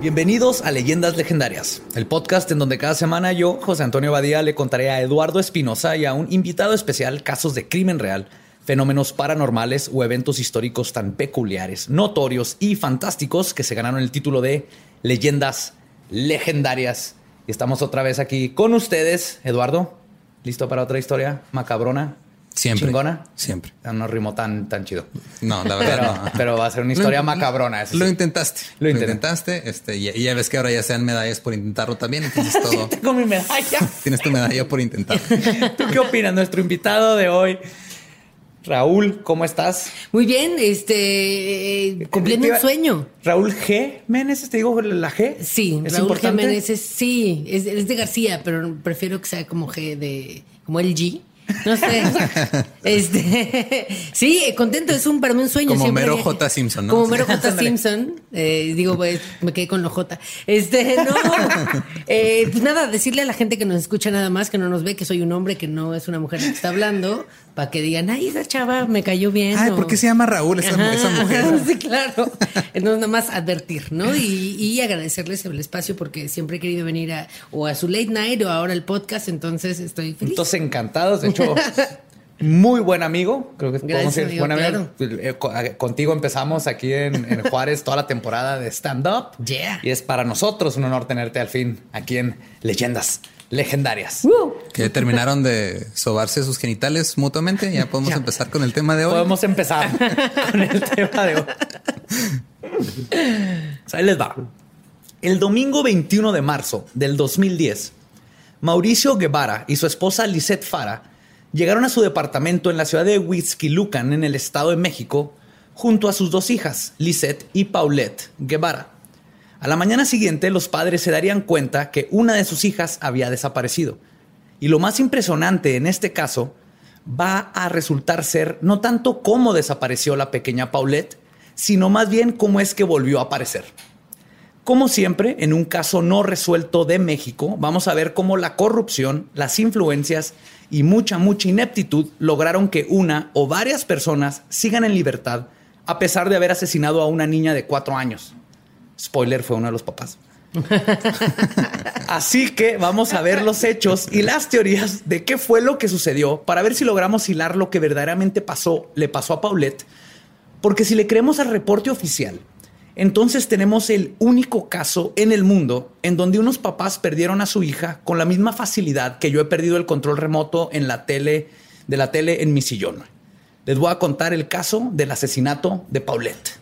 Bienvenidos a Leyendas Legendarias, el podcast en donde cada semana yo, José Antonio Badía, le contaré a Eduardo Espinosa y a un invitado especial casos de crimen real, fenómenos paranormales o eventos históricos tan peculiares, notorios y fantásticos que se ganaron el título de Leyendas Legendarias. Y estamos otra vez aquí con ustedes, Eduardo. ¿Listo para otra historia macabrona? Siempre. ¿Chingona? Siempre. No rimó tan, tan chido. No, la verdad pero, no. Pero va a ser una historia Lo- macabrona. eso Lo sí. intentaste. Lo intentaste. Este, y, y ya ves que ahora ya sean medallas por intentarlo también. Entonces todo. Tengo mi medalla. Tienes tu medalla por intentar. ¿Tú qué opinas? Nuestro invitado de hoy, Raúl, ¿cómo estás? Muy bien, este, eh, cumpliendo un sueño. Raúl G. Menes, te digo la G. Sí, ¿Es Raúl importante? Jiménez es, sí, es, es de García, pero prefiero que sea como G de, como el G. No sé. este, sí, contento, es un para mí un sueño. Como siempre Mero J. Simpson, ¿no? Como Mero J. Simpson. Eh, digo, pues, me quedé con lo J. Este, no. Eh, pues nada, decirle a la gente que nos escucha nada más, que no nos ve, que soy un hombre, que no es una mujer que está hablando, para que digan, ay, esa chava me cayó bien. Ay, o- ¿por qué se llama Raúl esa, Ajá, esa mujer? sí, claro. Entonces, nada más advertir, ¿no? Y, y agradecerles el espacio porque siempre he querido venir a, o a su late night o ahora al podcast, entonces estoy feliz. Entonces, encantados. De hecho, muy buen amigo. Creo que podemos Gracias, decir amigo, buen amigo. Eh, eh, Contigo empezamos aquí en, en Juárez toda la temporada de stand-up. Yeah. Y es para nosotros un honor tenerte al fin aquí en Leyendas Legendarias. Que terminaron de sobarse sus genitales mutuamente. Ya podemos empezar con el tema de hoy. Podemos empezar con el tema de hoy. Pues Ahí les va. El domingo 21 de marzo del 2010, Mauricio Guevara y su esposa Lisette Fara llegaron a su departamento en la ciudad de Huizquilucan, en el Estado de México, junto a sus dos hijas, Lisette y Paulette Guevara. A la mañana siguiente, los padres se darían cuenta que una de sus hijas había desaparecido. Y lo más impresionante en este caso va a resultar ser no tanto cómo desapareció la pequeña Paulette, sino más bien cómo es que volvió a aparecer. Como siempre, en un caso no resuelto de México, vamos a ver cómo la corrupción, las influencias y mucha, mucha ineptitud lograron que una o varias personas sigan en libertad a pesar de haber asesinado a una niña de cuatro años. Spoiler, fue uno de los papás. Así que vamos a ver los hechos y las teorías de qué fue lo que sucedió para ver si logramos hilar lo que verdaderamente pasó, le pasó a Paulette. Porque si le creemos al reporte oficial, entonces tenemos el único caso en el mundo en donde unos papás perdieron a su hija con la misma facilidad que yo he perdido el control remoto en la tele de la tele en mi sillón. Les voy a contar el caso del asesinato de Paulette.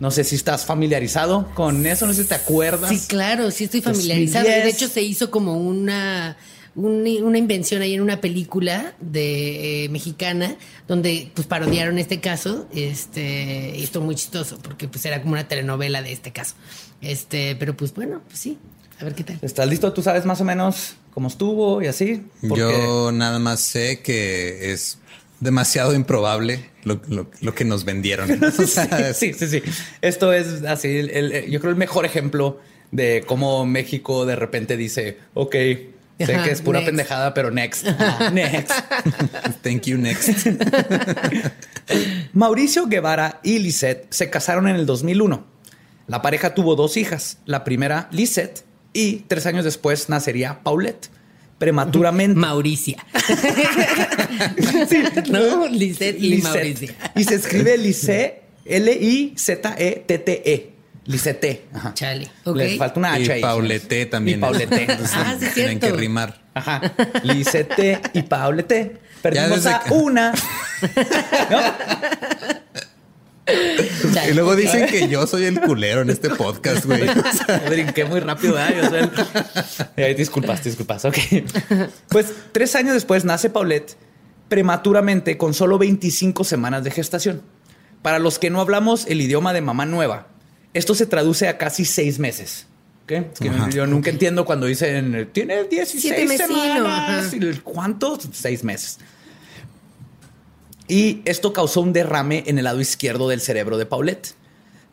No sé si estás familiarizado con eso, no sé si te acuerdas. Sí, claro, sí estoy familiarizada. 2010. De hecho, se hizo como una, un- una invención ahí en una película de eh, mexicana donde pues parodiaron este caso. Este, y esto muy chistoso porque pues era como una telenovela de este caso. Este, pero pues bueno, pues sí. A ver qué tal. ¿Estás listo? ¿Tú sabes más o menos cómo estuvo y así? Porque- Yo nada más sé que es demasiado improbable lo, lo- lo que nos vendieron. O sea, sí, sí, sí. Esto es así, el- el- yo creo el mejor ejemplo de cómo México de repente dice, ok, Sé que es pura next. pendejada, pero next. next. Thank you, next. Mauricio Guevara y Lisette se casaron en el 2001. La pareja tuvo dos hijas. La primera, Lisette, y tres años después nacería Paulette. Prematuramente. Mauricia. no, Lisette y Lisette. Mauricia. Y se escribe Lisette, L-I-Z-E-T-T-E. Lisette. Ajá. Chale. Ok. Les falta una H Y ahí. Paulette también. Y Paulette. Entonces, Ah, sí, Tienen cierto. que rimar. Ajá. Lisette y Paulette. Perdimos a que- una. Y luego dicen que yo soy el culero en este podcast, güey. Brinqué muy rápido, ¿verdad? Yo soy el- Eh, disculpas, disculpas. Ok. Pues tres años después nace Paulette prematuramente con solo 25 semanas de gestación. Para los que no hablamos el idioma de mamá nueva, esto se traduce a casi seis meses. ¿ok? Es que Ajá. yo nunca entiendo cuando dicen tiene 16 Siete mesino, semanas. ¿Y ¿Cuántos? Seis meses. Y esto causó un derrame en el lado izquierdo del cerebro de Paulette.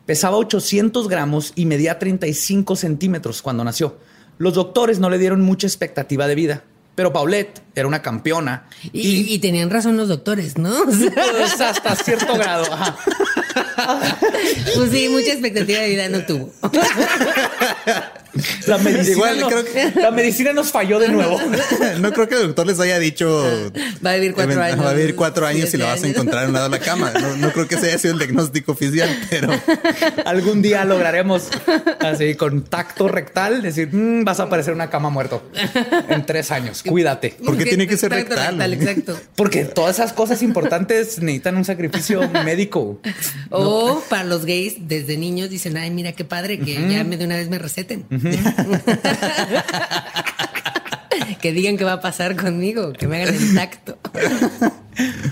Pesaba 800 gramos y medía 35 centímetros cuando nació. Los doctores no le dieron mucha expectativa de vida, pero Paulette era una campeona Y, y tenían razón los doctores, ¿no? Pues, hasta cierto grado. ajá. pues sí, mucha expectativa de vida no tuvo. La medicina, Igual, no- creo que- la medicina nos falló de nuevo. No creo que el doctor les haya dicho. Va a vivir cuatro "Event- años, Va a vivir cuatro años y lo vas a años". encontrar en un lado de la cama. No, no creo que ese haya sido el diagnóstico oficial, pero Algún día lograremos así con tacto rectal decir "Mm, vas a aparecer en una cama muerto en tres años. Cuídate. ¿Por qué tiene que ser rectal? Exacto. Porque todas esas cosas importantes necesitan un sacrificio médico. O para los gays, desde niños dicen, ay, mira qué padre, que ya me de una vez me receten. que digan qué va a pasar conmigo, que me hagan el tacto.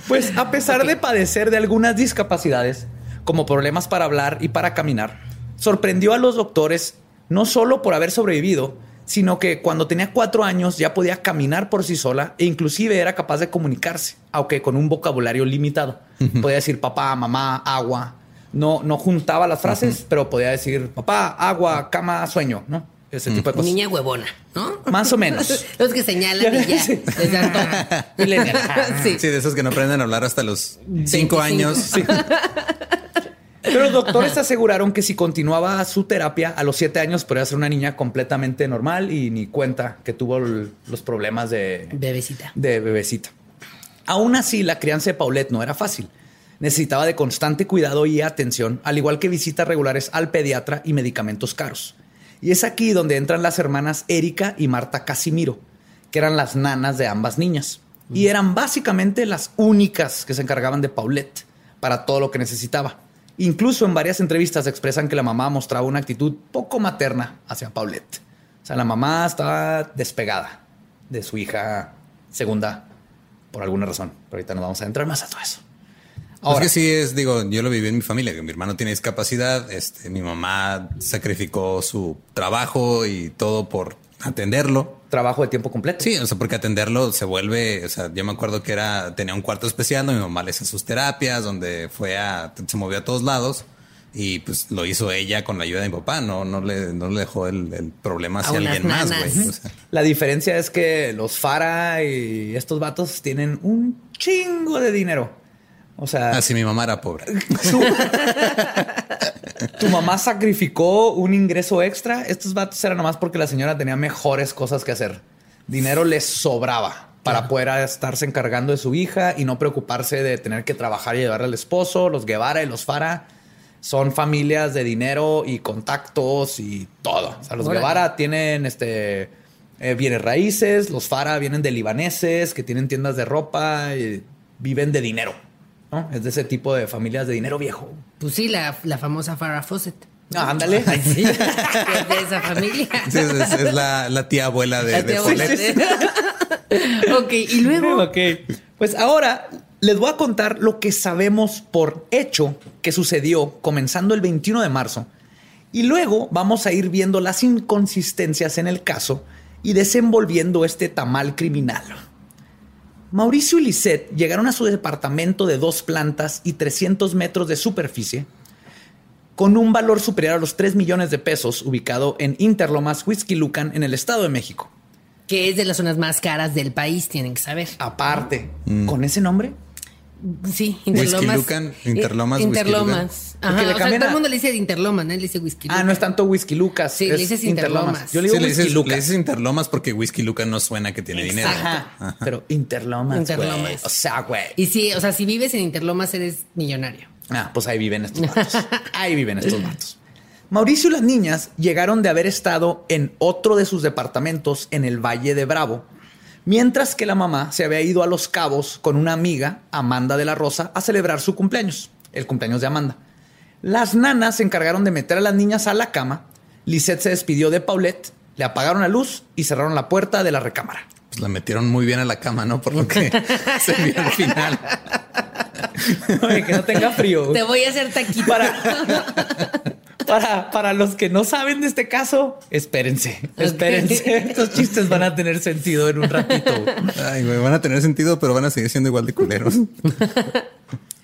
Pues a pesar de padecer de algunas discapacidades, como problemas para hablar y para caminar, sorprendió a los doctores no solo por haber sobrevivido, sino que cuando tenía cuatro años ya podía caminar por sí sola e inclusive era capaz de comunicarse, aunque con un vocabulario limitado. Podía decir papá, mamá, agua. No, no juntaba las frases, pero podía decir papá, agua, cama, sueño, ¿no? Ese tipo de cosas. Niña huevona, ¿no? Más o menos. Los que señalan y ya. Sí. les dan todo. Sí. sí, de esos que no aprenden a hablar hasta los cinco 25. años. Pero los doctores aseguraron que si continuaba su terapia a los siete años podría ser una niña completamente normal y ni cuenta que tuvo los problemas de, Bebecita. de bebecita. Aún así, la crianza de Paulette no era fácil. Necesitaba de constante cuidado y atención, al igual que visitas regulares al pediatra y medicamentos caros. Y es aquí donde entran las hermanas Erika y Marta Casimiro, que eran las nanas de ambas niñas. Y eran básicamente las únicas que se encargaban de Paulette para todo lo que necesitaba. Incluso en varias entrevistas expresan que la mamá mostraba una actitud poco materna hacia Paulette. O sea, la mamá estaba despegada de su hija segunda por alguna razón. Pero ahorita nos vamos a entrar más a todo eso. Es que sí es, digo, yo lo viví en mi familia, que mi hermano tiene discapacidad, este, mi mamá sacrificó su trabajo y todo por atenderlo. trabajo de tiempo completo. Sí, o sea, porque atenderlo se vuelve, o sea, yo me acuerdo que era, tenía un cuarto especial donde mi mamá le hacía sus terapias, donde fue a, se movió a todos lados y pues lo hizo ella con la ayuda de mi papá, no, no le, no le dejó el, el problema hacia alguien más, güey. O sea, La diferencia es que los Fara y estos vatos tienen un chingo de dinero. O sea, así mi mamá era pobre. su- tu mamá sacrificó un ingreso extra. Estos vatos eran nomás porque la señora tenía mejores cosas que hacer. Dinero les sobraba para poder estarse encargando de su hija y no preocuparse de tener que trabajar y llevarle al esposo. Los Guevara y los Fara son familias de dinero y contactos y todo. O sea, los Órale. Guevara tienen este eh, bienes raíces, los Fara vienen de libaneses que tienen tiendas de ropa y viven de dinero. ¿No? Es de ese tipo de familias de dinero viejo. Pues sí, la, la famosa Farrah Fawcett. Ah, ándale. Sí, es de esa familia. Sí, es, es- es la, la tía abuela de, La tía abuela. ok, y luego. Ok. Pues ahora les voy a contar lo que sabemos por hecho que sucedió comenzando el 21 de marzo. Y luego vamos a ir viendo las inconsistencias en el caso y desenvolviendo este tamal criminal. Mauricio y Lisette llegaron a su departamento de dos plantas y 300 metros de superficie con un valor superior a los 3 millones de pesos ubicado en Interlomas, Whisky Lucan, en el Estado de México. Que es de las zonas más caras del país, tienen que saber. Aparte, ¿con ese nombre? Sí, Whisky Interlomas. Lucan, Interlomas, Whisky Interlomas. Ajá, le o sea, todo el mundo le dice Interlomas, ¿no? Le dice Whisky Ah, no es tanto Whisky Lucas. Sí, le es dices Interlomas. Yo le digo Sí, le Whisky dices, Lucas. le dices Interlomas porque Whisky Lucan no suena que tiene dinero. Ajá. Pero Interlomas, Interlomas. O sea, güey. Y sí, o sea, si vives en Interlomas eres millonario. Ah, pues ahí viven estos vatos. Ahí viven estos vatos. Mauricio y las niñas llegaron de haber estado en otro de sus departamentos en el Valle de Bravo, mientras que la mamá se había ido a Los Cabos con una amiga, Amanda de la Rosa, a celebrar su cumpleaños, el cumpleaños de Amanda. Las nanas se encargaron de meter a las niñas a la cama. Lisette se despidió de Paulette, le apagaron la luz y cerraron la puerta de la recámara. Pues la metieron muy bien a la cama, ¿no? Por lo que se vio al final. Oye, que no tenga frío. Te voy a hacer taquito. Para, para, para los que no saben de este caso, espérense, espérense. Estos chistes van a tener sentido en un ratito. Ay, güey, van a tener sentido, pero van a seguir siendo igual de culeros.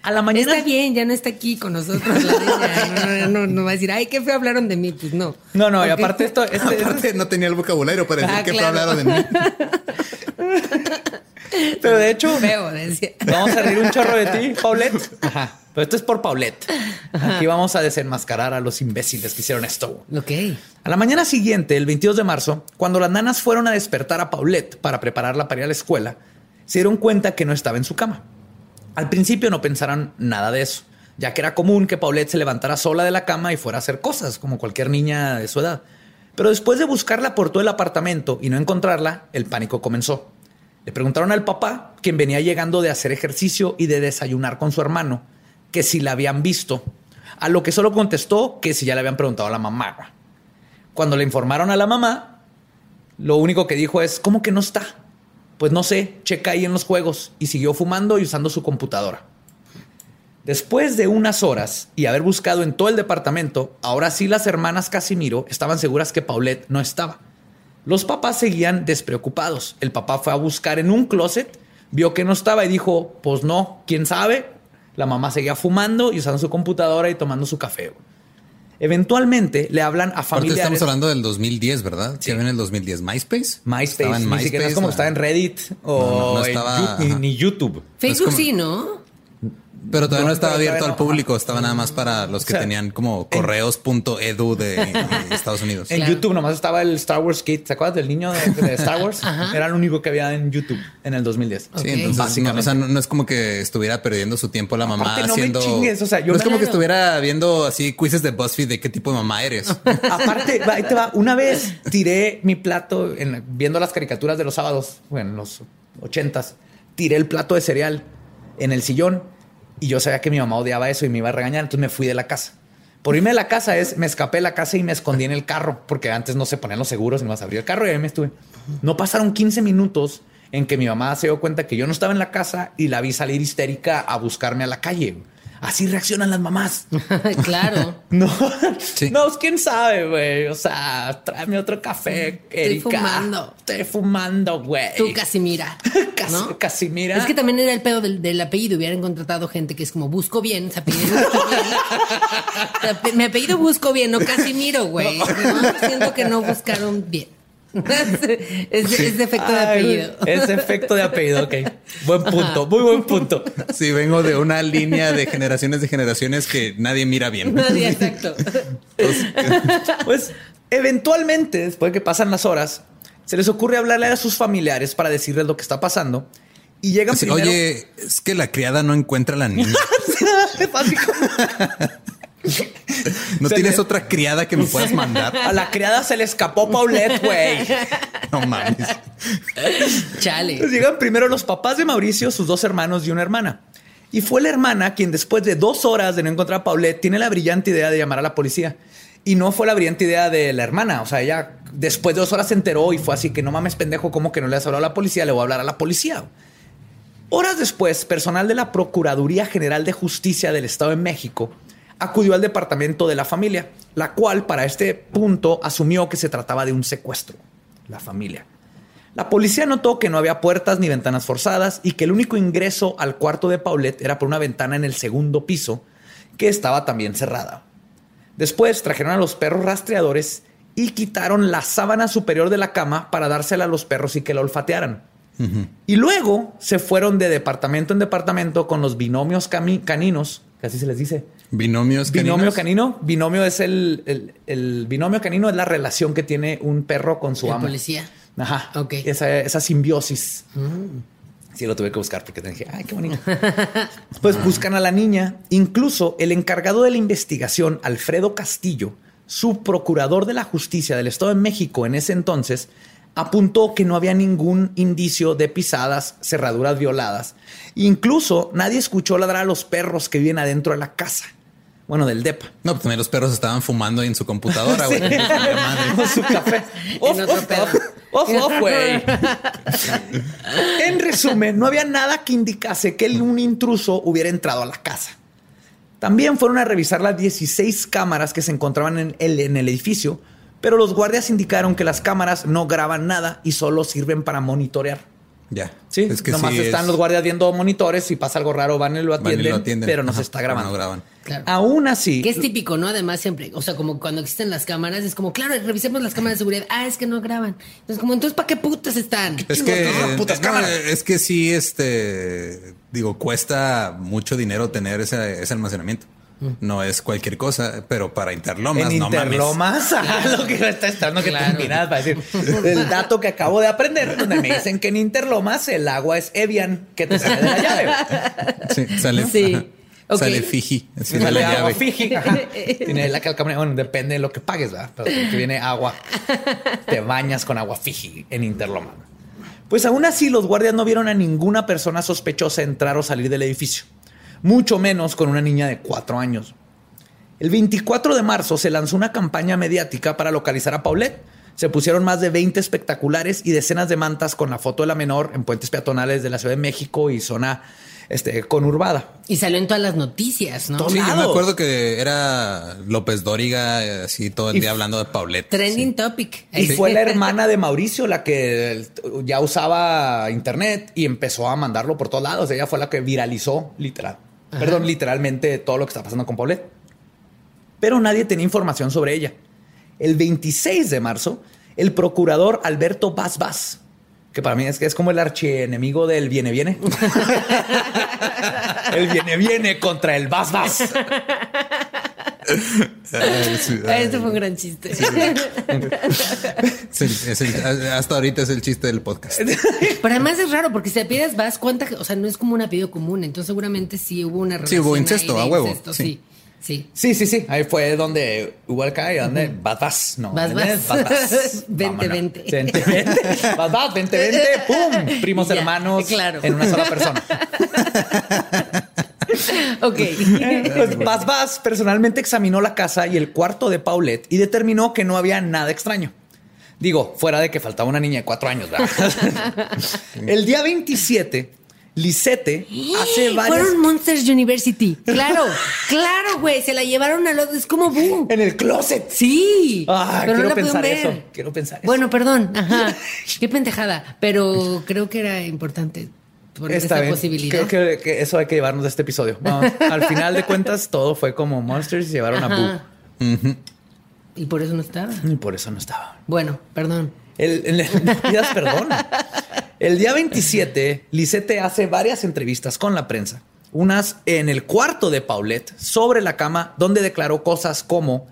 A la mañana. Está bien, ya no está aquí con nosotros. La niña. No, no, no va a decir, ay, qué feo hablaron de mí. Pues no. No, no, y aparte esto, este, Aparte, no tenía el vocabulario para decir Ah, que claro. hablaron de mí. pero de hecho, Feo, decía. vamos a reír un chorro de ti, Paulette. Ajá. Pero esto es por Paulette. Aquí vamos a desenmascarar a los imbéciles que hicieron esto. Ok. A la mañana siguiente, el 22 de marzo, cuando las nanas fueron a despertar a Paulette para prepararla para ir a la escuela, se dieron cuenta que no estaba en su cama. Al principio no pensaron nada de eso, ya que era común que Paulette se levantara sola de la cama y fuera a hacer cosas, como cualquier niña de su edad. Pero después de buscarla por todo el apartamento y no encontrarla, el pánico comenzó. Le preguntaron al papá, quien venía llegando de hacer ejercicio y de desayunar con su hermano, que si la habían visto, a lo que solo contestó que si ya le habían preguntado a la mamá. Cuando le informaron a la mamá, lo único que dijo es, ¿cómo que no está? Pues no sé, checa ahí en los juegos y siguió fumando y usando su computadora. Después de unas horas y haber buscado en todo el departamento, ahora sí las hermanas Casimiro estaban seguras que Paulette no estaba. Los papás seguían despreocupados. El papá fue a buscar en un closet, vio que no estaba y dijo, pues no, quién sabe. La mamá seguía fumando y usando su computadora y tomando su café. Eventualmente le hablan a Aparte, familiares. estamos hablando del 2010, ¿verdad? Sí, en el 2010. ¿MySpace? MySpace, Estaba en ni siquiera es como ¿no? estaba en Reddit o No, no, no en ni, YouTube. Facebook como- sí, ¿no? Pero todavía no, No, estaba abierto al público, estaba nada más para los que O sea, tenían como correos.edu de, de Estados Unidos. En Claro. YouTube nomás estaba el Star Wars Kit. ¿Se acuerdas del niño de, de Star Wars? Era lo único que había en YouTube en el 2010. Sí, Ok. entonces no, o sea, no, no es como que estuviera perdiendo su tiempo la mamá Aparte, no me haciendo. chingues, o sea, yo no es como que estuviera viendo así quizzes de BuzzFeed de qué tipo de mamá eres. Aparte, ahí te va. Una vez tiré mi plato en- viendo las caricaturas de los sábados, bueno, en los ochentas, tiré el plato de cereal en el sillón y yo sabía que mi mamá odiaba eso y me iba a regañar, entonces me fui de la casa. Por irme de la casa es, me escapé de la casa y me escondí en el carro, porque antes no se ponían los seguros, y más abrí el carro y ahí me estuve. No pasaron 15 minutos en que mi mamá se dio cuenta que yo no estaba en la casa y la vi salir histérica a buscarme a la calle. Así reaccionan las mamás. claro. No, Sí. no, quién sabe, güey. O sea, tráeme otro café, Erika. fumando. Estoy fumando, güey. Tú, Casimira. Cas- ¿no? Casimira. Es que también era el pedo del, del apellido. Hubieran contratado gente que es como busco bien, se apellido busco bien. Mi apellido busco bien, no Casimiro, güey. No, siento que no buscaron bien. es, es defecto de Ay, apellido. Es efecto de apellido, ok. Buen punto, muy buen punto. Sí, vengo de una línea de generaciones de generaciones que nadie mira bien. Nadie, exacto. Pues eventualmente, después de que pasan las horas, se les ocurre hablarle a sus familiares para decirles lo que está pasando. Y llegan Así, primero. Oye, es que la criada no encuentra a la niña. ¿No Se tienes le- otra criada que me puedas mandar? a la criada se le escapó Paulette, güey. No mames. Chale. Entonces llegan primero los papás de Mauricio, sus dos hermanos y una hermana. Y fue la hermana quien después de dos horas de no encontrar a Paulette tiene la brillante idea de llamar a la policía. Y no fue la brillante idea de la hermana. O sea, ella después de dos horas se enteró y fue así que no mames pendejo, ¿cómo que no le has hablado a la policía? Le voy a hablar a la policía. Horas después, personal de la Procuraduría General de Justicia del Estado de México acudió al departamento de la familia, la cual para este punto asumió que se trataba de un secuestro. La familia. La policía notó que no había puertas ni ventanas forzadas y que el único ingreso al cuarto de Paulette era por una ventana en el segundo piso que estaba también cerrada. Después trajeron a los perros rastreadores y quitaron la sábana superior de la cama para dársela a los perros y que la olfatearan. Y luego se fueron de departamento en departamento con los binomios caninos, que así se les dice. Binomios caninos. Binomio canino. Binomio es el, el, binomio canino es la relación que tiene un perro con su amo. policía. Ajá. Ok. Esa, simbiosis. Mm. Sí, lo tuve que buscar porque te dije, ay, qué bonito. pues buscan a la niña. Incluso el encargado de la investigación, Alfredo Castillo, su procurador de la justicia del Estado de México en ese entonces, apuntó que no había ningún indicio de pisadas, cerraduras violadas. Incluso nadie escuchó ladrar a los perros que viven adentro de la casa. Bueno, del DEPA. No, pues también los perros estaban fumando en su computadora, güey. su café. Off, off, off, güey. en resumen, no había nada que indicase que un intruso hubiera entrado a la casa. También fueron a revisar las 16 cámaras que se encontraban en el, en el edificio, pero los guardias indicaron que las cámaras no graban nada y solo sirven para monitorear. Ya. Sí, es que nomás están los guardias viendo monitores. Si pasa algo raro, van y lo atienden, pero no se está grabando. No graban. Aún así. Que es típico, ¿no? Además, siempre, o sea, como cuando existen las cámaras, es como, claro, revisemos las cámaras de seguridad. Ah, es que no graban. Entonces, como, entonces, ¿para qué putas están? Es que, es que sí, este, digo, cuesta mucho dinero tener ese almacenamiento. No es cualquier cosa, pero para Interlomas, en no Interlomas, lo que está estando que claro. para decir. El dato que acabo de aprender, donde me dicen que en Interlomas el agua es Evian, que te sale de la llave. Sí, sale. Sí. Sale Fiji. Sale agua Fiji. Tiene la. Bueno, depende de lo que pagues, ¿verdad? Pero si viene agua, te bañas con agua Fiji en Interlomas. Pues aún así, los guardias no vieron a ninguna persona sospechosa entrar o salir del edificio mucho menos con una niña de cuatro años. El 24 de marzo se lanzó una campaña mediática para localizar a Paulette. Se pusieron más de 20 espectaculares y decenas de mantas con la foto de la menor en puentes peatonales de la Ciudad de México y zona este, conurbada. Y salió en todas las noticias, ¿no? Sí, yo me acuerdo que era López Dóriga, así todo el día hablando de Paulette. Trending topic. Y fue la hermana de Mauricio la que ya usaba internet y empezó a mandarlo por todos lados. Ella fue la que viralizó, literal. Perdón, literalmente todo lo que está pasando con Paulette. Pero nadie tenía información sobre ella. El 26 de marzo, el procurador Alberto Vaz que para mí es que es como el archienemigo del viene viene. el viene viene contra el Vaz Este fue un gran chiste. hasta ahorita es el chiste del podcast. Pero además es raro porque si pides vas cuenta o sea, no es como un apellido común, entonces seguramente sí hubo una relación. Sí, hubo incesto, a huevo. sí. Sí. Sí, sí, sí. Ahí fue donde hubo el cae, donde batas, no. Vas, vas. Vente, vente. Vente, vente. Vas, vas, vente, vente. ¡Pum! Primos hermanos claro. en una sola persona. ok. Pues Bas Bas personalmente examinó la casa y el cuarto de Paulette y determinó que no había nada extraño. Digo, fuera de que faltaba una niña de cuatro años. el día 27, Lisette hace varias... Fueron Monsters University. Claro, claro, güey. Se la llevaron al otro. Es como boom. En el closet. Sí. Ah, pero quiero no pensar eso. Quiero pensar eso. Bueno, perdón. Ajá. Qué pendejada. Pero creo que era importante esta posibilidad. Creo que, eso hay que llevarnos de este episodio. al final de cuentas, todo fue como Monsters y llevaron a Boo. Y por eso no estaba. Y por eso no estaba. Bueno, perdón. El, el, perdón. El día 27, Lisette hace varias entrevistas con la prensa. Unas en el cuarto de Paulette, sobre la cama, donde declaró cosas como,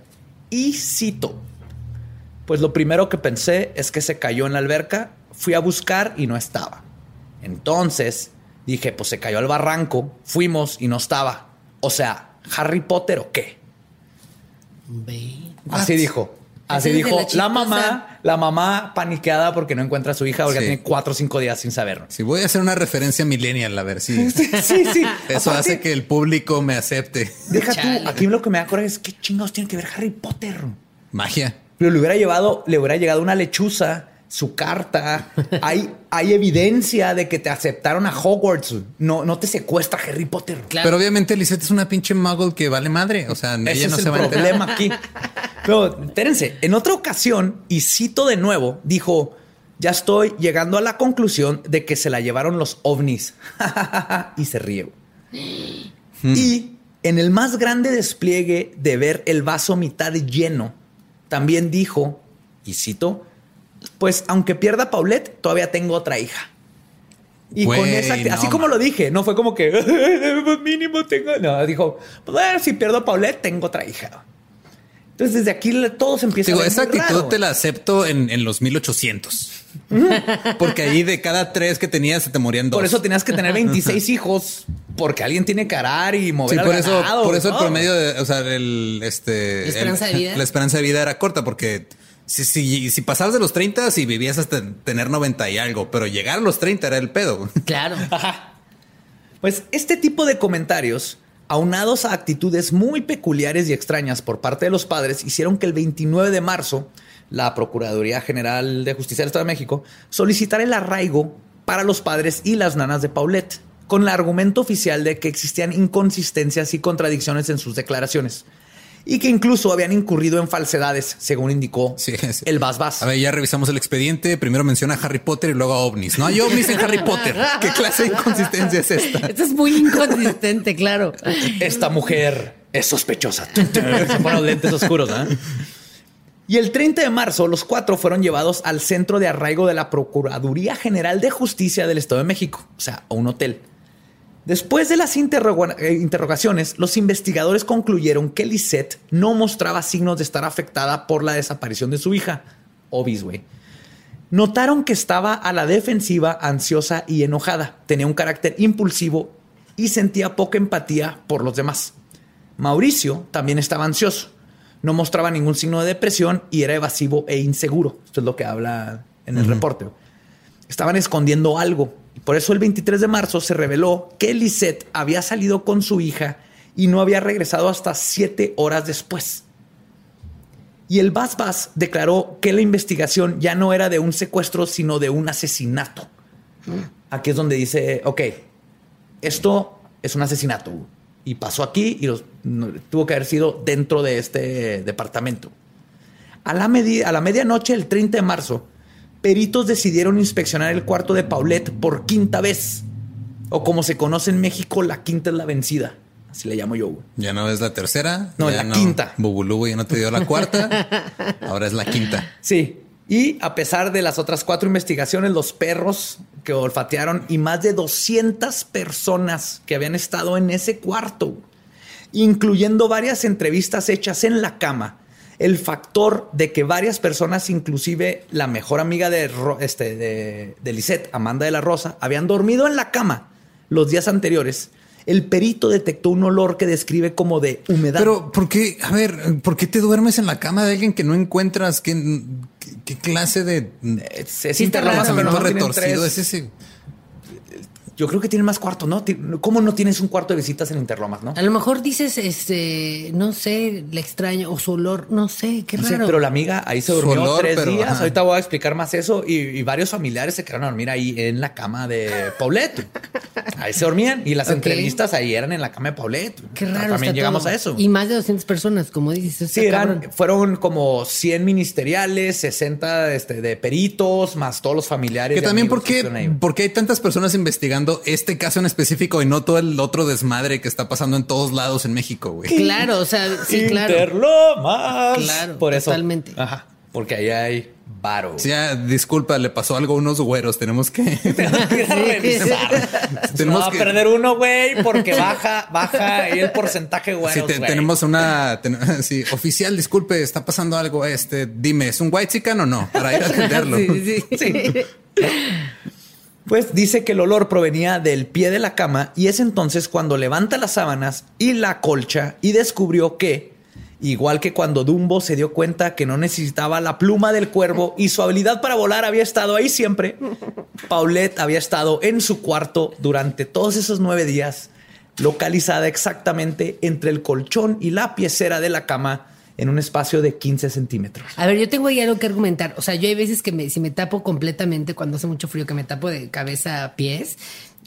y cito, pues lo primero que pensé es que se cayó en la alberca, fui a buscar y no estaba. Entonces dije, pues se cayó al barranco, fuimos y no estaba. O sea, ¿Harry Potter o qué? Así dijo. Así, dijo la, mamá, la mamá paniqueada porque no encuentra a su hija porque tiene cuatro o cinco días sin saberlo. Si voy a hacer una referencia millennial, a ver si. sí, sí. Eso hace que el público me acepte. Deja tú, aquí lo que me da coraje es qué chingados tiene que ver Harry Potter. Magia. Pero le hubiera llevado, le hubiera llegado una lechuza su carta. hay, hay evidencia de que te aceptaron a Hogwarts. No, no te secuestra Harry Potter. Pero obviamente Lisette es una pinche muggle que vale madre. O sea, ella no se va a problema aquí. Pero espérense, en otra ocasión, y cito de nuevo, dijo: Ya estoy llegando a la conclusión de que se la llevaron los ovnis. y se ríe. Hmm. Y en el más grande despliegue de ver el vaso mitad lleno, también dijo y cito, pues aunque pierda Paulette, todavía tengo otra hija. Y con Güey, esa, no, así como man. lo dije, no fue como que pues mínimo tengo. No, dijo, pues si pierdo a Paulette, tengo otra hija. Entonces, desde aquí le- todo se empieza Digo, a ver esa muy actitud raro, te la acepto en, en los 1800. Porque ahí de cada tres que tenías se te morían dos. Por eso tenías que tener 26 hijos, porque alguien tiene que arar y mover Sí, al por eso, ganado, por eso el promedio de, o sea, el, este, ¿La esperanza el- de vida? la esperanza de vida era corta porque si, si, si pasabas de los 30, si vivías hasta tener 90 y algo, pero llegar a los 30 era el pedo. Claro. Pues este tipo de comentarios, aunados a actitudes muy peculiares y extrañas por parte de los padres, hicieron que el 29 de marzo la Procuraduría General de Justicia del Estado de México solicitara el arraigo para los padres y las nanas de Paulette, con el argumento oficial de que existían inconsistencias y contradicciones en sus declaraciones. Y que incluso habían incurrido en falsedades, según indicó Sí, sí. el Bas Bas. A ver, ya revisamos el expediente. Primero menciona a Harry Potter y luego a ovnis. No hay ovnis en Harry Potter. ¿Qué clase de inconsistencia es esta? Esto es muy inconsistente, claro. Esta mujer es sospechosa. Se ponen los lentes oscuros, ¿eh? Y el 30 de marzo, los cuatro fueron llevados al centro de arraigo de la Procuraduría General de Justicia del Estado de México, o sea, a un hotel. Después de las eh, interrogaciones, los investigadores concluyeron que Lisette no mostraba signos de estar afectada por la desaparición de su hija, Obis, güey. Notaron que estaba a la defensiva, ansiosa y enojada. Tenía un carácter impulsivo y sentía poca empatía por los demás. Mauricio también estaba ansioso. No mostraba ningún signo de depresión y era evasivo e inseguro. Esto es lo que habla en el reporte. Estaban escondiendo algo. Por eso el 23 de marzo se reveló que Lisette había salido con su hija y no había regresado hasta siete horas después. Y el Bas Bas declaró que la investigación ya no era de un secuestro, sino de un asesinato. Aquí es donde dice, ok, esto es un asesinato y pasó aquí y los- no- tuvo que haber sido dentro de este departamento. A la, medi- a la medianoche del 30 de marzo, peritos decidieron inspeccionar el cuarto de Paulette por quinta vez. O como se conoce en México, la quinta es la vencida. Así le llamo yo. güey. Ya no es la tercera. No, ya la quinta. Bubulú ya no te dio la cuarta. Ahora es la quinta. Sí. Y a pesar de las otras cuatro investigaciones, los perros que olfatearon y más de 200 personas que habían estado en ese cuarto, incluyendo varias entrevistas hechas en la cama, el factor de que varias personas, inclusive la mejor amiga de, este, de, de Lisette, Amanda de la Rosa, habían dormido en la cama los días anteriores, el perito detectó un olor que describe como de humedad. Pero, ¿por qué? A ver, ¿por qué te duermes en la cama de alguien que no encuentras? ¿Qué, qué, qué clase de es, es Sí está raro, interrogatorio, pensamiento ¿no? Tienen retorcido tres- es ese? Yo creo que tienen más cuartos, ¿no? ¿Cómo no tienes un cuarto de visitas en Interlomas, no? A lo mejor dices, este, no sé, le extraño, o su olor, no sé, qué No sé, raro. pero la amiga ahí se durmió olor, tres pero, días. ajá. Ahorita voy a explicar más eso. Y, y varios familiares se quedaron a dormir ahí en la cama de Paulette. Ahí se dormían. Y las entrevistas ahí eran en la cama de Paulette. Qué raro. También está llegamos todo. a eso. Y más de 200 personas, como dices. Sí, eran, cabrón. fueron como 100 ministeriales, 60 este, de peritos, más todos los familiares. Que también, ¿por que qué, por qué hay tantas personas investigando este caso en específico y no todo el otro desmadre que está pasando en todos lados en México, güey? Claro, o sea, sí, claro. Interlomas. Claro, Por eso. totalmente. Ajá. Porque ahí hay varo. Sí, ya, disculpa, le pasó algo a unos güeros. Tenemos que. Tenemos que revisar. Tenemos no que- a perder uno, güey, porque baja, baja ahí el porcentaje, güey. Sí, te- tenemos una ten- sí, oficial, disculpe, está pasando algo. Este, dime, ¿es un white chican o no? Para ir a atenderlo. Sí, sí, sí. Pues dice que el olor provenía del pie de la cama y es entonces cuando levanta las sábanas y la colcha y descubrió que, igual que cuando Dumbo se dio cuenta que no necesitaba la pluma del cuervo y su habilidad para volar había estado ahí siempre, Paulette había estado en su cuarto durante todos esos nueve días, localizada exactamente entre el colchón y la piecera de la cama en un espacio de 15 centímetros. A ver, yo tengo ahí algo que argumentar. O sea, yo hay veces que me, si me tapo completamente cuando hace mucho frío, que me tapo de cabeza a pies.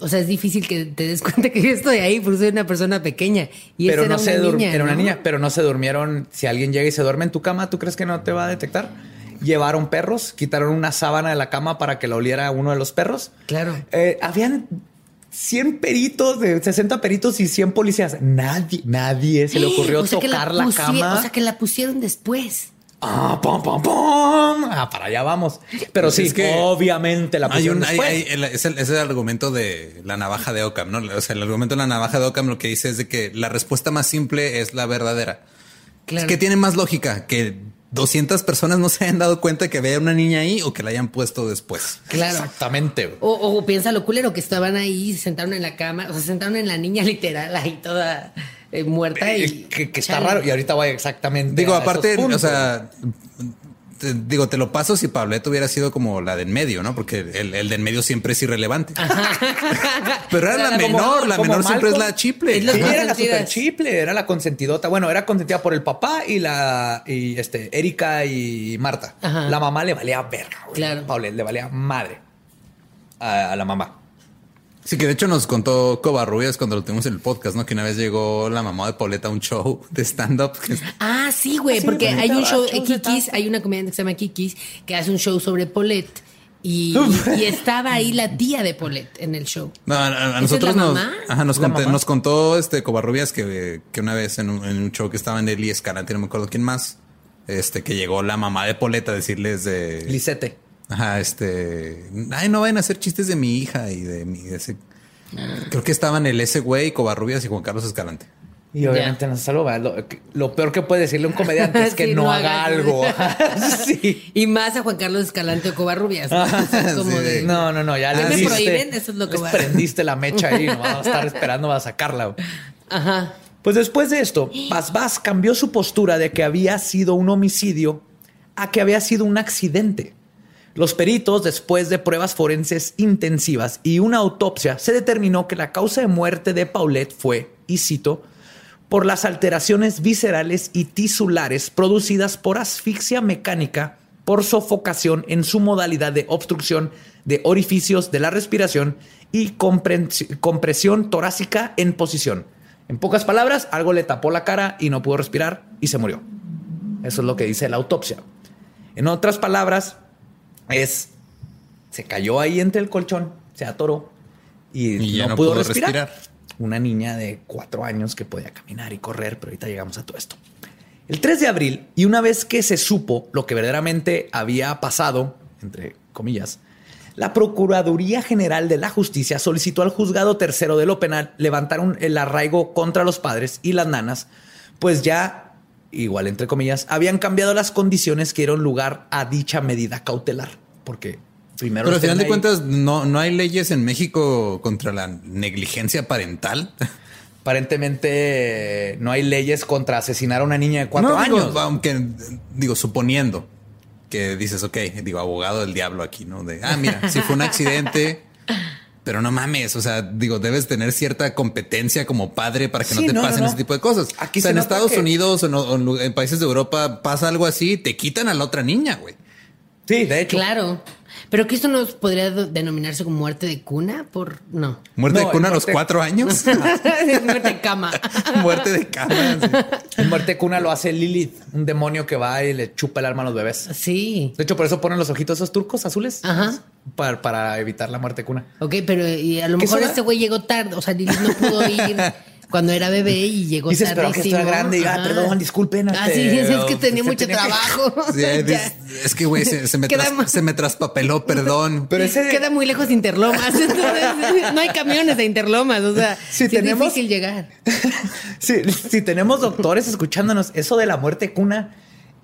O sea, es difícil que te des cuenta que yo estoy ahí porque soy una persona pequeña. Y pero no era se una niña. era una ¿no? niña, pero no se durmieron. Si alguien llega y se duerme en tu cama, ¿tú crees que no te va a detectar? Llevaron perros, quitaron una sábana de la cama para que la oliera uno de los perros. Claro. Eh, habían 100 peritos, de 60 peritos y 100 policías. Nadie, nadie se le ocurrió O sea, que la tocar la, pusie- cama. O sea, que la pusieron después. Ah, pom, pom, pom. Ah, para allá vamos. Pero Pues sí, es que obviamente la Hay pusieron un, hay- hay- es, el, es el argumento de la navaja de Ockham, ¿no? O sea, el argumento de la navaja de Ockham lo que dice es de que la respuesta más simple es la verdadera. Claro. Es que tiene más lógica que 200 personas no se hayan dado cuenta que había una niña ahí o que la hayan puesto después. Claro. Exactamente. O, o piensa lo culero que estaban ahí, se sentaron en la cama, o sea, se sentaron en la niña literal ahí toda eh, muerta y Eh, que, que está Chale. raro. Y ahorita voy exactamente. Digo, a esos aparte, o sea, te- digo, te lo paso si Pablette hubiera sido como la de en medio, ¿no? Porque el, el de en medio siempre es irrelevante. Pero era la Como- menor, la como menor siempre es la chiple. Es Sí, Las era la super chiple, era la consentidota. Bueno, era consentida por el papá y la y este Erika y Marta. Ajá. La mamá le valía verga, güey. Claro. Paulette le valía madre a, a la mamá. Sí, que de hecho nos contó Covarrubias cuando lo tuvimos en el podcast, ¿no? Que una vez llegó la mamá de Pauleta a un show de stand-up. Ah, sí, güey, Sí, porque hay un show, de Kikis, hay una comediante que se llama Kikis que hace un show sobre Paulette y, y estaba ahí la tía de Paulette en el show. No, a, a- a ¿Esa es nosotros la nos, mamá? ajá, nos, ¿La conté- mamá? nos contó este Covarrubias que, que una vez en un, en un show que estaba en Eli Escalante, no me acuerdo quién más, este, que llegó la mamá de Pauleta a decirles de... Lisette. Ajá, este. Ay, no vayan a hacer chistes de mi hija y de mi. de ese- Creo que estaban el ese güey, Covarrubias y Juan Carlos Escalante. Y obviamente no se. Lo, lo peor que puede decirle un comediante es que Sí, no, no haga algo. sí. Y más a Juan Carlos Escalante o Covarrubias. ¿no? O sea, como Sí. de- No, no, no, ya le ¿Qué me diste- prohíben? Eso es lo que les va. prendiste la mecha ahí, no vamos a estar esperando a sacarla. Ajá. Pues después de esto, Bas Bas cambió su postura de que había sido un homicidio a que había sido un accidente. Los peritos, después de pruebas forenses intensivas y una autopsia, se determinó que la causa de muerte de Paulette fue, y cito, por las alteraciones viscerales y tisulares producidas por asfixia mecánica por sofocación en su modalidad de obstrucción de orificios de la respiración y compresión torácica en posición. En pocas palabras, algo le tapó la cara y no pudo respirar y se murió. Eso es lo que dice la autopsia. En otras palabras, es se cayó ahí entre el colchón, se atoró y, no, no pudo, pudo respirar. respirar. Una niña de cuatro años que podía caminar y correr, pero ahorita llegamos a todo esto. El 3 de abril, y una vez que se supo lo que verdaderamente había pasado, entre comillas, la Procuraduría General de la Justicia solicitó al juzgado tercero de lo penal levantar un- el arraigo contra los padres y las nanas, pues ya, igual entre comillas, habían cambiado las condiciones que dieron lugar a dicha medida cautelar. Porque primero... Pero al final de ahí- cuentas, no, no hay leyes en México contra la negligencia parental. Aparentemente no hay leyes contra asesinar a una niña de cuatro No, digo, años. aunque, digo, suponiendo que dices, ok, digo, abogado del diablo aquí, ¿no? De, ah, mira, si fue un accidente, pero no mames, o sea, digo, debes tener cierta competencia como padre para que Sí, no te no, pasen no. ese tipo de cosas. Aquí o sea, se en Estados que- Unidos o en, o en países de Europa pasa algo así, te quitan a la otra niña, güey. Sí, de hecho. Claro. Pero que esto no podría denominarse como muerte de cuna por. No. Muerte No, de cuna a los cuatro años. muerte de cama. Muerte de cama. sí. Muerte cuna lo hace Lilith, un demonio que va y le chupa el alma a los bebés. Sí. De hecho, por eso ponen los ojitos esos turcos azules. Ajá. Para, para evitar la muerte cuna. Ok, pero y a lo ¿Qué mejor este güey llegó tarde. O sea, Lilith no pudo ir cuando era bebé y llegó Dices, pero que tardísimo. está grande y, ah, perdón, disculpen, Ah, este, sí, es, es que tenía mucho tenía que- trabajo. Sí, es, es que, güey, se, se me Queda tras- más- se me traspapeló, perdón. Pero ese Queda muy lejos de Interlomas. Entonces, no hay camiones de Interlomas. O sea, sí, tenemos- es difícil llegar. si, si tenemos doctores escuchándonos, eso de la muerte cuna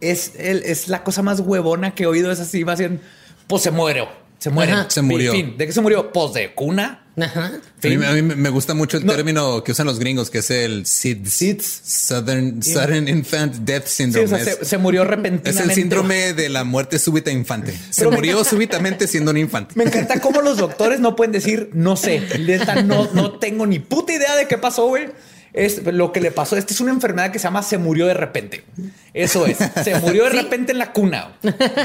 es, el- es la cosa más huevona que he oído. Es así, va siendo, pues se muere. Se muere. Ajá. Se murió. Fin. ¿De qué se murió? Pues de cuna. Ajá. A mí, Fin. a mí me gusta mucho el No. término que usan los gringos, que es el SIDS. SIDS. Southern, Sudden Infant Death Sí, Syndrome. o sea, es, se, se murió es repentinamente. el síndrome de la muerte súbita infante. Se Pero me- murió súbitamente siendo un infante. Me encanta cómo los doctores no pueden decir, no sé, no, no tengo ni puta idea de qué pasó, güey. Es lo que le pasó. Esta es una enfermedad que se llama se murió de repente. Eso es. Se murió de Sí. repente en la cuna.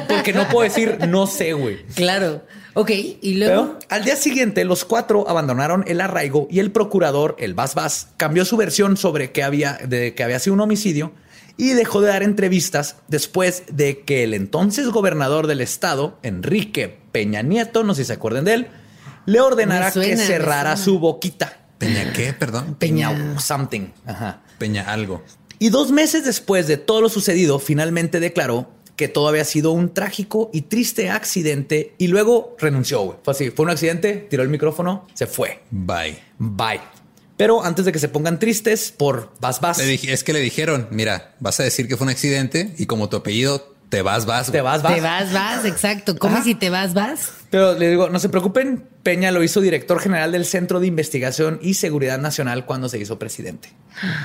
Porque no puedo decir, no sé, güey. Claro. Ok, y luego. Pero al día siguiente, los cuatro abandonaron el arraigo y el procurador, el Bas Bas, cambió su versión sobre que había, de que había sido un homicidio y dejó de dar entrevistas después de que el entonces gobernador del estado, Enrique Peña Nieto, no sé si se acuerdan de él, le ordenara suena, que cerrara su boquita. ¿Peña qué? Perdón. Peña, Peña. something. Ajá. Peña algo. Y dos meses después de todo lo sucedido, finalmente declaró que todo había sido un trágico y triste accidente y luego renunció. Fue así, fue un accidente, tiró el micrófono, se fue. Bye. Bye. Pero antes de que se pongan tristes por vas, vas, es que le dijeron, mira, vas a decir que fue un accidente y como tu apellido te vas, vas. te vas, vas. Te vas, vas, exacto. ¿Cómo Ajá. si te vas, vas? Pero le digo, no se preocupen, Peña lo hizo director general del Centro de Investigación y Seguridad Nacional cuando se hizo presidente.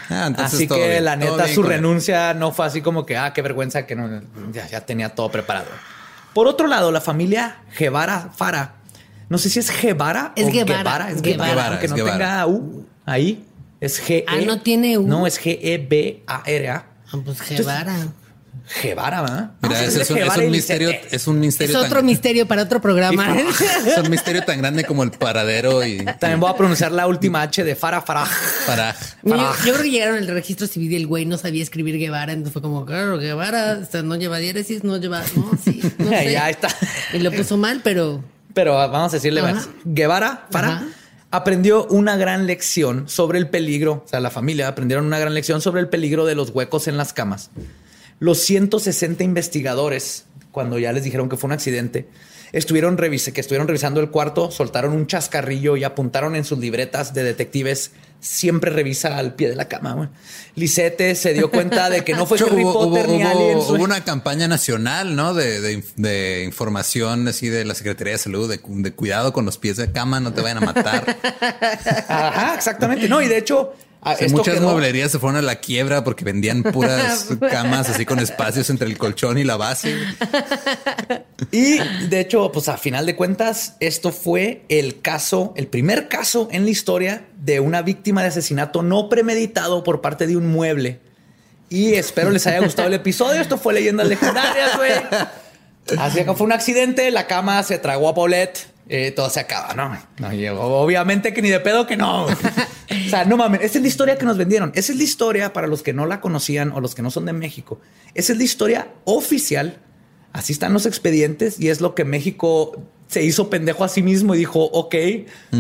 Ah, así que bien, la neta, su renuncia no fue así como que, ah, qué vergüenza que no, ya, ya tenía todo preparado. Por otro lado, la familia Guevara Fara, no sé si es Guevara Es o Guevara, es Guevara. Guevara, aunque Es no Guevara. tenga U ahí, es G. Ah, no tiene U. No, es G E B A R A. Ah, pues Guevara. Guevara, ¿verdad? Mira, Vamos a ese decirle es un, es misterio, es un misterio Es tan- otro misterio para otro programa. es un misterio tan grande como el paradero y También voy a pronunciar la última H de Fara Faraj. para Yo, yo creo que llegaron al registro civil y el güey no sabía escribir Guevara, entonces fue como, claro, Guevara, o sea, no lleva diéresis, no lleva, no, sí, no sé. Ya está. Y lo puso mal, pero Pero vamos a decirle más. Guevara, Fara, Ajá. aprendió una gran lección sobre el peligro. O sea, la familia aprendieron una gran lección sobre el peligro de los huecos en las camas. Los 160 investigadores, cuando ya les dijeron que fue un accidente, estuvieron, revise- que estuvieron revisando el cuarto, soltaron un chascarrillo y apuntaron en sus libretas de detectives. Siempre revisa al pie de la cama. Lisette se dio cuenta de que no fue Harry hubo, Potter hubo- ni hubo- hubo una campaña nacional, ¿no? De, de inf- de información así de la Secretaría de Salud, de, de cuidado con los pies de cama, no te vayan a matar. Ajá, exactamente. No, y de hecho, a- Sí, esto muchas quedó- mueblerías se fueron a la quiebra porque vendían puras camas así con espacios entre el colchón y la base. Y de hecho, pues a final de cuentas, esto fue el caso, el primer caso en la historia de una víctima de asesinato no premeditado por parte de un mueble. Y espero les haya gustado el episodio. Esto fue Leyendas Legendarias, güey. Así que fue un accidente, la cama se tragó a Paulette, eh, todo se acaba, ¿no? no y obviamente que ni de pedo que no. O sea, no mames, esa es la historia que nos vendieron. Esa es la historia para los que no la conocían o los que no son de México. Esa es la historia oficial. Así están los expedientes y es lo que México se hizo pendejo a sí mismo y dijo, ok,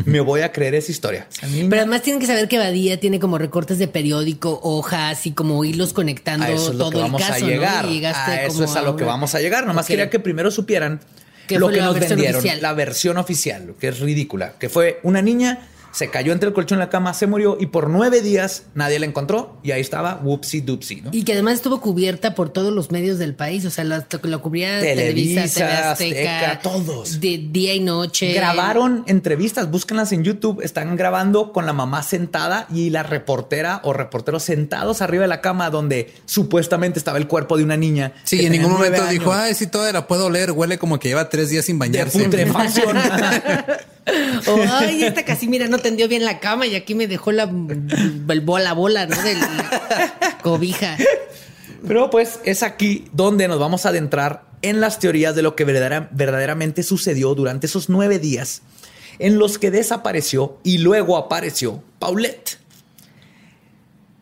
me voy a creer esa historia. Pero además tienen que saber que Badía tiene como recortes de periódico, hojas y como hilos conectando a eso es lo todo que vamos el caso, a ¿no? llegar. Y llegaste a eso como es a lo que una- vamos a llegar. Nomás Ok. quería que primero supieran ¿Qué lo que la nos versión vendieron, oficial? la versión oficial, que es ridícula, que fue una niña se cayó entre el colchón y la cama, se murió y por nueve días nadie la encontró y ahí estaba whoopsie doopsie, ¿no? Y que además estuvo cubierta por todos los medios del país, o sea, la, lo cubría Televisa, Televisa, TV Azteca, Azteca, todos. De día y noche. Grabaron entrevistas, búsquenlas en YouTube. Están grabando con la mamá sentada y la reportera o reporteros sentados arriba de la cama donde supuestamente estaba el cuerpo de una niña. Sí, en ningún momento dijo, años. ay, sí, todavía la puedo oler, huele como que lleva tres días sin de bañarse. putrefacción. O, ay, esta casi, mira, no tendió bien la cama y aquí me dejó la, el bola bola, ¿no? De la cobija. Pero pues es aquí donde nos vamos a adentrar en las teorías de lo que verdadera- verdaderamente sucedió durante esos nueve días en los que desapareció y luego apareció Paulette.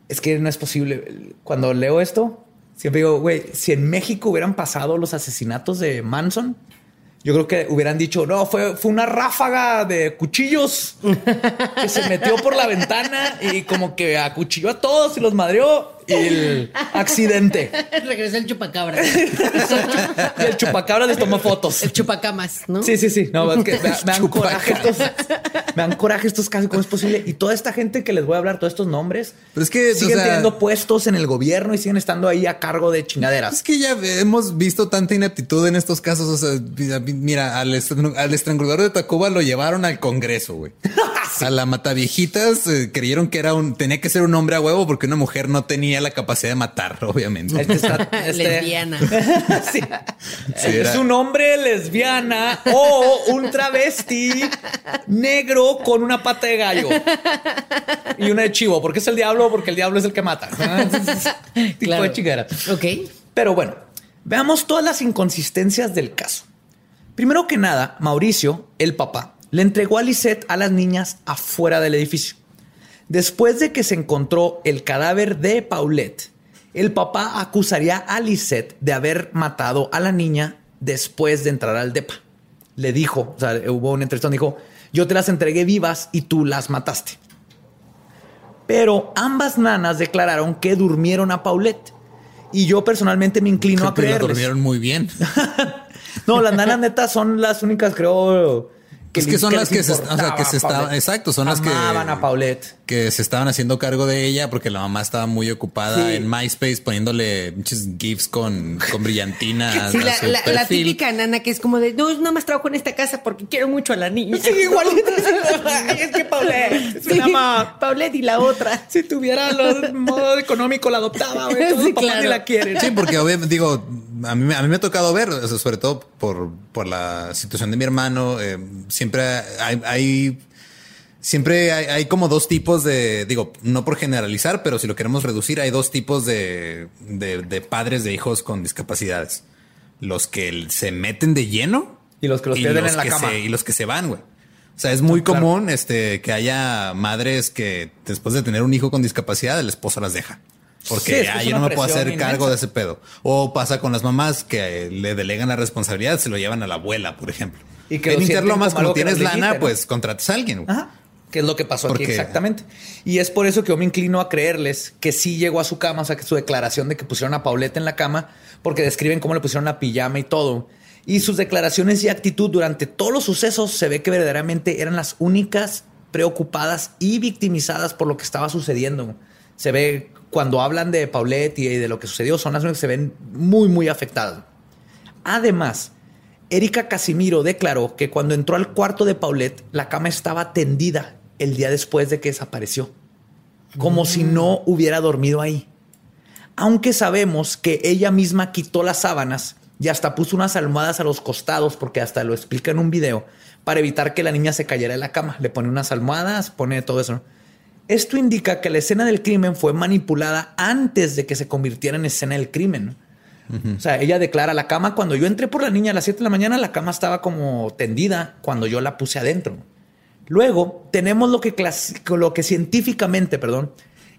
Es que no es posible. Cuando leo esto, siempre digo, güey, si en México hubieran pasado los asesinatos de Manson, yo creo que hubieran dicho, no, fue, fue una ráfaga de cuchillos que se metió por la ventana y como que acuchilló a todos y los madreó y el accidente. Regresó el chupacabra. El chupacabra les tomó fotos. El chupacamas, ¿no? Sí, sí, sí. No, es que me, me dan coraje estos, me dan coraje estos casos. ¿Cómo es posible? Y toda esta gente que les voy a hablar, todos estos nombres, Pero es que, o siguen sea- teniendo puestos en el gobierno y siguen estando ahí a cargo de chingaderas. Es que ya hemos visto tanta ineptitud en estos casos. O sea, mira, al, estran- al estrangulador de Tacuba lo llevaron al Congreso, güey. A la mataviejitas eh, creyeron que era un, tenía que ser un hombre a huevo porque una mujer no tenía la capacidad de matar, obviamente. Este está- este- Lesbiana. sí. Sí, es un hombre lesbiana o un travesti negro con una pata de gallo y una de chivo, porque es el diablo, porque el diablo es el que mata. tipo Claro. de chingadera. Ok. Pero bueno, veamos todas las inconsistencias del caso. Primero que nada, Mauricio, el papá, le entregó a Lisette a las niñas afuera del edificio. Después de que se encontró el cadáver de Paulette, el papá acusaría a Lisette de haber matado a la niña después de entrar al DEPA. Le dijo, o sea, hubo una entrevista donde dijo, yo te las entregué vivas y tú las mataste. Pero ambas nanas declararon que durmieron a Paulette Y yo personalmente me inclino a Creo que creerles. durmieron muy bien. No, las nanas netas son las únicas, creo. Es que son las que se- o sea, que se exacto, son las que- Amaban a Paulette. Que se estaban haciendo cargo de ella porque la mamá estaba muy ocupada Sí. en MySpace poniéndole muchos gifs con, con brillantina. Sí, la, la- típica nana que es como de, no, nada más trabajo en esta casa porque quiero mucho a la niña. Sí, igualito. Es que Paulette Sí, Paulette y la otra. Si tuviera los modo económico, la adoptaba. güey. Todos Sí, los papás claro. la quieren. Sí, porque obviamente digo, a mí, me- a mí me ha tocado ver, o sea, sobre todo por, por la situación de mi hermano, eh, siempre hay, hay- siempre hay, hay como dos tipos de, digo, no por generalizar, pero si lo queremos reducir, hay dos tipos de, de- de padres de hijos con discapacidades. Los que se meten de lleno Y los que los pierden en la cama. se- y los que se van, güey. O sea, es muy Claro. común este, que haya madres que después de tener un hijo con discapacidad, el esposo las deja. Porque Sí, "Ah, yo no me puedo hacer cargo de ese pedo. O pasa con las mamás que le delegan la responsabilidad, se lo llevan a la abuela, por ejemplo. Y que en Interlomas, como como tienes lana, pues contratas a alguien. Ajá. Que es lo que pasó aquí exactamente. Y es por eso que yo me inclino a creerles que sí llegó a su cama, o sea, que su declaración de que pusieron a Paulette en la cama, porque describen cómo le pusieron la pijama y todo. Y sus declaraciones y actitud durante todos los sucesos se ve que verdaderamente eran las únicas preocupadas y victimizadas por lo que estaba sucediendo. Se ve cuando hablan de Paulette y de lo que sucedió, son las únicas que se ven muy, muy afectadas. Además, Erika Casimiro declaró que cuando entró al cuarto de Paulette, la cama estaba tendida el día después de que desapareció, como si no hubiera dormido ahí. Aunque sabemos que ella misma quitó las sábanas y hasta puso unas almohadas a los costados, porque hasta lo explica en un video, para evitar que la niña se cayera de la cama. Le pone unas almohadas, pone todo eso. Esto indica que la escena del crimen fue manipulada antes de que se convirtiera en escena del crimen. O sea, ella declara la cama. Cuando yo entré por la niña a las 7 de la mañana, la cama estaba como tendida cuando yo la puse adentro. Luego tenemos lo que, lo que científicamente, perdón,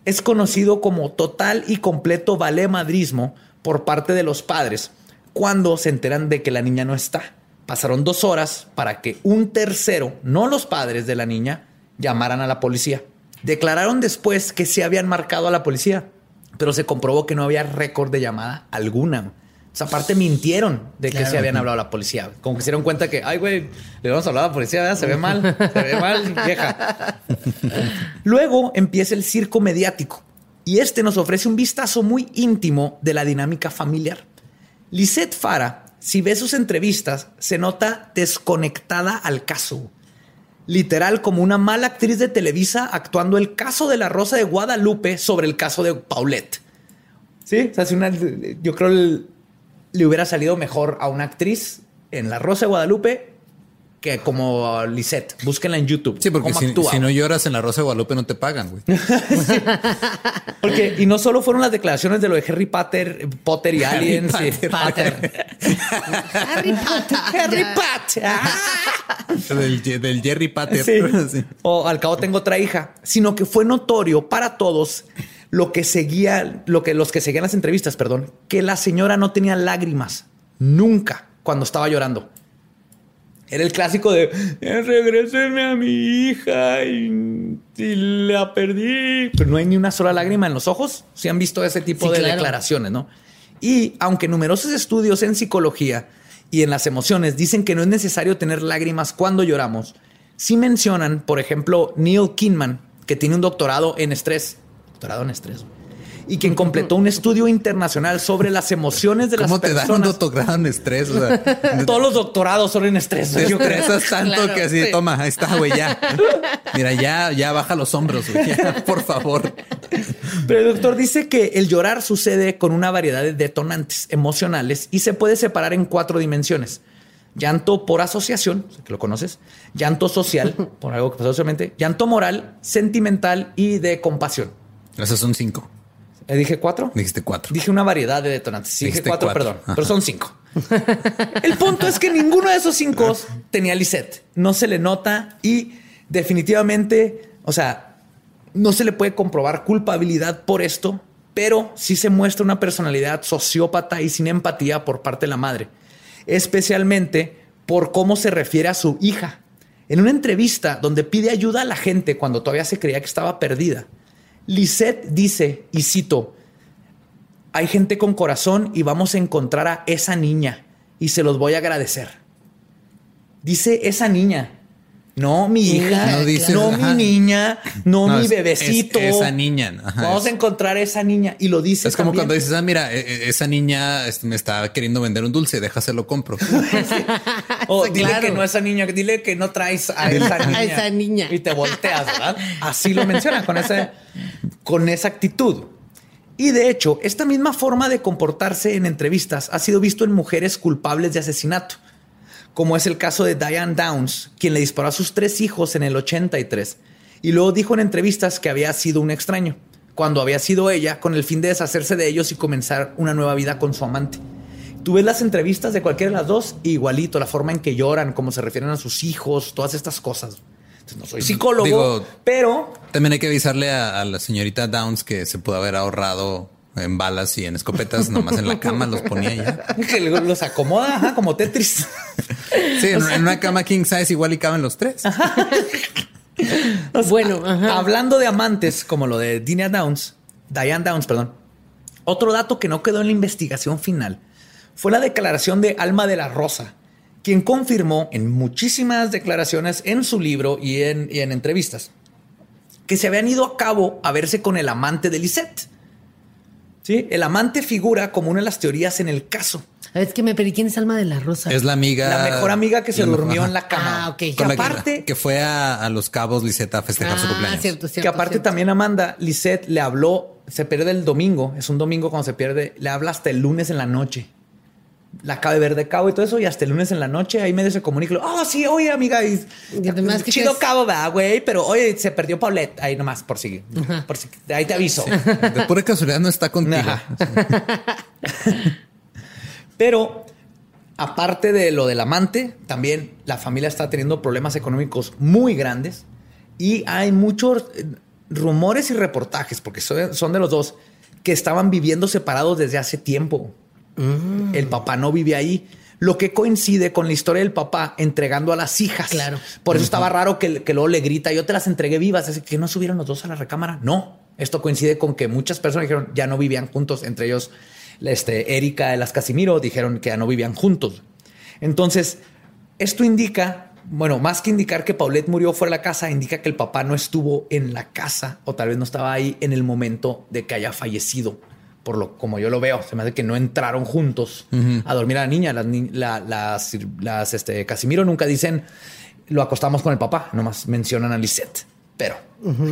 es conocido como total y completo valemadrismo por parte de los padres cuando se enteran de que la niña no está. Pasaron dos horas para que un tercero, no los padres de la niña, llamaran a la policía. Declararon después que sí habían marcado a la policía, pero se comprobó que no había récord de llamada alguna. O sea, aparte mintieron de que Claro. se habían hablado a la policía. Como que se dieron cuenta que, ay, güey, le vamos a hablar a la policía, ¿verdad? se ve mal, se ve mal, vieja. Luego empieza el circo mediático y este nos ofrece un vistazo muy íntimo de la dinámica familiar. Lisette Fara, si ves sus entrevistas, se nota desconectada al caso. Literal, como una mala actriz de Televisa actuando el caso de la Rosa de Guadalupe sobre el caso de Paulette. Sí, o sea, si una, yo creo el- le hubiera salido mejor a una actriz en La Rosa de Guadalupe que como Lisette. Búsquenla en YouTube. Sí, porque cómo si, no lloras en la Rosa de Guadalupe no te pagan, güey. Porque, y no solo fueron las declaraciones de lo de Harry Potter, Potter y Aliens. y- Potter. Harry Potter. Harry Potter. Ah. del, del Jerry. Sí. Sí. O al cabo tengo otra hija, sino que fue notorio para todos lo que seguía, lo que los que seguían las entrevistas, perdón, que la señora no tenía lágrimas nunca cuando estaba llorando. Era el clásico de "Eh, regrésenme a mi hija y, y la perdí. Pero no hay ni una sola lágrima en los ojos. Si han visto ese tipo Sí, de claro. declaraciones, ¿no? Y aunque numerosos estudios en psicología y en las emociones dicen que no es necesario tener lágrimas cuando lloramos, sí mencionan, por ejemplo, Neil Kinman, que tiene un doctorado en estrés, doctorado en estrés, y quien completó un estudio internacional sobre las emociones de las ¿Cómo te dan un personas. doctorado en estrés? O sea, Todos los doctorados son en estrés. te yo creo. estresas tanto Claro, que así, sí. toma, ahí está, güey, ya. Mira, ya, ya baja los hombros, güey, ya, por favor. Pero el doctor dice que el llorar sucede con una variedad de detonantes emocionales y se puede separar en cuatro dimensiones. Llanto por asociación, que lo conoces, llanto social, por algo que pasó socialmente, llanto moral, sentimental y de compasión. Esos son cinco. ¿Eh, ¿Dije cuatro? Dijiste cuatro. Dije una variedad de detonantes. Sí, dije cuatro, cuatro. perdón, Ajá. pero son cinco. El punto es que ninguno de esos cinco tenía Lisette. No se le nota y definitivamente, o sea, no se le puede comprobar culpabilidad por esto, pero sí se muestra una personalidad sociópata y sin empatía por parte de la madre, especialmente por cómo se refiere a su hija. En una entrevista donde pide ayuda a la gente cuando todavía se creía que estaba perdida, Lisette dice, y cito, hay gente con corazón y vamos a encontrar a esa niña y se los voy a agradecer. Dice esa niña. No, mi hija. No mi niña. No, No, mi es- bebecito. es esa niña, ajá, Vamos a encontrar a esa niña. Y lo dice. Es como también. cuando dices, ah, mira, e- e- esa niña este, me está queriendo vender un dulce, déjaselo compro. O dile claro. que no esa niña, dile que no traes a esa A niña. esa niña. Y te volteas, ¿verdad? Así lo menciona con, ese, con esa actitud. Y de hecho, esta misma forma de comportarse en entrevistas ha sido visto en mujeres culpables de asesinato, como es el caso de Diane Downs, quien le disparó a sus tres hijos en el 83 y luego dijo en entrevistas que había sido un extraño, cuando había sido ella con el fin de deshacerse de ellos y comenzar una nueva vida con su amante. Tú ves las entrevistas de cualquiera de las dos, igualito, la forma en que lloran, cómo se refieren a sus hijos, todas estas cosas. Entonces, no soy psicólogo, Digo- pero También hay que avisarle a, a la señorita Downs que se pudo haber ahorrado en balas y en escopetas, nomás en la cama los ponía ya. que los acomoda ajá, como Tetris. Sí, en, en una cama king size igual y caben los tres. Bueno, ajá. Hablando de amantes, como lo de Diane Downs, Diane Downs, perdón. Otro dato que no quedó en la investigación final fue la declaración de Alma de la Rosa, quien confirmó en muchísimas declaraciones en su libro y en, y en entrevistas que se habían ido a cabo a verse con el amante de Lisette. Sí, el amante figura como una de las teorías en el caso. A ver, es que me perdí. ¿Quién es Alma de la Rosa? Es la amiga. La mejor amiga que se la durmió ajá. en la cama. Ah, ok. Que Con la que- aparte, que, fue a, a los cabos Liseta a festejar su Ah, cumpleaños. cierto, cierto. que aparte cierto. también Amanda, Lisette le habló, se pierde el domingo, es un domingo cuando se pierde, le habla hasta el lunes en la noche. La acaba de ver de cabo y todo eso, y hasta el lunes en la noche ahí medio se comunica. Oh, sí, oye, amiga. Y, además, ¿qué chido cabo, ¿verdad, güey? Pero oye, se perdió Paulette. Ahí nomás, por si, por si ahí te aviso. De pura casualidad no está contigo. Pero aparte de lo del amante, también la familia está teniendo problemas económicos muy grandes y hay muchos eh, rumores y reportajes, porque son de los dos, que estaban viviendo separados desde hace tiempo. El papá no vive ahí. Lo que coincide con la historia del papá entregando a las hijas. Claro. Por eso estaba raro que, que luego le grita, yo te las entregué vivas, así que no subieron los dos a la recámara. No, esto coincide con que muchas personas dijeron ya no vivían juntos, entre ellos este, Erika de las Casimiro dijeron que ya no vivían juntos. Entonces, esto indica, bueno, más que indicar que Paulette murió fuera de la casa, indica que el papá no estuvo en la casa o tal vez no estaba ahí en el momento de que haya fallecido. Por lo como yo lo veo, se me hace que no entraron juntos a dormir a la niña. Las, la- las, las, este, Casimiro nunca dicen lo acostamos con el papá, nomás mencionan a Lisette. Pero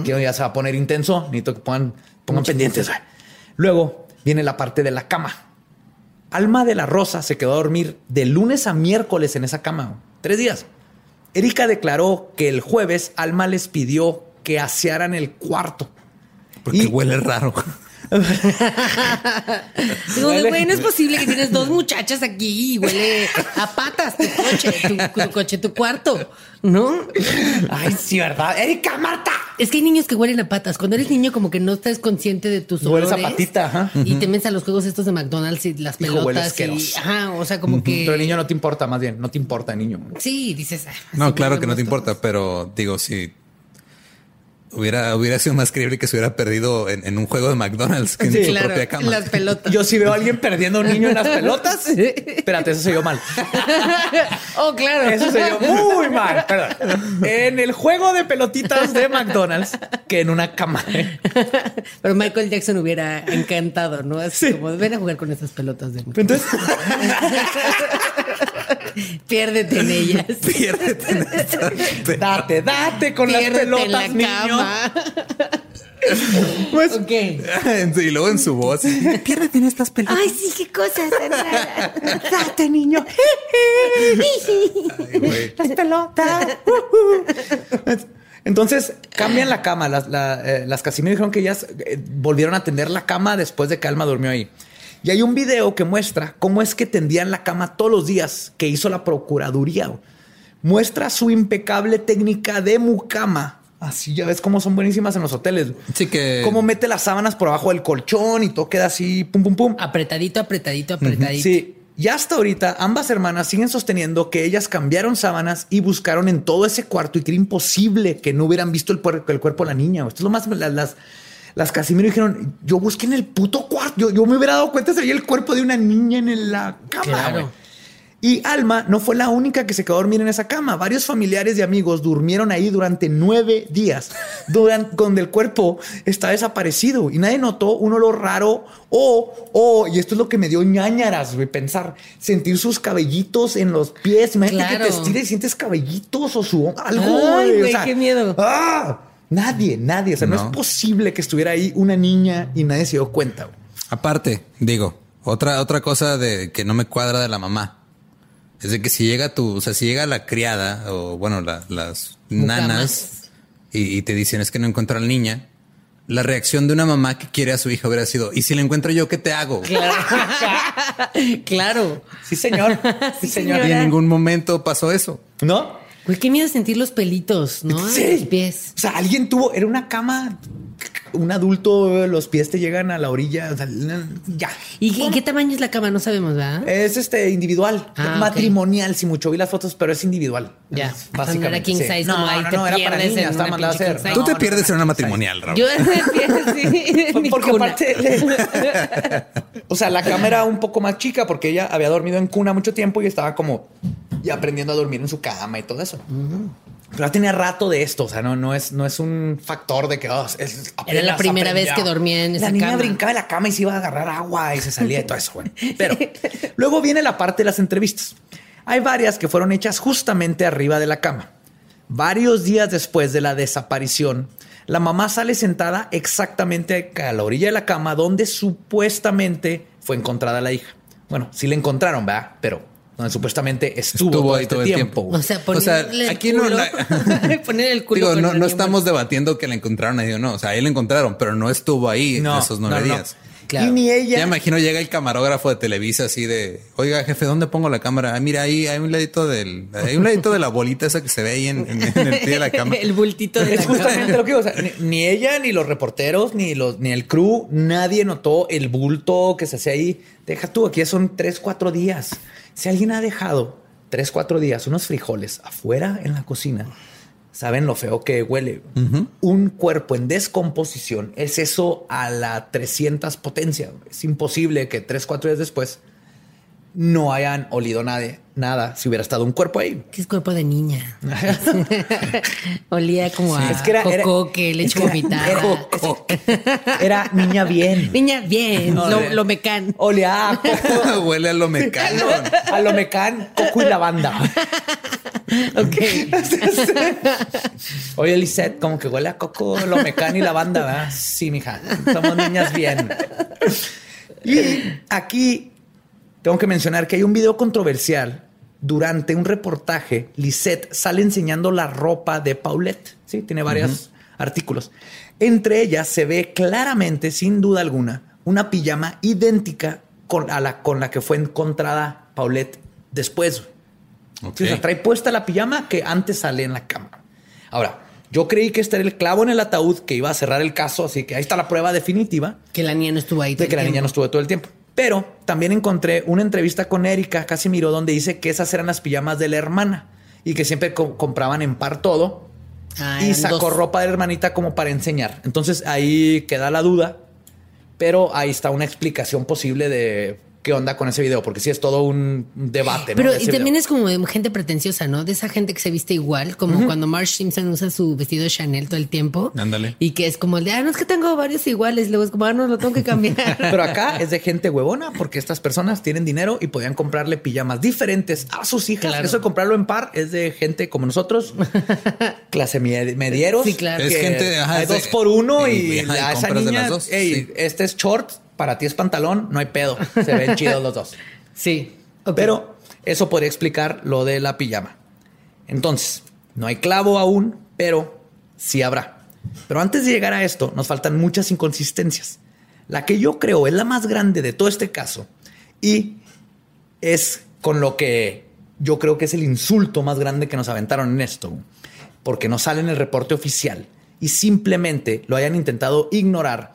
aquí ya se va a poner intenso, necesito que pongan, pongan pendientes. Luego viene la parte de la cama. Alma de la Rosa se quedó a dormir de lunes a miércoles en esa cama. Tres días. Erika declaró que el jueves Alma les pidió que asearan el cuarto. Porque Y- huele raro. Digo, güey, no es posible que tienes dos muchachas aquí y huele a patas tu coche, tu, tu coche, tu cuarto, ¿no? Ay, sí, ¿verdad? Erika, Marta. Es que hay niños que huelen a patas. Cuando eres niño, como que no estás consciente de tus Hueles olores. a patita, ajá. Y te metes a los juegos estos de McDonald's y las Hijo, pelotas. Y, ajá, o sea, como que. Pero el niño no te importa, más bien, no te importa, niño. Sí, dices. "Ay, No, claro que no te importa, todos". pero digo, si hubiera, hubiera sido más creíble que se hubiera perdido en, en un juego de McDonald's que en Sí. su Claro, propia cama. las pelotas. Yo si veo a alguien perdiendo a un niño en las pelotas, espérate, eso se oyó mal. oh, claro. Eso se oyó muy mal. Perdón. En el juego de pelotitas de McDonald's que en una cama. Pero Michael Jackson hubiera encantado, ¿no? Así Sí. como ven a jugar con esas pelotas de Entonces, Piérdete en ellas. Piérdete en esta- date, date con las pelotas, en la niño. Pues, ok. y luego en su voz. Piérdete en estas pelotas. Ay, sí, qué cosas. date, niño. Ay. Las pelotas. Entonces cambian la cama. Las, la- eh, las Casimiro dijeron que ellas eh, volvieron a tender la cama después de que Alma durmió ahí. Y hay un video que muestra cómo es que tendían la cama todos los días que hizo la Procuraduría. Muestra su impecable técnica de mucama. Así ya ves cómo son buenísimas en los hoteles. Sí que- Cómo mete las sábanas por abajo del colchón y todo queda así, pum, pum, pum. Apretadito, apretadito, apretadito. Sí. Y hasta ahorita ambas hermanas siguen sosteniendo que ellas cambiaron sábanas y buscaron en todo ese cuarto y que era imposible que no hubieran visto el, el cuerpo de la niña. Esto es lo más... Las, las, las Casimiro dijeron, yo busqué en el puto cuarto yo, yo me hubiera dado cuenta si había el cuerpo de una niña en la cama. Claro. Y Alma no fue la única que se quedó a dormir en esa cama. Varios familiares y amigos durmieron ahí durante nueve días, durante, donde el cuerpo está desaparecido y nadie notó un olor raro o, o, y esto es lo que me dio ñañaras, güey, pensar, sentir sus cabellitos en los pies. Imagínate que te estires y sientes cabellitos o su algo, Ay, güey. O sea, qué miedo. ¡ah! Nadie, nadie. O sea, no. No. es posible que estuviera ahí una niña y nadie se dio cuenta. güey. Aparte, digo, otra, otra cosa de que no me cuadra de la mamá es de que si llega tu, o sea, si llega la criada o bueno, la- las nanas y, y te dicen es que no encuentro a la niña, la reacción de una mamá que quiere a su hija hubiera sido, ¿y si la encuentro yo, qué te hago? Claro. claro. Sí, señor. Sí, señor. Y en ningún momento pasó eso. ¿No? Güey, qué miedo sentir los pelitos, ¿no? Sí. En los pies. O sea, alguien tuvo, era una cama, un adulto, los pies te llegan a la orilla, o sea, ya. ¿Y qué, qué tamaño es la cama? No sabemos, ¿verdad? Es este individual, Ah, matrimonial, si mucho vi las fotos, pero es individual. Ya. Es sea, no Básicamente. era king sí. size, no, como ahí no, te no, era para pierdes en niñas, estaba una mandado a hacer. Tú No, te no, pierdes no, en una matrimonial, Raúl. Yo sí. mi Porque cuna. aparte, o sea, la cama era un poco más chica porque ella había dormido en cuna mucho tiempo y estaba como ya aprendiendo a dormir en su cama y todo eso. Pero ya tenía rato de esto, o sea, no, no es, no es un factor de que oh, es- Era la primera vez que dormía en esa La niña cama. brincaba de la cama y se iba a agarrar agua y se salía y todo eso. Bueno, pero luego viene la parte de las entrevistas. Hay varias que fueron hechas justamente arriba de la cama. Varios días después de la desaparición, la mamá sale sentada exactamente a la orilla de la cama donde supuestamente fue encontrada la hija. Bueno, sí la encontraron, ¿verdad? Pero donde supuestamente estuvo, Estuvo todo ahí este todo el tiempo. tiempo. O sea, O sea, el aquí no la- poner el culo. Digo, no, el no estamos debatiendo que la encontraron ahí o no. O sea, ahí la encontraron, pero no estuvo ahí No, esos nueve no, no. días. Claro. Y ni Ya ella. me imagino llega el camarógrafo de Televisa así de, oiga jefe, ¿dónde pongo la cámara? Ah, mira, ahí hay un ladito del, hay un ladito de la bolita esa que se ve ahí en, en- en el pie de la cama. el bultito de la Es justamente lo que digo. o sea, ni, ni ella, ni los reporteros, ni los, ni el crew, nadie notó el bulto que se hacía ahí. Deja tú, aquí ya son tres, cuatro días. Si alguien ha dejado tres, cuatro días unos frijoles afuera en la cocina, saben lo feo que huele. Un cuerpo en descomposición es eso a la 300 potencia. Es imposible que tres, cuatro días después no hayan olido nada, nada si hubiera estado un cuerpo ahí. Que es cuerpo de niña. Olía como a Es que era- era- cocoque, es leche era- vomitada. Era niña bien. Niña, bien. No, lo, lo mecan. Olía a coco, Huele a lo mecano. a lo mecán, coco y lavanda. Ok. Oye, Lisette, como que huele a coco, lo mecán y lavanda, ¿verdad? Sí, mija. Somos niñas bien. Y aquí tengo que mencionar que hay un video controversial. Durante un reportaje, Lisette sale enseñando la ropa de Paulette. Sí, tiene varios artículos. Entre ellas se ve claramente, sin duda alguna, una pijama idéntica con, a la, con la que fue encontrada Paulette después. Ok. Sí, o sea, trae puesta la pijama que antes sale en la cama. Ahora, yo creí que este era el clavo en el ataúd que iba a cerrar el caso, así que ahí está la prueba definitiva Que la niña no estuvo ahí. todo de el que la niña no estuvo todo el tiempo. Pero también encontré una entrevista con Erika Casimiro donde dice que esas eran las pijamas de la hermana y que siempre co- compraban en par todo Ah, y sacó dos. ropa de la hermanita como para enseñar. Entonces ahí queda la duda, pero ahí está una explicación posible de qué onda con ese video, porque sí es todo un debate. ¿no? Pero de y también video. es como de gente pretenciosa, ¿no? De esa gente que se viste igual, como cuando Marge Simpson usa su vestido Chanel todo el tiempo. Ándale. Y que es como el de, ah, no es que tengo varios iguales. Luego es como, ah, no, lo tengo que cambiar. Pero acá es de gente huevona porque estas personas tienen dinero y podían comprarle pijamas diferentes a sus hijas. Claro. Eso de comprarlo en par es de gente como nosotros, clase med- medieros. Sí, claro. Es que gente, ajá, hay es de- dos por uno y, y, ajá, y a esa compras de niña, las dos, "Ey, sí. este es short, para ti es pantalón, no hay pedo. Se ven chidos los dos. sí. Pero eso podría explicar lo de la pijama. Entonces, no hay clavo aún, pero sí habrá. Pero antes de llegar a esto, nos faltan muchas inconsistencias. La que yo creo es la más grande de todo este caso y es con lo que yo creo que es el insulto más grande que nos aventaron en esto, porque no sale en el reporte oficial y simplemente lo hayan intentado ignorar.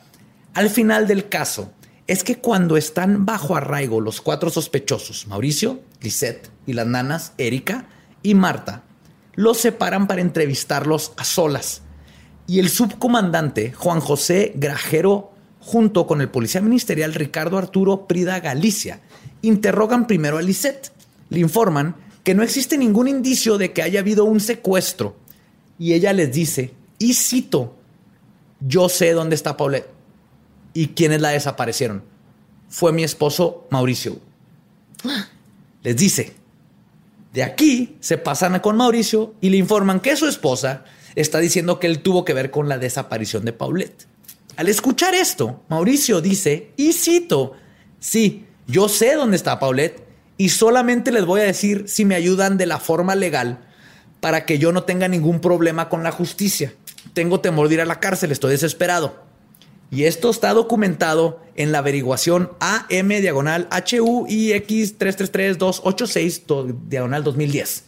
Al final del caso, es que cuando están bajo arraigo los cuatro sospechosos, Mauricio, Lisette y las nanas, Erika y Marta, los separan para entrevistarlos a solas. Y el subcomandante Juan José Grajero junto con el policía ministerial Ricardo Arturo Prida Galicia, interrogan primero a Lisette. Le informan que no existe ningún indicio de que haya habido un secuestro. Y ella les dice, y cito, yo sé dónde está Paulette y quiénes la desaparecieron. Fue mi esposo Mauricio. Les dice, de aquí se pasan con Mauricio y le informan que su esposa está diciendo que él tuvo que ver con la desaparición de Paulette. Al escuchar esto, Mauricio dice, y cito, sí, yo sé dónde está Paulette y solamente les voy a decir si me ayudan de la forma legal para que yo no tenga ningún problema con la justicia. Tengo temor de ir a la cárcel, estoy desesperado. Y esto está documentado en la averiguación AM diagonal HUIX 333286 diagonal 2010.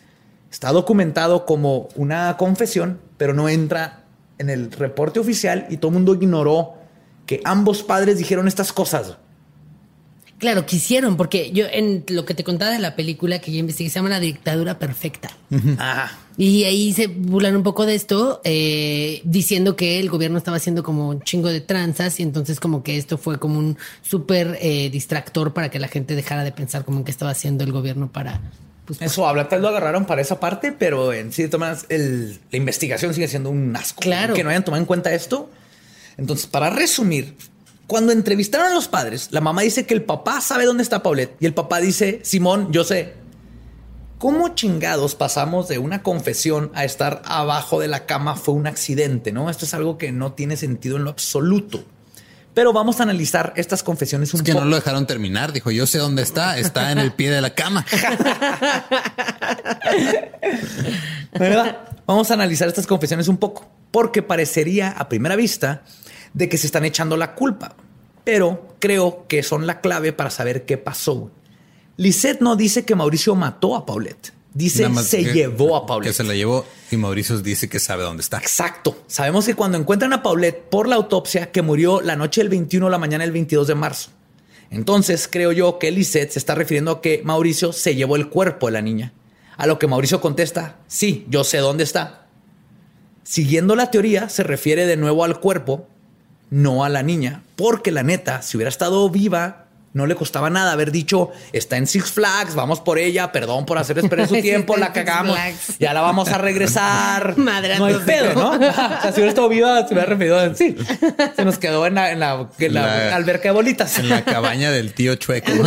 Está documentado como una confesión, pero no entra en el reporte oficial y todo el mundo ignoró que ambos padres dijeron estas cosas. Claro, quisieron, porque yo en lo que te contaba de la película que yo investigué se llama La dictadura perfecta. Ah, Y ahí se burlan un poco de esto, eh, diciendo que el gobierno estaba haciendo como un chingo de tranzas y entonces como que esto fue como un súper eh, distractor para que la gente dejara de pensar como en qué estaba haciendo el gobierno para... Pues, eso habla, tal lo agarraron para esa parte, pero en sí, tomas el, la investigación sigue siendo un asco. Claro. Que no hayan tomado en cuenta esto. Entonces, para resumir, cuando entrevistaron a los padres, la mamá dice que el papá sabe dónde está Paulette y el papá dice, Simón, yo sé. ¿Cómo chingados pasamos de una confesión a estar abajo de la cama fue un accidente? ¿No? Esto es algo que no tiene sentido en lo absoluto. Pero vamos a analizar estas confesiones un Es que poco. no lo dejaron terminar. Dijo, yo sé dónde está. Está en el pie de la cama. ¿verdad? Vamos a analizar estas confesiones un poco, porque parecería a primera vista de que se están echando la culpa, pero creo que son la clave para saber qué pasó. Lisette no dice que Mauricio mató a Paulette, dice se que- llevó a Paulette. Que se la llevó y Mauricio dice que sabe dónde está. Exacto. Sabemos que cuando encuentran a Paulette por la autopsia que murió la noche del 21 o la mañana del 22 de marzo. Entonces creo yo que Lisette se está refiriendo a que Mauricio se llevó el cuerpo de la niña. A lo que Mauricio contesta, sí, yo sé dónde está. Siguiendo la teoría, se refiere de nuevo al cuerpo, no a la niña, porque la neta, si hubiera estado viva, no le costaba nada haber dicho, está en Six Flags, vamos por ella, perdón por hacer esperar su tiempo, la en cagamos, ya la vamos a regresar. Madrazos. No hay pedo, ¿no? o sea, si hubiera estado viva, se hubiera referido a sí. Se nos quedó en la, en la, en la La- alberca de bolitas. En la cabaña del tío Chueco. ¿no?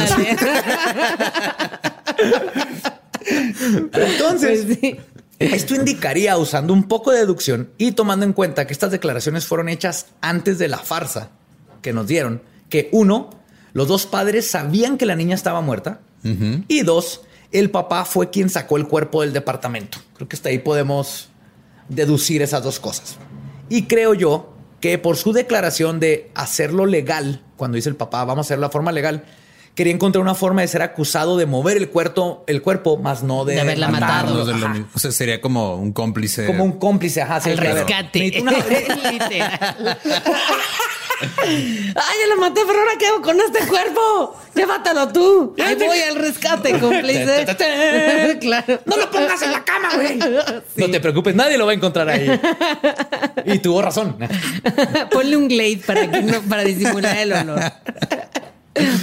Entonces, Pues sí. esto indicaría, usando un poco de deducción y tomando en cuenta que estas declaraciones fueron hechas antes de la farsa que nos dieron, que uno, los dos padres sabían que la niña estaba muerta y dos, el papá fue quien sacó el cuerpo del departamento. Creo que hasta ahí podemos deducir esas dos cosas. Y creo yo que por su declaración de hacerlo legal, cuando dice el papá, vamos a hacerlo de forma legal, quería encontrar una forma de ser acusado de mover el cuerpo, el cuerpo, más no de, De haberla matado. De. O sea, sería como un cómplice. Como un cómplice, ajá. ver, rescate. necesito una- Literal. Ay, ya lo maté, pero ahora qué hago con este cuerpo. Llévatelo tú. Ahí voy al rescate, cómplice. claro. No lo pongas en la cama, güey. No te preocupes, nadie lo va a encontrar ahí. Y tuvo razón. Ponle un glade para, que no, para disimular el olor.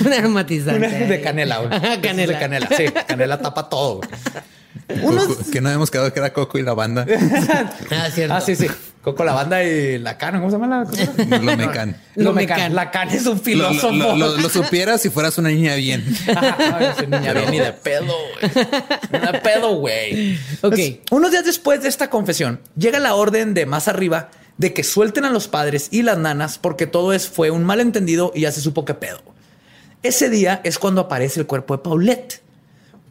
Un aromatizante. Una de canela, güey. Canela. De canela, sí. Canela tapa todo. güey. Coco- que no habíamos quedado que era Coco y la banda. Ah, cierto. Ah, sí, sí. Coco la banda y la cana. ¿Cómo se llama la cosa? Lo mecan. Lo Mecan. La cana es un Lo, filósofo. lo- lo- lo supieras si fueras una niña bien. Ajá, no, niña bien, ni de pedo, güey. Ni de pedo, güey. Ok. Pues, unos días después de esta confesión, llega la orden de más arriba de que suelten a los padres y las nanas porque todo es, fue un malentendido y ya se supo qué pedo. Ese día es cuando aparece el cuerpo de Paulette.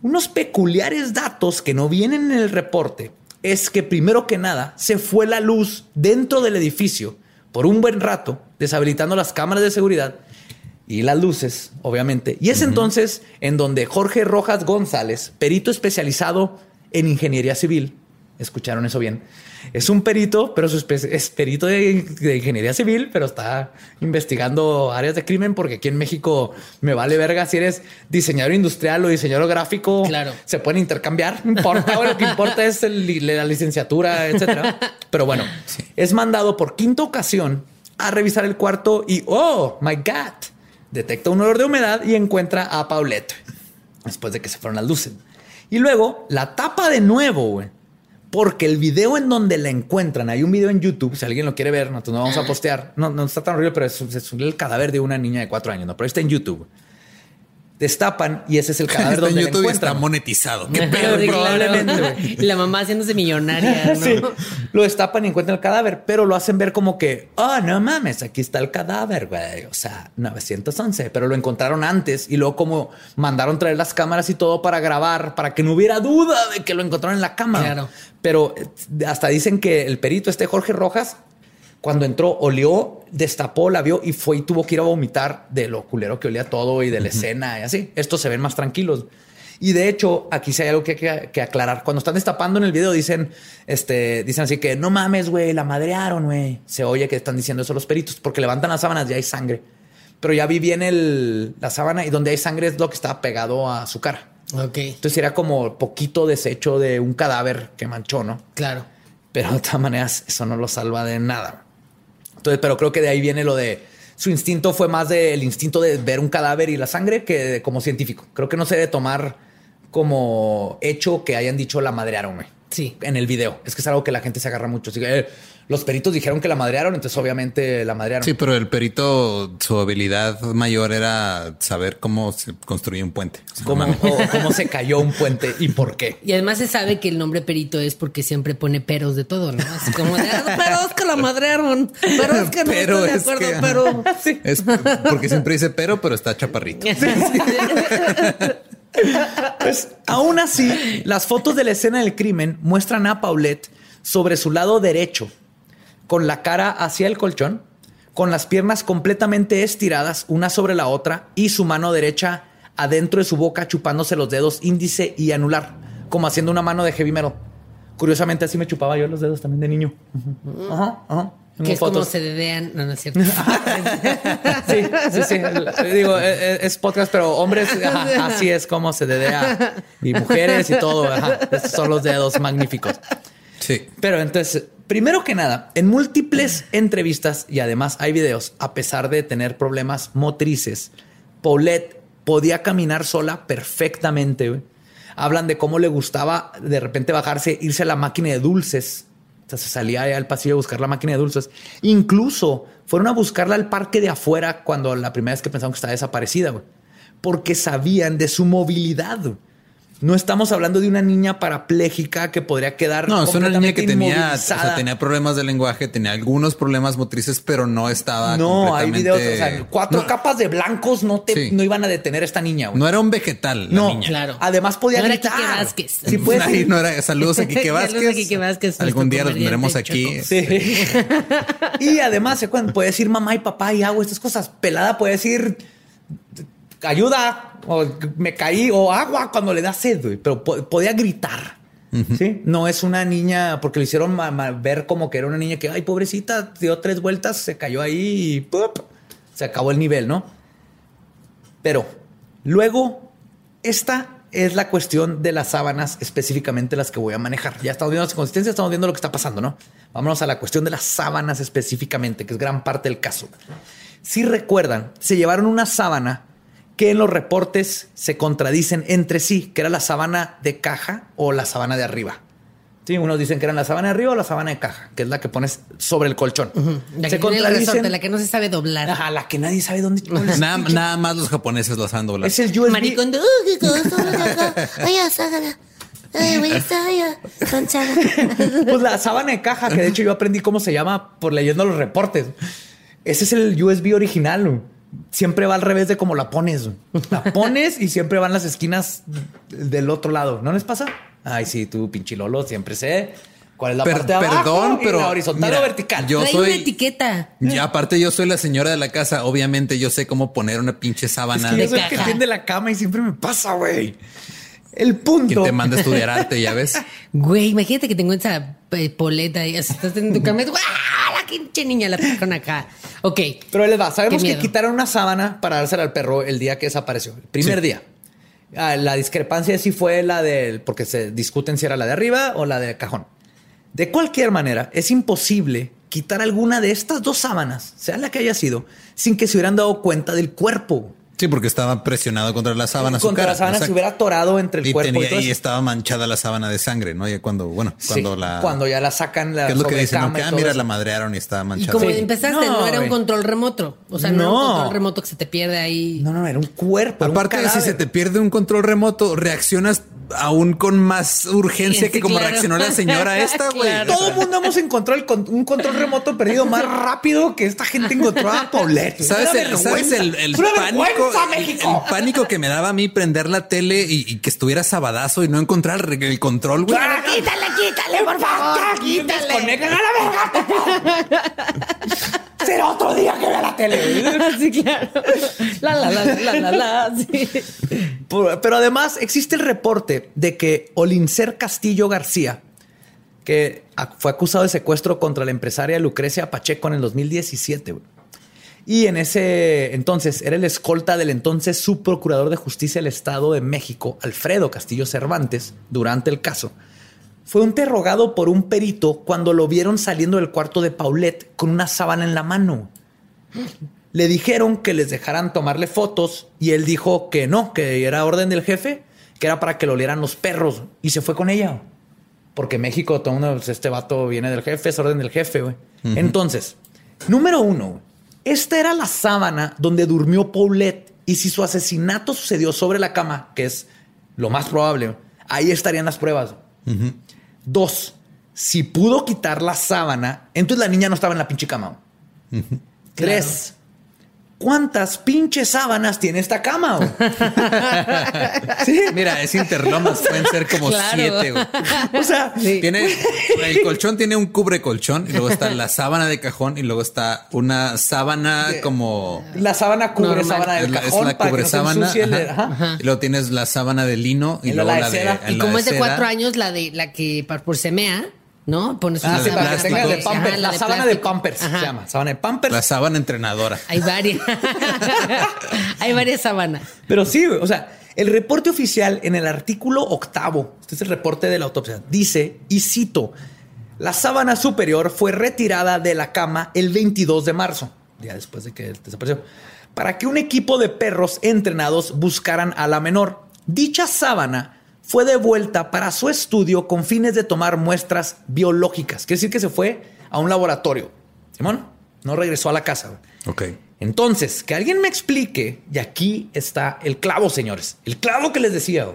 Unos peculiares datos que no vienen en el reporte es que primero que nada se fue la luz dentro del edificio por un buen rato, deshabilitando las cámaras de seguridad y las luces, obviamente. Y es entonces en donde Jorge Rojas González, perito especializado en ingeniería civil, escucharon eso bien, es un perito, pero su es perito de, de ingeniería civil, pero está investigando áreas de crimen porque aquí en México me vale verga si eres diseñador industrial o diseñador gráfico. Claro. Se pueden intercambiar, no importa, lo que importa es el- la licenciatura, etcétera. Pero bueno, es mandado por quinta ocasión a revisar el cuarto y, oh, my God, detecta un olor de humedad y encuentra a Paulette después de que se fueron las luces. Y luego la tapa de nuevo, güey. Porque el video en donde la encuentran, hay un video en YouTube, si alguien lo quiere ver, nosotros no vamos a postear. No, no está tan horrible, pero es, es el cadáver de una niña de cuatro años, ¿no? Pero está en YouTube destapan y ese es el cadáver Está en donde YouTube está encuentran. monetizado. ¿Qué pedo? Sí, claro. Probablemente, la mamá haciéndose millonaria, ¿no? Sí. Lo destapan y encuentran el cadáver, pero lo hacen ver como que, oh, no mames, aquí está el cadáver, güey. O sea, 911, pero lo encontraron antes y luego como mandaron traer las cámaras y todo para grabar, para que no hubiera duda de que lo encontraron en la cama. Claro. Pero eh, hasta dicen que el perito, este Jorge Rojas, cuando entró, olió, destapó, la vio y fue y tuvo que ir a vomitar de lo culero que olía todo y de la escena y así. Estos se ven más tranquilos. Y de hecho, aquí sí hay algo que que, que aclarar. Cuando están destapando en el video, dicen, este, dicen así que no mames, güey, la madrearon, güey. Se oye que están diciendo eso los peritos porque levantan las sábanas y hay sangre. Pero ya vi bien el, la sábana y donde hay sangre es lo que estaba pegado a su cara. Ok, Entonces era como poquito desecho de un cadáver que manchó, ¿no? claro. Pero de todas maneras, eso no lo salva de nada. Entonces, pero creo que de ahí viene lo de su instinto fue más del instinto de ver un cadáver y la sangre que de- como científico. Creo que no se debe tomar como hecho que hayan dicho la madrearon, güey. Sí. En el video. Es que es algo que la gente se agarra mucho. Así que, eh, los peritos dijeron que la madrearon, entonces obviamente la madrearon. Sí, pero el perito, su habilidad mayor era saber cómo se construye un puente. Cómo, o se cayó un puente y por qué. Y además se sabe que el nombre perito es porque siempre pone peros de todo, ¿no? Así como de, "Ah, pero es que la madrearon, pero es que no Pero estoy de es acuerdo, que- pero... Es porque siempre dice pero, pero está chaparrito. Pues aún así, las fotos de la escena del crimen muestran a Paulette sobre su lado derecho, con la cara hacia el colchón, con las piernas completamente estiradas una sobre la otra y su mano derecha adentro de su boca chupándose los dedos índice y anular, como haciendo una mano de heavy metal. Curiosamente así me chupaba yo los dedos también de niño. Ajá, ajá. Que es como se dedean. No, no es cierto. Sí, sí, sí. Digo, eh, eh, es podcast, pero hombres, ajá, así es como se dedea. Y mujeres y todo. ajá. Estos son los dedos magníficos. Sí. Pero entonces, primero que nada, en múltiples entrevistas y además hay videos, a pesar de tener problemas motrices, Paulette podía caminar sola perfectamente. Hablan de cómo le gustaba de repente bajarse, irse a la máquina de dulces. O sea, se salía al pasillo a buscar la máquina de dulces. Incluso fueron a buscarla al parque de afuera cuando la primera vez que pensaron que estaba desaparecida. Porque sabían de su movilidad. No estamos hablando de una niña parapléjica que podría quedar No, es una niña que tenía, o sea, tenía problemas de lenguaje, tenía algunos problemas motrices, pero no estaba No, hay videos, o sea, cuatro no, capas de blancos no te Sí. no iban a detener a esta niña, güey. no era un vegetal la No, niña. Claro. Además podía No era gritar. Quique Vázquez. Sí, no era, saludos a Quique Saludos a Vázquez. Quique Vázquez, Algún día los tendremos aquí. Sí. y además, puede decir mamá y papá y hago estas cosas. Pelada puede decir ayuda o me caí o agua cuando le da sed, güey. Pero po- podía gritar. Sí, no es una niña porque le hicieron ver como que era una niña que, ay, pobrecita, dio tres vueltas, se cayó ahí y ¡pup! se acabó el nivel, ¿no? Pero luego, esta es la cuestión de las sábanas, específicamente las que voy a manejar. Ya estamos viendo las consistencias, estamos viendo lo que está pasando, ¿no? Vámonos a la cuestión de las sábanas específicamente, que es gran parte del caso. Si recuerdan, se llevaron una sábana que en los reportes se contradicen entre sí, que era la sábana de caja o la sábana de arriba. Sí, unos dicen que eran la sábana de arriba o la sábana de caja, que es la que pones sobre el colchón. La se que tiene el resorte, la que no se sabe doblar. Ajá, la que nadie sabe dónde. Nada, nada más los japoneses los han doblado. Es el USB. Maricón de... "Uh. Pues la sábana de caja, que de hecho yo aprendí cómo se llama por leyendo los reportes. Ese es el USB original. Siempre va al revés de cómo la pones. La pones y siempre van las esquinas del otro lado. ¿No les pasa? Ay, sí, tú, pinchilolo, siempre sé cuál es la Per- parte de abajo perdón, y pero la horizontal mira, o vertical. yo- Trae soy- una etiqueta. Y aparte yo soy la señora de la casa. Obviamente yo sé cómo poner una pinche es sábana que yo de soy el que tiende la cama y siempre me pasa, güey. El que punto. te manda a estudiar arte, ya ves. Güey, imagínate que tengo esa eh, poleta y así estás en tu cama ¡ah! La pinche niña la con acá. Ok. Pero les va. Sabemos que quitaron una sábana para dársela al perro el día que desapareció. El primer Sí. día. Ah, la discrepancia sí fue la del... Porque se discuten si era la de arriba o la de cajón. De cualquier manera, es imposible quitar alguna de estas dos sábanas, sea la que haya sido, sin que se hubieran dado cuenta del cuerpo. Sí, porque estaba presionado contra la sábana. su Contra cara. la sábana se hubiera atorado entre el y, cuerpo tenía- y todo y estaba manchada la sábana de sangre, ¿no? Ya cuando, bueno, Sí, cuando la. cuando ya la sacan la ¿Qué es lo que dicen? No, que, ah, mira, eso. la madrearon y estaba Y manchada. como Sí. empezaste, no, No, era un control remoto. O sea, no, era un control remoto que se te pierde ahí. No, no, era un cuerpo. era un Aparte, si se te pierde un control remoto, reaccionas aún con más urgencia Sí, que como claro. reaccionó la señora esta, güey. Claro. Todo el mundo hemos encontrado el con- un control remoto perdido más rápido que esta gente encontró a Paulette. ¿Sabes, el, ¿sabes el, pánico? El- México. El, pánico que me daba a mí prender la tele y, y que estuviera sabadazo y no encontrar el, control, güey. Claro, quítale, quítale, por favor. Quítale. Desconecten a la verga. Será otro día que vea la tele. sí, claro. La, la, la, la, la, la. sí. Pero además existe el reporte de que Olincer Castillo García, que fue acusado de secuestro contra la empresaria Lucrecia Pacheco en el 2017. güey. Y en ese entonces era el escolta del entonces subprocurador de justicia del Estado de México, Alfredo Castillo Cervantes, durante el caso. Fue interrogado por un perito cuando lo vieron saliendo del cuarto de Paulette con una sábana en la mano. Le dijeron que les dejaran tomarle fotos y él dijo que no, que era orden del jefe, que era para que lo olieran los perros y se fue con ella. Porque México, todo uno, pues, este vato viene del jefe, es orden del jefe, güey. Entonces, número uno, esta era la sábana donde durmió Paulette y si su asesinato sucedió sobre la cama, que es lo más probable, ahí estarían las pruebas. Dos, si pudo quitar la sábana, entonces la niña no estaba en la pinche cama. Tres. ¿Cuántas pinches sábanas tiene esta cama? güey? sí. Mira, es interlomas, pueden ser como Claro. siete, güey. O sea, Tiene, el colchón tiene un cubre colchón y luego está la sábana de cajón y luego está una sábana como la sábana cubre Normal. sábana del la, es cajón la para que cubre no se sábana ensucie el- ajá. ajá. y luego tienes la sábana de lino y Y la luego de la de, seda. Y como es de cuatro años, la de la que por semea, ¿no? Pones Ah, una sí, para que plástico. tenga de Ajá, Pampers. La, de sábana de. Pampers Ajá. se llama. Sábana de Pampers. la sábana entrenadora Hay varias. Hay varias sábanas. Pero sí, o sea, el reporte oficial en el artículo octavo, este es el reporte de la autopsia, dice, y cito, la sábana superior fue retirada de la cama el 22 de marzo, ya después de que desapareció, para que un equipo de perros entrenados buscaran a la menor. Dicha sábana fue devuelta para su estudio con fines de tomar muestras biológicas. Quiere decir que se fue a un laboratorio. Simón, no regresó a la casa. ok Entonces, que alguien me explique, y aquí está el clavo, señores, el clavo que les decía.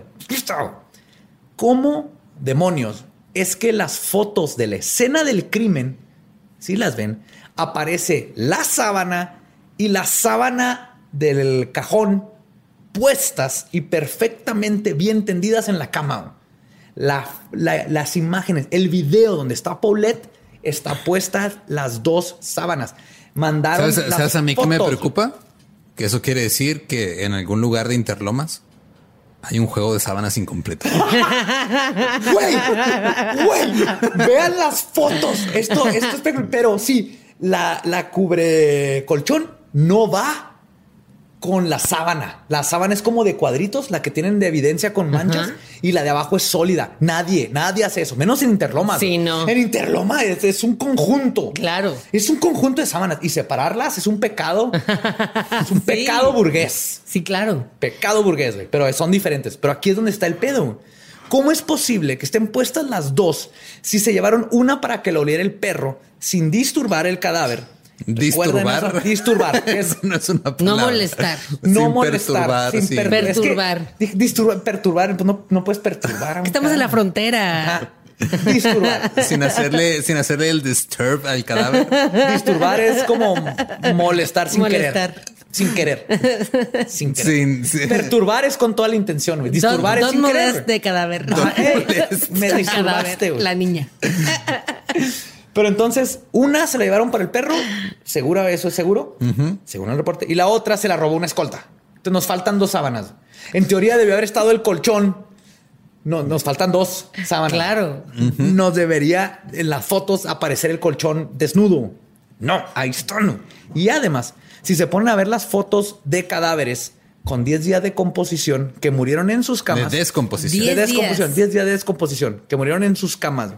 ¿cómo demonios es que las fotos de la escena del crimen, si las ven, aparece la sábana y la sábana del cajón puestas y perfectamente bien tendidas en la cama? güey? La- la- las imágenes, el video donde está Paulette, está puestas las dos sábanas. Mandaron ¿Sabes, las sabes a mí qué me preocupa? Que eso quiere decir que en algún lugar de Interlomas hay un juego de sábanas incompleto. Güey, güey, vean las fotos. Esto, esto es pe- pero sí, la, la cubre colchón no va con la sábana. La sábana es como de cuadritos, la que tienen de evidencia con manchas, y la de abajo es sólida. Nadie, nadie hace eso, menos en Interloma. Sí, no. En Interloma es, es un conjunto. Claro. Es un conjunto de sábanas y separarlas es un pecado. Es un pecado burgués. Sí, claro. Pecado burgués, güey. Pero son diferentes. Pero aquí es donde está el pedo. ¿Cómo es posible que estén puestas las dos si se llevaron una para que lo oliera el perro sin disturbar el cadáver? Disturbar. eso, Disturbar. Eso no es una No palabra. molestar. no Sin molestar. perturbar, sin per- Perturbar. Es que, di- disturbar, perturbar. Pues no, no puedes perturbar. Estamos en la frontera. Ajá. Disturbar. Sin hacerle, sin hacerle el disturb al cadáver. Disturbar es como molestar sin Molestar. querer. Sin querer. Sin querer. Sin- sin- Perturbar es con toda la intención. güey. Disturbar Dos es sin querer. de cadáver. Ajá, eh, me disturbaste, cadáver, güey. La niña. Pero entonces, una se la llevaron para el perro, segura, eso es seguro, según el reporte, y la otra se la robó una escolta. Entonces nos faltan dos sábanas. En teoría debió haber estado el colchón. No, nos faltan dos sábanas. Claro. Nos debería en las fotos aparecer el colchón desnudo. No, ahí está. no. Y además, si se ponen a ver las fotos de cadáveres con 10 días de composición que murieron en sus De camas. descomposición. de Diez descomposición, días. 10 días de descomposición, que murieron en sus camas,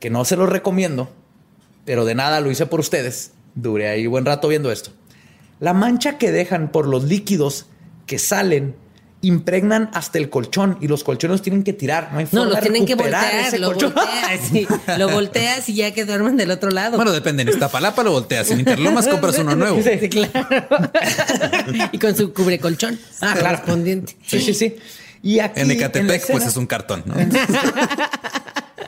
que no se los recomiendo. pero de nada lo hice por ustedes. Duré ahí buen rato viendo esto. La mancha que dejan por los líquidos que salen impregnan hasta el colchón y los colchones los tienen que tirar. No hay No, forma lo de tienen que voltear, ese lo volteas, sí, lo volteas y ya que duermen del otro lado. Bueno, depende. En Iztapalapa lo volteas. En Interlomas compras uno nuevo. Sí, claro. y con su cubrecolchón Ah, claro. correspondiente. Sí, sí, sí. Y aquí En Ecatepec, escena- pues es un cartón, ¿no?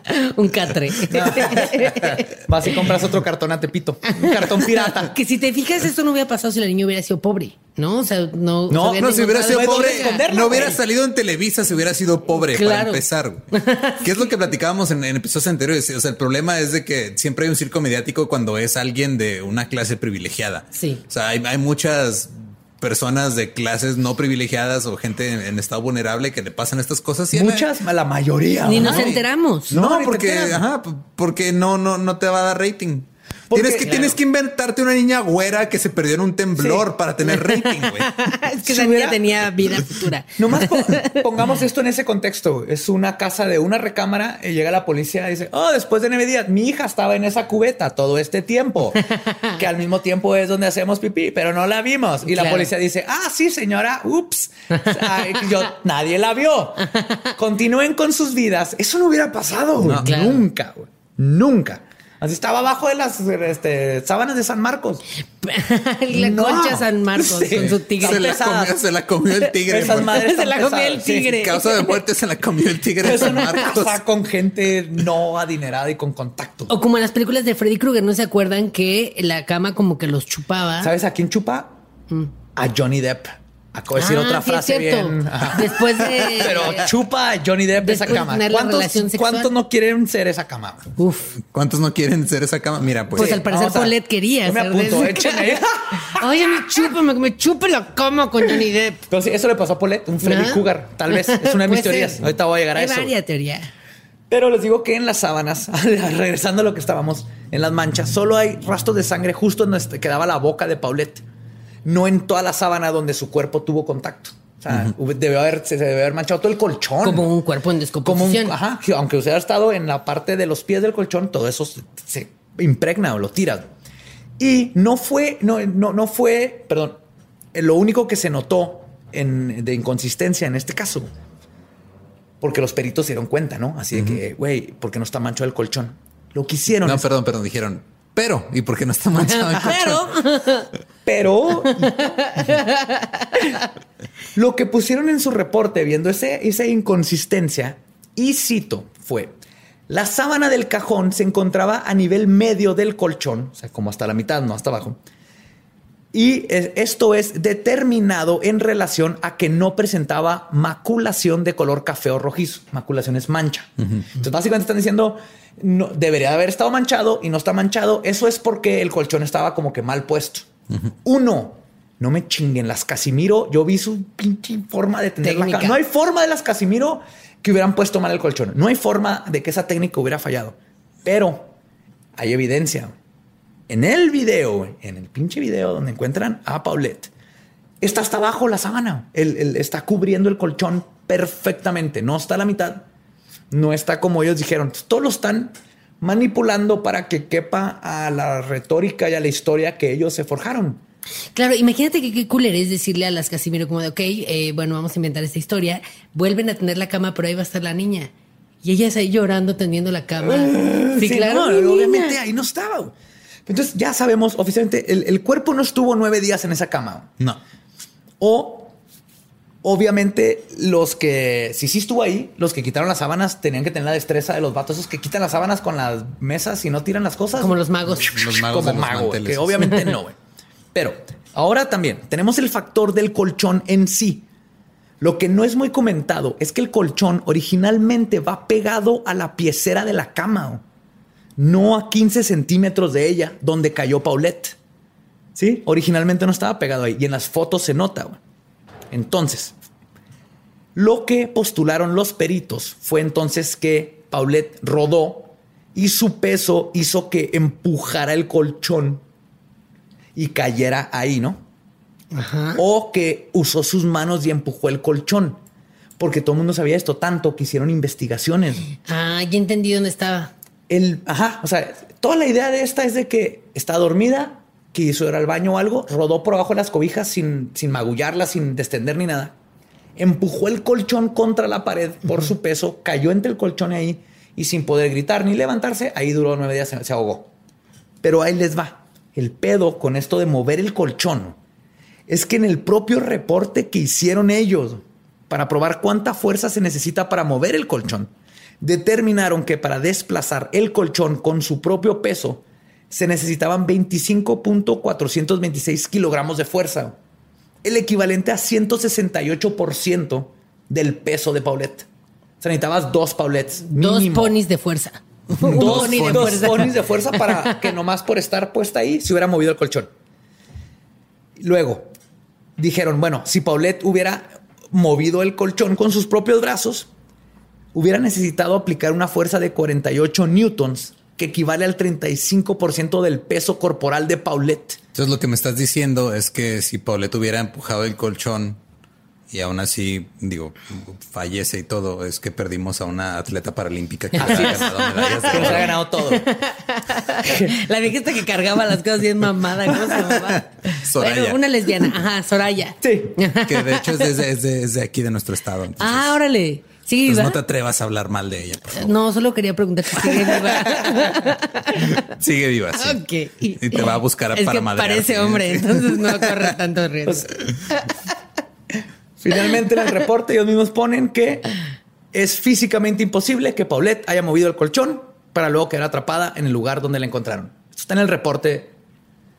Un catre. Vas y compras otro cartón a Tepito. Un cartón pirata. que si te fijas, esto no hubiera pasado si la niña hubiera sido pobre, ¿no? O sea, no. No, se No, si hubiera sido pobre, no hubiera salido en Televisa si hubiera sido pobre para empezar. ¿Qué es lo que platicábamos en, en episodios anteriores? O sea, el problema es de que siempre hay un circo mediático cuando es alguien de una clase privilegiada. Sí. O sea, hay, hay muchas personas de clases no privilegiadas o gente en, en estado vulnerable que le pasan estas cosas. y a la- Muchas, la mayoría. Ni ¿no? nos enteramos. No, No, porque, ajá, porque no, no, no te va a dar rating. Porque- tienes que, Claro. tienes que inventarte una niña güera que se perdió en un temblor para tener rating, güey. es que Si esa hubiera- niña tenía vida futura. Nomás po- pongamos esto en ese contexto. Es una casa de una recámara y llega la policía y dice, oh, después de nueve días, mi hija estaba en esa cubeta todo este tiempo, que al mismo tiempo es donde hacemos pipí, pero no la vimos. Y la policía dice, ah, sí, señora, ups, Ay, yo, nadie la vio. Continúen con sus vidas. Eso no hubiera pasado. güey. No. Claro. Nunca, güey. Nunca. Así estaba abajo de las este, sábanas de San Marcos. la No. concha San Marcos Sí. con su tigre. Se la, comió, se la comió el tigre. Esas madres Se la comió el pesadas, sí. tigre. Causa de muerte se la comió el tigre de Es San una Marcos. casa con gente no adinerada y con contacto. O como en las películas de Freddy Krueger, ¿no se acuerdan que la cama como que los chupaba? ¿Sabes a quién chupa? A Johnny Depp. Acabo de decir Ah, otra sí, es frase cierto. bien. Después de. Pero chupa a Johnny Depp esa Después de cama. tener la ¿Cuántos, cuántos no quieren ser esa cama? Uf. ¿Cuántos no quieren ser esa cama? Mira, pues. Pues al parecer a- Paulette quería. Yo me de apunto, esa échenme. cama. Oye, me chúpame, que me chupe la cama con Johnny Depp. Pero sí, eso le pasó a Paulette, un Freddy ¿Ah? Cougar. Tal vez. Es una de mis Puede teorías. Ahorita voy a llegar a Hay eso. varias teorías. Pero les digo que en las sábanas, regresando a lo que estábamos, en las manchas, solo hay rastros de sangre justo en donde quedaba la boca de Paulette. No en toda la sábana donde su cuerpo tuvo contacto. O sea, debió haber, se debe haber manchado todo el colchón. Como un cuerpo en como un, descomposición. ajá, que aunque hubiera estado en la parte de los pies del colchón, todo eso se, se impregna o lo tira. Y no fue, no, no, no fue, perdón, lo único que se notó en, de inconsistencia en este caso. Porque los peritos se dieron cuenta, ¿no? Así de que, güey, ¿por qué no está manchado el colchón? Lo que hicieron No, es- perdón, perdón. Dijeron, pero, ¿y por qué no está manchado el colchón? Pero Pero lo que pusieron en su reporte viendo ese, esa inconsistencia, y cito, fue, la sábana del cajón se encontraba a nivel medio del colchón, o sea, como hasta la mitad, no hasta abajo. Y esto es determinado en relación a que no presentaba maculación de color café o rojizo. Maculación es mancha. Entonces, básicamente están diciendo, no, debería de haber estado manchado y no está manchado. Eso es porque el colchón estaba como que mal puesto. Uno, no me chinguen las Casimiro. Yo vi su pinche forma de tener la Técnica. ca- No hay forma de las Casimiro que hubieran puesto mal el colchón. No hay forma de que esa técnica hubiera fallado. Pero hay evidencia. En el video, en el pinche video donde encuentran a Paulette, está hasta abajo la sábana. Él, él está cubriendo el colchón perfectamente. No está a la mitad. No está como ellos dijeron. Todos lo están manipulando para que quepa a la retórica y a la historia que ellos se forjaron. Claro, imagínate que qué cooler es decirle a las Casimiro como de, ok, eh, bueno, vamos a inventar esta historia, vuelven a tener la cama, pero ahí va a estar la niña. Y ella está ahí llorando, tendiendo la cama. Sí, Sí, claro. no, obviamente ahí no estaba. Entonces ya sabemos oficialmente, el, el cuerpo no estuvo nueve días en esa cama. No. O obviamente los que, si sí estuvo ahí, los que quitaron las sábanas tenían que tener la destreza de los vatos, esos que quitan las sábanas con las mesas y no tiran las cosas. Como los magos. Los magos como mago, que obviamente no, güey. Pero ahora también tenemos el factor del colchón en sí. Lo que no es muy comentado es que el colchón originalmente va pegado a la piecera de la cama, güey. no a 15 centímetros de ella, donde cayó Paulette. Sí, originalmente no estaba pegado ahí y en las fotos se nota. güey. Entonces, lo que postularon los peritos fue entonces que Paulette rodó y su peso hizo que empujara el colchón y cayera ahí, ¿no? Ajá. O que usó sus manos y empujó el colchón. Porque todo el mundo sabía esto tanto que hicieron investigaciones. Ah, ya entendí dónde estaba. el, ajá, o sea, toda la idea de esta es de que está dormida, quiso ir al baño o algo, rodó por abajo de las cobijas sin, sin magullarla, sin destender ni nada. Empujó el colchón contra la pared por su peso, cayó entre el colchón ahí y sin poder gritar ni levantarse, ahí duró nueve días, se, se ahogó. Pero ahí les va. El pedo con esto de mover el colchón es que en el propio reporte que hicieron ellos para probar cuánta fuerza se necesita para mover el colchón, determinaron que para desplazar el colchón con su propio peso se necesitaban 25.426 kilogramos de fuerza, el equivalente a 168% del peso de Paulette. O sea, necesitabas dos Paulettes. Dos ponis de fuerza. Dos, pony de dos fuerza. ponis de fuerza para que nomás por estar puesta ahí se hubiera movido el colchón. Luego dijeron, bueno, si Paulette hubiera movido el colchón con sus propios brazos, hubiera necesitado aplicar una fuerza de 48 newtons, que equivale al 35% del peso corporal de Paulette. Entonces lo que me estás diciendo es que si Paulette hubiera empujado el colchón y aún así, digo, fallece y todo, es que perdimos a una atleta paralímpica que hubiera ganado medallas de Que nos ha oro. ganado todo. La viejita que cargaba las cosas bien mamada. ¿Cómo se llamaba? Soraya. Bueno, una lesbiana. Ajá, Soraya. Sí. Que de hecho es de, es de- es de aquí de nuestro estado. Entonces, Ah, órale. ¿Sigue pues viva? no te atrevas a hablar mal de ella. por favor. No, solo quería preguntar si sigue viva. Sigue viva, sí. ok. Y te va a buscar es para que parece hombre, entonces no corre tanto riesgo. Finalmente en el reporte ellos mismos ponen que es físicamente imposible que Paulette haya movido el colchón para luego quedar atrapada en el lugar donde la encontraron. Esto está en el reporte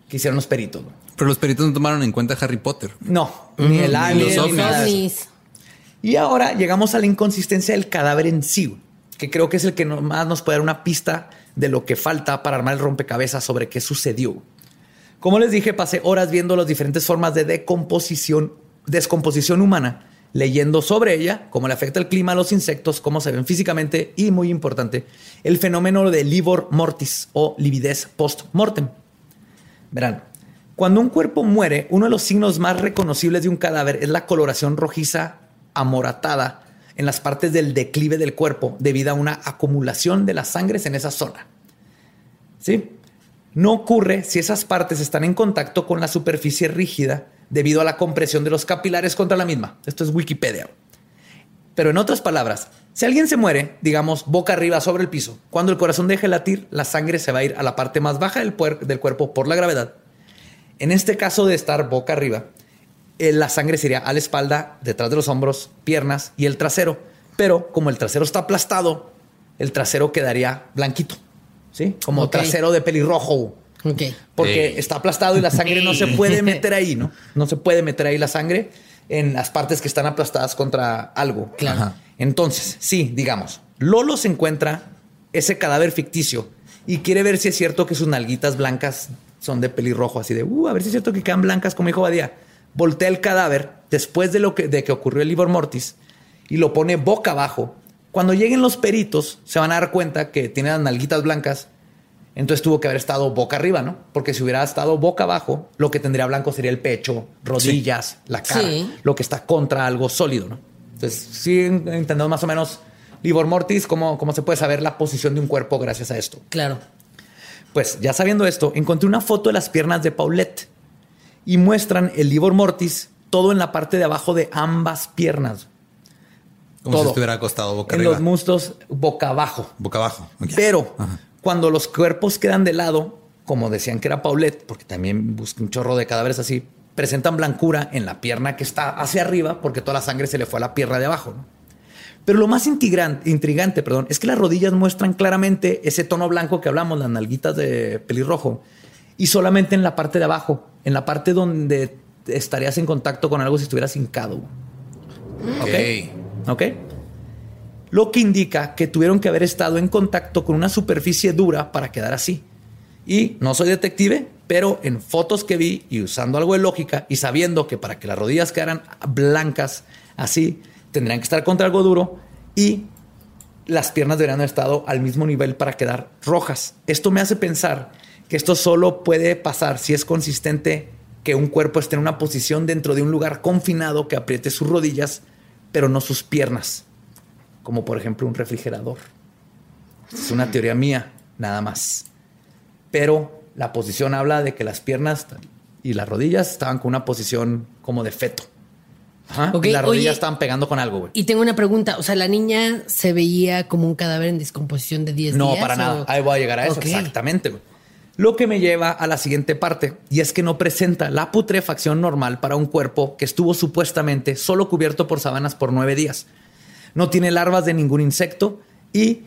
que hicieron los peritos. ¿no? Pero los peritos no tomaron en cuenta Harry Potter. No, ni el alien, los ni ovnis. eso. ovnis. Y ahora llegamos a la inconsistencia del cadáver en sí, que creo que es el que más nos puede dar una pista de lo que falta para armar el rompecabezas sobre qué sucedió. Como les dije, pasé horas viendo las diferentes formas de decomposición, descomposición humana, leyendo sobre ella, cómo le afecta el clima a los insectos, cómo se ven físicamente y, muy importante, el fenómeno de livor mortis o lividez post-mortem. Verán, cuando un cuerpo muere, uno de los signos más reconocibles de un cadáver es la coloración rojiza amoratada en las partes del declive del cuerpo debido a una acumulación de las sangres en esa zona. ¿Sí? No ocurre si esas partes están en contacto con la superficie rígida debido a la compresión de los capilares contra la misma. Esto es Wikipedia. Pero en otras palabras, si alguien se muere, digamos, boca arriba sobre el piso, cuando el corazón deje de latir, la sangre se va a ir a la parte más baja del, del cuerpo por la gravedad. En este caso de estar boca arriba, la sangre sería a la espalda, detrás de los hombros, piernas y el trasero. Pero como el trasero está aplastado, el trasero quedaría blanquito, ¿sí? Como Ok. trasero de pelirrojo. Ok. Porque está aplastado y la sangre no se puede meter ahí, ¿no? No se puede meter ahí la sangre en las partes que están aplastadas contra algo. Claro. Ajá. Entonces, sí, digamos, Lolo se encuentra ese cadáver ficticio y quiere ver si es cierto que sus nalguitas blancas son de pelirrojo, así de, uh, a ver si es cierto que quedan blancas, como dijo Badía. Voltea el cadáver después de lo que, de que ocurrió el Livor Mortis y lo pone boca abajo. Cuando lleguen los peritos, se van a dar cuenta que tiene las nalguitas blancas entonces tuvo que haber estado boca arriba, ¿no? Porque si hubiera estado boca abajo, lo que tendría blanco sería el pecho, rodillas, la cara, Sí. lo que está contra algo sólido, ¿no? Entonces, sí entendemos más o menos Livor Mortis, cómo, cómo se puede saber la posición de un cuerpo gracias a esto. Claro. Pues ya sabiendo esto, encontré una foto de las piernas de Paulette y muestran el Livor Mortis todo en la parte de abajo de ambas piernas, Como si estuviera acostado boca en arriba. los muslos boca abajo. boca abajo. Pero Ajá. cuando los cuerpos quedan de lado, como decían que era Paulette, porque también busqué un chorro de cadáveres así, presentan blancura en la pierna que está hacia arriba, porque toda la sangre se le fue a la pierna de abajo. ¿no? Pero lo más intrigante, perdón, es que las rodillas muestran claramente ese tono blanco que hablamos, las nalguitas de pelirrojo, y solamente en la parte de abajo, en la parte donde estarías en contacto con algo si estuvieras hincado. Ok. ¿Ok? Lo que indica que tuvieron que haber estado en contacto con una superficie dura para quedar así. Y no soy detective, pero en fotos que vi y usando algo de lógica y sabiendo que para que las rodillas quedaran blancas así, tendrían que estar contra algo duro y las piernas deberían haber estado al mismo nivel para quedar rojas. Esto me hace pensar que esto solo puede pasar si es consistente que un cuerpo esté en una posición dentro de un lugar confinado que apriete sus rodillas, pero no sus piernas, como por ejemplo un refrigerador. Es una teoría mía, nada más. Pero la posición habla de que las piernas y las rodillas estaban con una posición como de feto. Ajá. Y las rodillas oye. estaban pegando con algo, güey. Y tengo una pregunta, o sea, la niña se veía como un cadáver en descomposición de 10 No, días. para o- nada. Ahí voy a llegar a eso. Exactamente. güey. Lo que me lleva a la siguiente parte, y es que no presenta la putrefacción normal para un cuerpo que estuvo supuestamente solo cubierto por sábanas por nueve días. No tiene larvas de ningún insecto y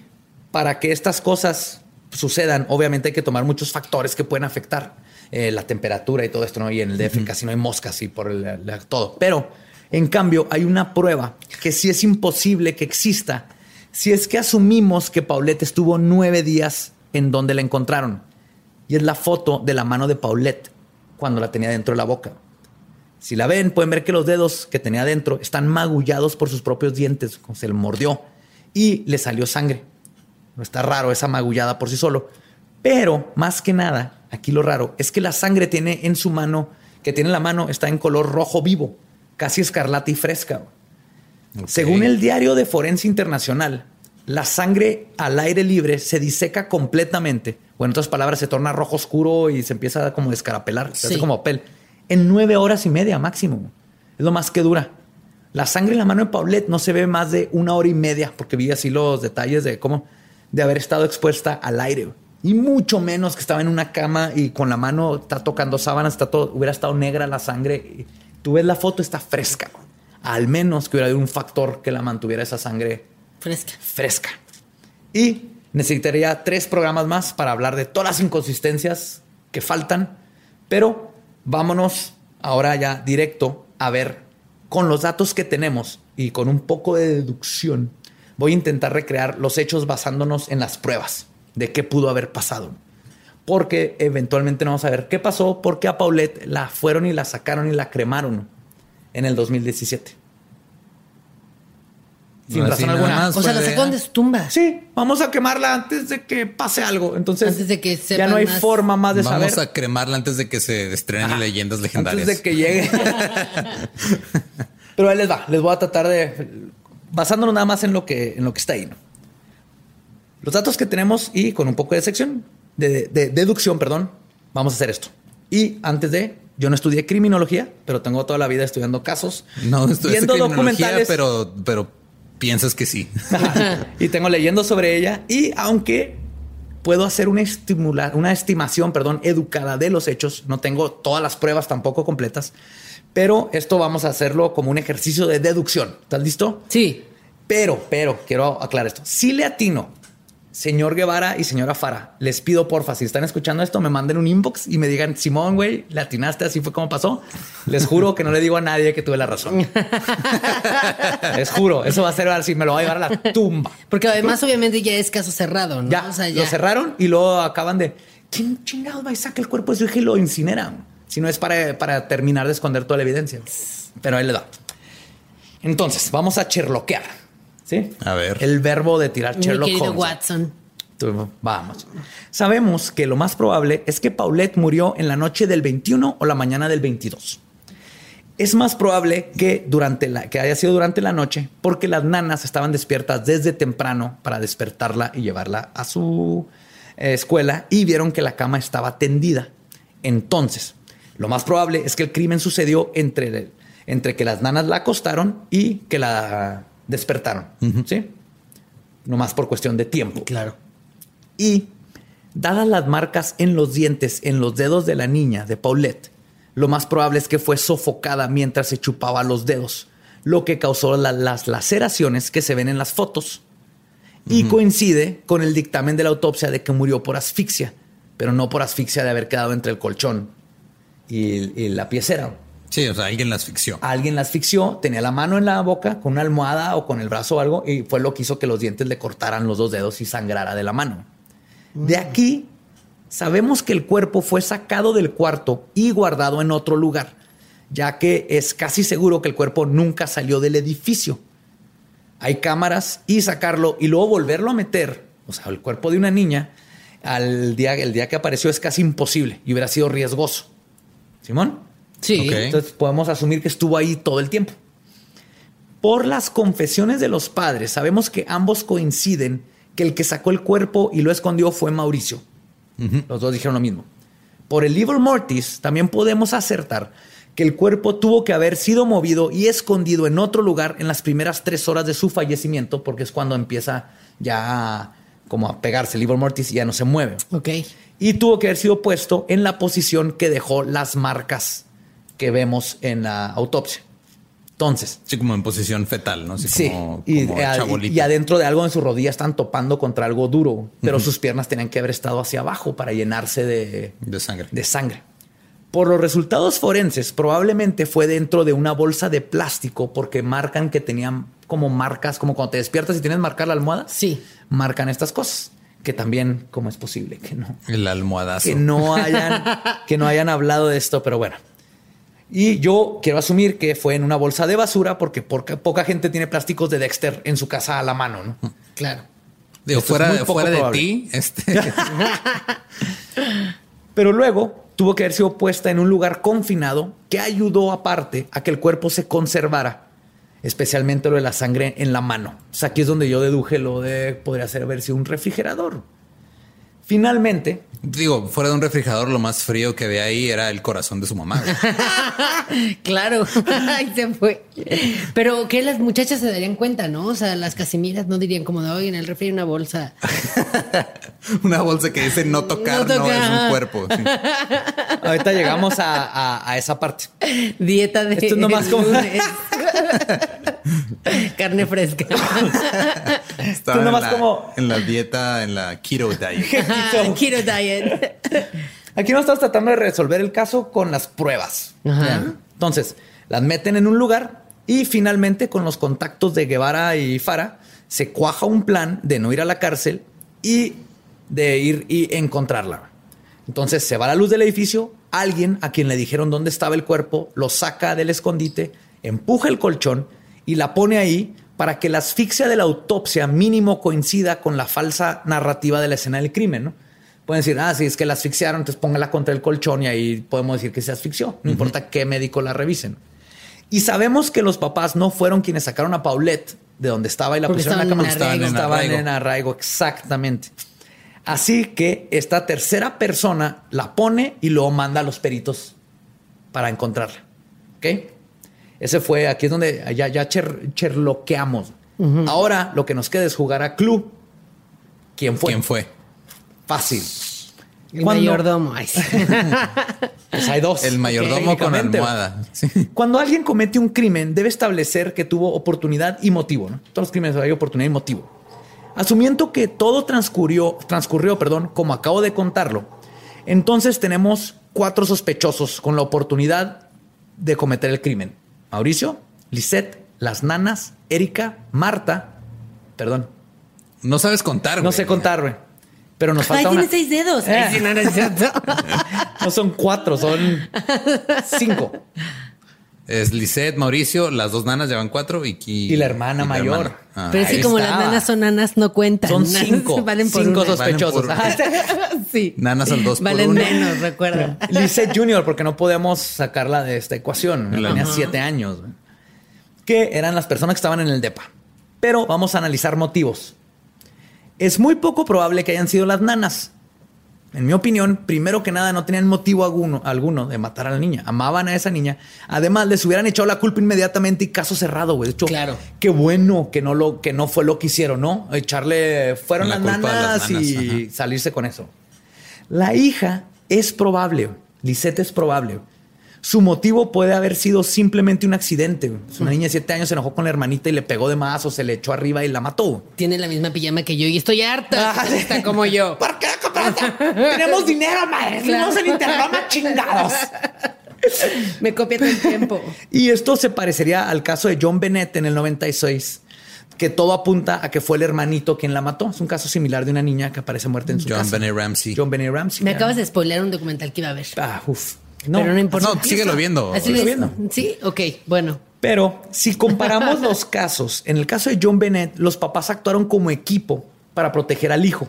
para que estas cosas sucedan, obviamente hay que tomar muchos factores que pueden afectar eh, la temperatura y todo esto, ¿no? Y en el DF casi no hay moscas y por el, la- todo. Pero, en cambio, hay una prueba que sí es imposible que exista si es que asumimos que Paulette estuvo nueve días en donde la encontraron. Y es la foto de la mano de Paulette cuando la tenía dentro de la boca. Si la ven, pueden ver que los dedos que tenía dentro están magullados por sus propios dientes, como se le mordió, y le salió sangre. No está raro esa magullada por sí solo. Pero, más que nada, aquí lo raro es que la sangre tiene en su mano, que tiene en la mano, está en color rojo vivo, casi escarlata y fresca. Según el diario de Forense Internacional, la sangre al aire libre se diseca completamente, o en otras palabras, se torna rojo oscuro y se empieza a como descarapelar, se hace como papel, en nueve horas y media máximo. Es lo más que dura. La sangre en la mano de Paulette no se ve más de una hora y media, porque vi así los detalles de cómo, de haber estado expuesta al aire. Y mucho menos que estaba en una cama y con la mano está tocando sábanas, está todo, hubiera estado negra la sangre. Tú ves la foto, está fresca. Al menos que hubiera habido un factor que la mantuviera esa sangre Fresca. fresca. Y necesitaría tres programas más para hablar de todas las inconsistencias que faltan, pero vámonos ahora ya directo a ver con los datos que tenemos y con un poco de deducción. Voy a intentar recrear los hechos basándonos en las pruebas de qué pudo haber pasado. Porque eventualmente vamos a ver qué pasó, porque a Paulette la fueron y la sacaron y la cremaron en el 2017. Sin Así razón nada alguna. más. O sea, la sacaron de su tumba. Sí, vamos a quemarla antes de que pase algo. Entonces, Antes de que ya no hay más. forma más de Vamos saber. a cremarla antes de que se estrenen Ajá. leyendas legendarias. Antes de que llegue. Pero ahí les va. Les voy a tratar de. Basándonos nada más en lo que, en lo que está ahí. ¿no? Los datos que tenemos y con un poco de sección, de, de deducción, perdón, vamos a hacer esto. Y antes de. Yo no estudié criminología, pero tengo toda la vida estudiando casos. No, viendo criminología, documentales. pero, pero piensas que sí. y tengo leyendo sobre ella. Y aunque puedo hacer una, estimular, una estimación, perdón, educada de los hechos, no tengo todas las pruebas tampoco completas, pero esto vamos a hacerlo como un ejercicio de deducción. ¿Estás listo? Sí. Pero, pero, quiero aclarar esto. Si le atino, señor Guevara y señora Fara, les pido porfa, si están escuchando esto, me manden un inbox y me digan, Simón, güey, le atinaste, así fue como pasó. Les juro que no le digo a nadie que tuve la razón. les juro, eso va a ser así, me lo va a llevar a la tumba. Porque además, obviamente, ya es caso cerrado, ¿no? Ya, O sea, ya. lo cerraron y luego acaban de. ¿Quién chingados va y saca el cuerpo de su hija y lo incinera? Si no es para, para terminar de esconder toda la evidencia. Pero ahí le da. Entonces, vamos a cherloquear. ¿Sí? A ver. El verbo de tirar Sherlock Holmes. Watson. Tú, Vamos. Sabemos que lo más probable es que Paulette murió en la noche del 21 o la mañana del 22. Es más probable que, durante la, que haya sido durante la noche porque las nanas estaban despiertas desde temprano para despertarla y llevarla a su eh, escuela y vieron que la cama estaba tendida. Entonces, lo más probable es que el crimen sucedió entre, entre que las nanas la acostaron y que la despertaron. ¿Sí? Nomás por cuestión de tiempo. Claro. Y dadas las marcas en los dientes, en los dedos de la niña, de Paulette, lo más probable es que fue sofocada mientras se chupaba los dedos, lo que causó la- las laceraciones que se ven en las fotos. Y coincide con el dictamen de la autopsia de que murió por asfixia, pero no por asfixia de haber quedado entre el colchón y, y la piecera. Sí, o sea, alguien la asfixió. Alguien la asfixió, tenía la mano en la boca con una almohada o con el brazo o algo y fue lo que hizo que los dientes le cortaran los dos dedos y sangrara de la mano. De aquí sabemos que el cuerpo fue sacado del cuarto y guardado en otro lugar, ya que es casi seguro que el cuerpo nunca salió del edificio. Hay cámaras y sacarlo y luego volverlo a meter, o sea, el cuerpo de una niña, al día, el día que apareció es casi imposible y hubiera sido riesgoso. Simón. Sí. Entonces podemos asumir que estuvo ahí todo el tiempo. Por las confesiones de los padres, sabemos que ambos coinciden que el que sacó el cuerpo y lo escondió fue Mauricio. Los dos dijeron lo mismo. Por el libro Mortis también podemos acertar que el cuerpo tuvo que haber sido movido y escondido en otro lugar en las primeras tres horas de su fallecimiento, porque es cuando empieza ya a- como a pegarse el libro Mortis y ya no se mueve. Ok. Y tuvo que haber sido puesto en la posición que dejó las marcas que vemos en la autopsia. Entonces, Sí, como en posición fetal, ¿no? Así sí, como, y, como chabolito. y adentro de algo en su rodilla están topando contra algo duro, pero sus piernas tenían que haber estado hacia abajo para llenarse de, De sangre. de sangre. Por los resultados forenses, probablemente fue dentro de una bolsa de plástico porque marcan que tenían como marcas, como cuando te despiertas y tienes marcar la almohada. Sí. Marcan estas cosas, que también, ¿cómo es posible que no? El almohadazo. que no hayan, que no hayan hablado de esto, pero bueno. Y yo quiero asumir que fue en una bolsa de basura porque poca, poca gente tiene plásticos de Dexter en su casa a la mano, ¿no? Claro. Digo, Esto es fuera, de ti, este. Pero luego tuvo que haber sido puesta en un lugar confinado que ayudó aparte a que el cuerpo se conservara, especialmente lo de la sangre en la mano. O sea, aquí es donde yo deduje lo de podría ser haber sido un refrigerador. Finalmente, Digo, fuera de un refrigerador, lo más frío que había ahí era el corazón de su mamá. Claro. Ahí se fue. Pero que las muchachas se darían cuenta, ¿no? O sea, las casimiras no dirían como de hoy en el refri hay una bolsa. Una bolsa que dice no tocar, No no, es un cuerpo. sí. ahorita llegamos a, a- a esa parte. Dieta de Esto es nomás como-. Carne fresca. Estaba en, nomás la, como- en la dieta, en la keto diet. Keto diet. Aquí no estamos tratando de resolver el caso con las pruebas. Entonces, las meten en un lugar y finalmente con los contactos de Guevara y Fara se cuaja un plan de no ir a la cárcel y de ir y encontrarla. Entonces se va la luz del edificio, alguien a quien le dijeron dónde estaba el cuerpo, lo saca del escondite, empuja el colchón y la pone ahí para que la asfixia de la autopsia mínimo coincida con la falsa narrativa de la escena del crimen, ¿no? Pueden decir, ah, si es que la asfixiaron, entonces póngala contra el colchón y ahí podemos decir que se asfixió. No importa qué médico la revisen. Y sabemos que los papás no fueron quienes sacaron a Paulette de donde estaba y la Porque pusieron en la estaban cama. en arraigo. Estaban arraigo. en arraigo, exactamente. Así que esta tercera persona la pone y luego manda a los peritos para encontrarla. ¿Ok? Ese fue, aquí es donde ya, ya cher- cherloqueamos. Ahora lo que nos queda es jugar a Clue. ¿Quién fue? ¿Quién fue? Fácil. El mayordomo. Pues hay dos. El mayordomo con almohada. Sí. Cuando alguien comete un crimen, debe establecer que tuvo oportunidad y motivo. ¿no? Todos los crímenes hay oportunidad y motivo. Asumiendo que todo transcurrió, transcurrió perdón, como acabo de contarlo, entonces tenemos cuatro sospechosos con la oportunidad de cometer el crimen. Mauricio, Lisette, las nanas, Erika, Marta, perdón, No sabes contar, güey. no sé contar, güey, pero nos Ay, falta tiene una. seis dedos. Eh. Ay, sí, no, no es cierto. No son cuatro, son cinco. Es Lisette, Mauricio, las dos nanas llevan cuatro y, Y la hermana mayor. hermana. Ah. Pero es que como estaba. las nanas son nanas, no cuentan. Son cinco. Valen por cinco una. sospechosos. Valen. Sí. Nanas al dos por Valen uno. menos, recuerda. Lisette Junior, porque no podemos sacarla de esta ecuación. Tenía siete años. Que eran las personas que estaban en el DEPA. Pero vamos a analizar motivos. Es muy poco probable que hayan sido las nanas. En mi opinión, primero que nada, no tenían motivo alguno, alguno de matar a la niña. Amaban a esa niña. Además, les hubieran echado la culpa inmediatamente y caso cerrado, güey. De hecho, Claro. qué bueno que no, lo, que no fue lo que hicieron, ¿no? Echarle, fueron La las culpa a nanas, las nanas, y salirse con eso. La hija es probable, Lisette es probable. Su motivo puede haber sido simplemente un accidente. Una niña de siete años se enojó con la hermanita y le pegó de más o se le echó arriba y la mató. Tiene la misma pijama que yo y estoy harta. Ah, Está como yo. ¿Por qué la compraste? Tenemos dinero, madre. Fuimos en Interroma chingados. Me copia todo el tiempo. Y esto se parecería al caso de John Bennett en el 96, que todo apunta a que fue el hermanito quien la mató. Es un caso similar de una niña que aparece muerta en su John casa. Benet Ramsey. John Benet Ramsey. Me ya. acabas de spoilear un documental que iba a ver. Ah, uf. Pero no importa. No, síguelo viendo. Así Síguelo es. viendo. Sí, ok, bueno. Pero si comparamos los casos, en el caso de John Bennett, los papás actuaron como equipo para proteger al hijo.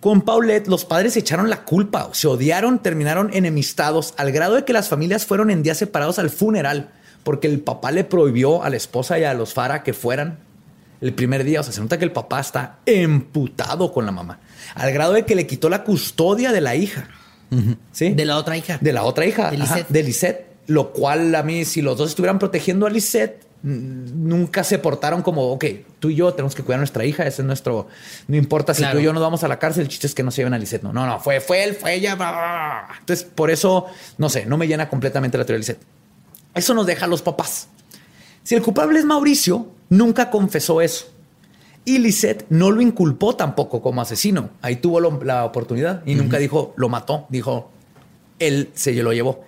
Con Paulette, los padres se echaron la culpa, se odiaron, terminaron enemistados, al grado de que las familias fueron en días separados al funeral, porque el papá le prohibió a la esposa y a los Fara que fueran. el primer día. O sea, se nota que el papá está emputado con la mamá, al grado de que le quitó la custodia de la hija. ¿Sí? De la otra hija. De la otra hija, De ajá, Lisette. de Lisette. Lo cual a mí, si los dos estuvieran protegiendo a Lisette, nunca se portaron como, ok, tú y yo tenemos que cuidar a nuestra hija, ese es nuestro, no importa si Claro. tú y yo nos vamos a la cárcel, el chiste es que no se lleven a Lisette. No, no, no, fue, fue él, fue ella. bla, bla, bla. Entonces, por eso, no sé, no me llena completamente la teoría de Lisette. Eso nos deja a los papás. Si el culpable es Mauricio, nunca confesó eso. Y Lisette no lo inculpó tampoco como asesino. Ahí tuvo lo- la oportunidad y nunca dijo lo mató. Dijo él se lo llevó.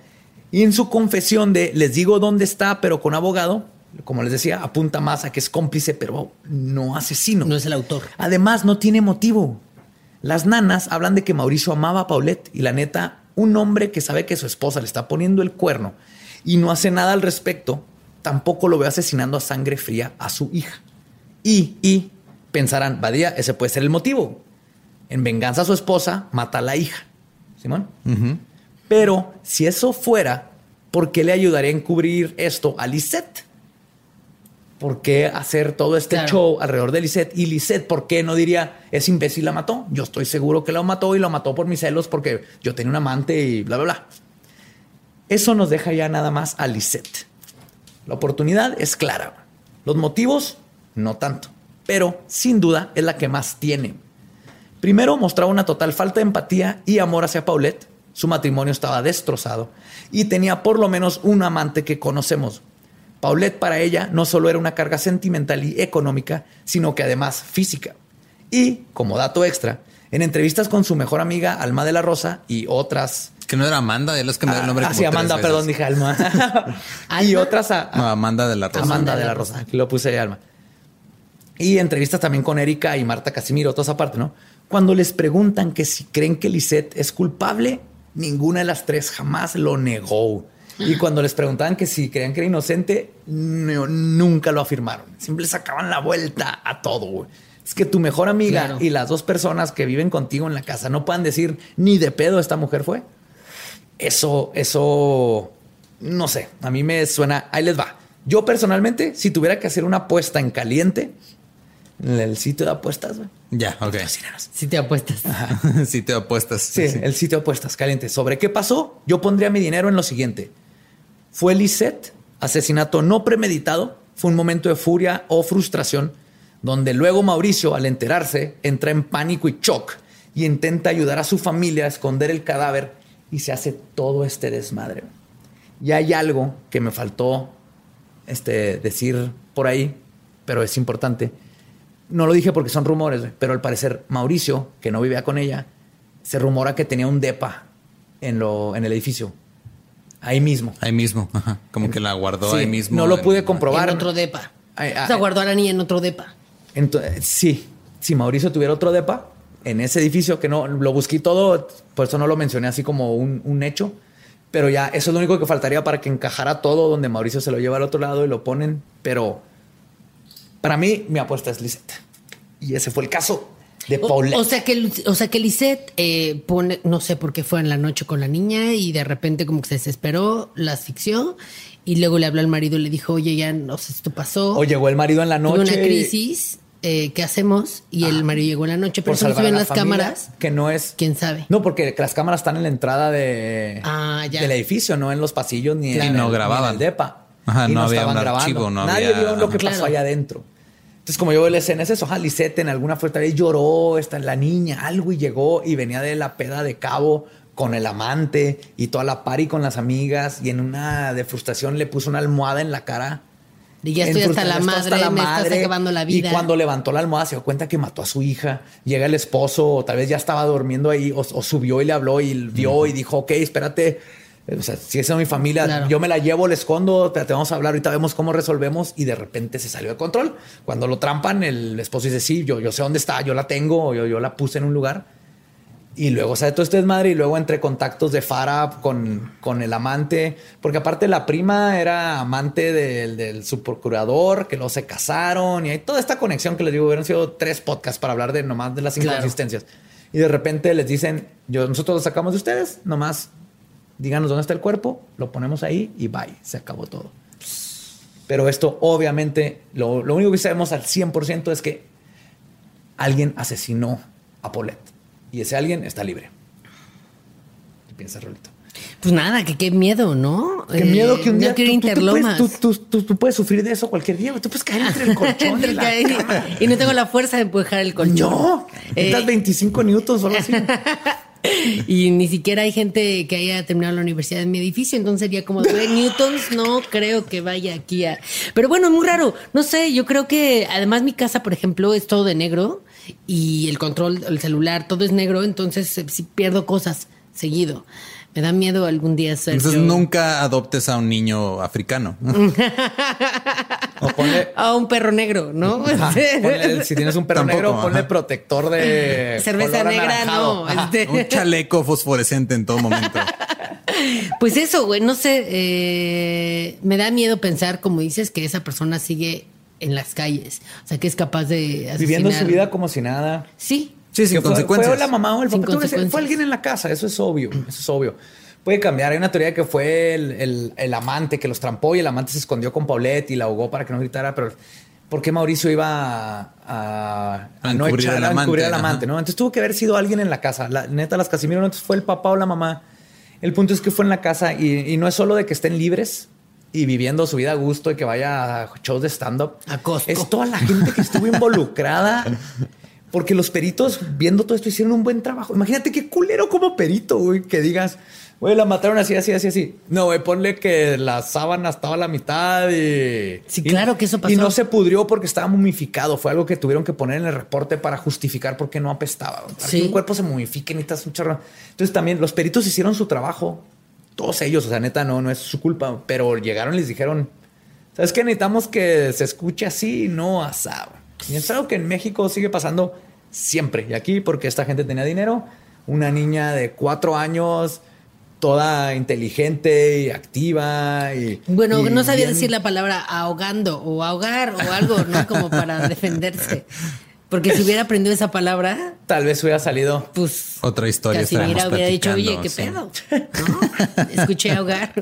Y en su confesión de les digo dónde está, pero con abogado, como les decía, apunta más a que es cómplice, pero no asesino. No es el autor. Además, no tiene motivo. Las nanas hablan de que Mauricio amaba a Paulette y la neta, un hombre que sabe que su esposa le está poniendo el cuerno y no hace nada al respecto, tampoco lo ve asesinando a sangre fría a su hija. Y, y pensarán, Badía, ese puede ser el motivo. En venganza a su esposa, mata a la hija. Simón. Pero si eso fuera, ¿por qué le ayudaría a encubrir esto a Lisette? ¿Por qué hacer todo este Claro. show alrededor de Lisette? Y Lisette, ¿por qué no diría, ese imbécil la mató? Yo estoy seguro que la mató y lo mató por mis celos porque yo tenía un amante y bla, bla, bla. Eso nos deja ya nada más a Lisette. La oportunidad es clara. Los motivos, no tanto. Pero, sin duda, es la que más tiene. Primero, mostraba una total falta de empatía y amor hacia Paulette. Su matrimonio estaba destrozado y tenía por lo menos un amante que conocemos. Paulette para ella no solo era una carga sentimental y económica, sino que además física. Y, como dato extra, en entrevistas con su mejor amiga Alma de la Rosa y otras... Que no era Amanda, él es que me da el nombre Ah, sí, tres Amanda, veces. perdón, dije Alma. y otras... a- No, Amanda de la Rosa. Amanda de la Rosa. Aquí lo puse de Alma. Y entrevistas también con Erika y Marta Casimiro, todas aparte, ¿no? Cuando les preguntan que si creen que Lisette es culpable, ninguna de las tres jamás lo negó. Y cuando les preguntaban que si creían que era inocente, no- nunca lo afirmaron. Siempre sacaban la vuelta a todo. güey. Es que tu mejor amiga Claro. y las dos personas que viven contigo en la casa no puedan decir ni de pedo esta mujer fue. Eso, eso, no sé, a mí me suena, ahí les va. Yo personalmente, si tuviera que hacer una apuesta en caliente, en el sitio de apuestas, güey. Ya, ok. Si te apuestas. sí te apuestas. Sí, el sitio de apuestas caliente. ¿Sobre qué pasó? Yo pondría mi dinero en lo siguiente. Fue Lisette, asesinato no premeditado, fue un momento de furia o frustración, donde luego Mauricio, al enterarse, entra en pánico y shock y intenta ayudar a su familia a esconder el cadáver y se hace todo este desmadre. Y hay algo que me faltó este, decir por ahí, pero es importante. No lo dije porque son rumores, pero al parecer Mauricio, que no vivía con ella, se rumora que tenía un depa en, lo, en el edificio. Ahí mismo. Ahí mismo, ajá. Como que la guardó Sí, ahí mismo. No lo en- pude comprobar. En otro depa. Ay, o ay. sea, guardó a la niña en otro depa. Entonces, sí, si Mauricio tuviera otro depa en ese edificio, que no lo busqué todo, por eso no lo mencioné así como un, un hecho, pero ya eso es lo único que faltaría para que encajara todo donde Mauricio se lo lleva al otro lado y lo ponen. Pero para mí, mi apuesta es Lisette. Y ese fue el caso de Paulette. o sea que, o sea que Lisette eh, pone, no sé por qué fue en la noche con la niña y de repente como que se desesperó, la asfixió y luego le habló al marido y le dijo, oye, ya no sé si esto pasó. o llegó el marido en la Tuve noche. una crisis, eh, ¿qué hacemos? Y el marido llegó en la noche, pero por eso no se salvar ve a en la las familia, cámaras. Que no es. ¿Quién sabe? No, porque las cámaras están en la entrada de, Ah, ya. del edificio, no en los pasillos ni, Claro. en, Y no el, grababan. ni en el depa. Ajá, Y no había estaban un grabando. archivo, no Nadie había- vio lo que Ajá. pasó Claro. allá adentro. Entonces, como yo veo la escena, es eso. Ajá, Lisette en alguna fue tal vez lloró, está la niña, algo y llegó y venía de la peda de cabo con el amante y toda la party con las amigas y en una de frustración le puso una almohada en la cara. Y ya estoy hasta la madre, hasta me estás acabando la vida. Y cuando levantó la almohada se dio cuenta que mató a su hija. Llega el esposo, o tal vez ya estaba durmiendo ahí, o, o subió y le habló y vio y dijo, ok, espérate. O sea, si esa es mi familia, Claro. yo me la llevo, le escondo, espérate, vamos a hablar, ahorita vemos cómo resolvemos. Y de repente se salió de control. Cuando lo trampan, el esposo dice, sí, yo, yo sé dónde está, yo la tengo, yo, yo la puse en un lugar. Y luego sale todo este desmadre y luego entre contactos de Farah con, con el amante, porque aparte la prima era amante del, del subprocurador, que luego se casaron y hay toda esta conexión que les digo, hubieran sido tres podcasts para hablar de nomás de las Claro. inconsistencias. Y de repente les dicen, yo, nosotros lo sacamos de ustedes, nomás díganos dónde está el cuerpo, lo ponemos ahí y bye, se acabó todo. Pero esto, obviamente, lo, lo único que sabemos al 100% es que alguien asesinó a Paulette. Y ese alguien está libre. ¿Qué piensas, Rolito? Pues nada, que qué miedo, ¿no? Qué miedo que un Eh, día No quiero tú- tú, te interlomas. puedes, tú, tú- puedes sufrir de eso cualquier día. Tú puedes caer entre el colchón y la y, no tengo la fuerza de empujar el colchón. No, Eh, necesitas 25 newtons o algo así. y ni siquiera hay gente que haya terminado la universidad en mi edificio, entonces sería como Newtons, no creo que vaya aquí a. Pero bueno, muy raro. No sé, yo creo que además mi casa, por ejemplo, es todo de negro y el control, el celular, todo es negro, entonces eh, sí pierdo cosas seguido. Me da miedo algún día ser. Entonces yo- nunca adoptes a un niño africano. O ponle, A un perro negro, ¿no? ponle- si tienes un perro Tampoco, negro, ponle ajá. protector de Cerveza color negra, anaranjado. no. Este- un chaleco fosforescente en todo momento. Pues eso, güey, no sé, eh, me da miedo pensar, como dices, que esa persona sigue en las calles, o sea, que es capaz de asesinar. Viviendo su vida como si nada. Sí, Sí, sin Que fue, consecuencias. fue la mamá o el papá. Consecuencias. Fue alguien en la casa, eso es obvio. Eso es obvio. Puede cambiar. Hay una teoría que fue el, el- el amante que los trampó y el amante se escondió con Paulette y la ahogó para que no gritara. Pero ¿por qué Mauricio iba a, a, A no echar- al a encubrir al amante. ¿no? Entonces tuvo que haber sido alguien en la casa. La, neta, las Casimiro, entonces fue el papá o la mamá. El punto es que fue en la casa y, y no es solo de que estén libres y viviendo su vida a gusto y que vaya a shows de stand-up. A Costco. Es toda la gente que estuvo involucrada. Porque los peritos, viendo todo esto, hicieron un buen trabajo. Imagínate qué culero como perito, güey, que digas, güey, la mataron así, así, así, así. No, güey, ponle que la sábana estaba a la mitad y. Sí, y- claro que eso pasó. Y no se pudrió porque estaba momificado. Fue algo que tuvieron que poner en el reporte para justificar por qué no apestaba. Para Sí. que un cuerpo se momifique, necesitas un chorro. Entonces también los peritos hicieron su trabajo. Todos ellos, o sea, neta, no, no es su culpa, pero llegaron y les dijeron, ¿sabes qué? Necesitamos que se escuche así, no asado. Y es algo que en México sigue pasando siempre. Y aquí, porque esta gente tenía dinero, una niña de cuatro años, toda inteligente y activa. Y, bueno, y no sabía bien- decir la palabra ahogando o ahogar o algo, ¿no? Como para defenderse. Porque si hubiera aprendido esa palabra, Tal vez hubiera salido. pues Otra historia Casi mira, estaremos hubiera dicho, oye, ¿qué sí. pedo? ¿No? Escuché ahogar.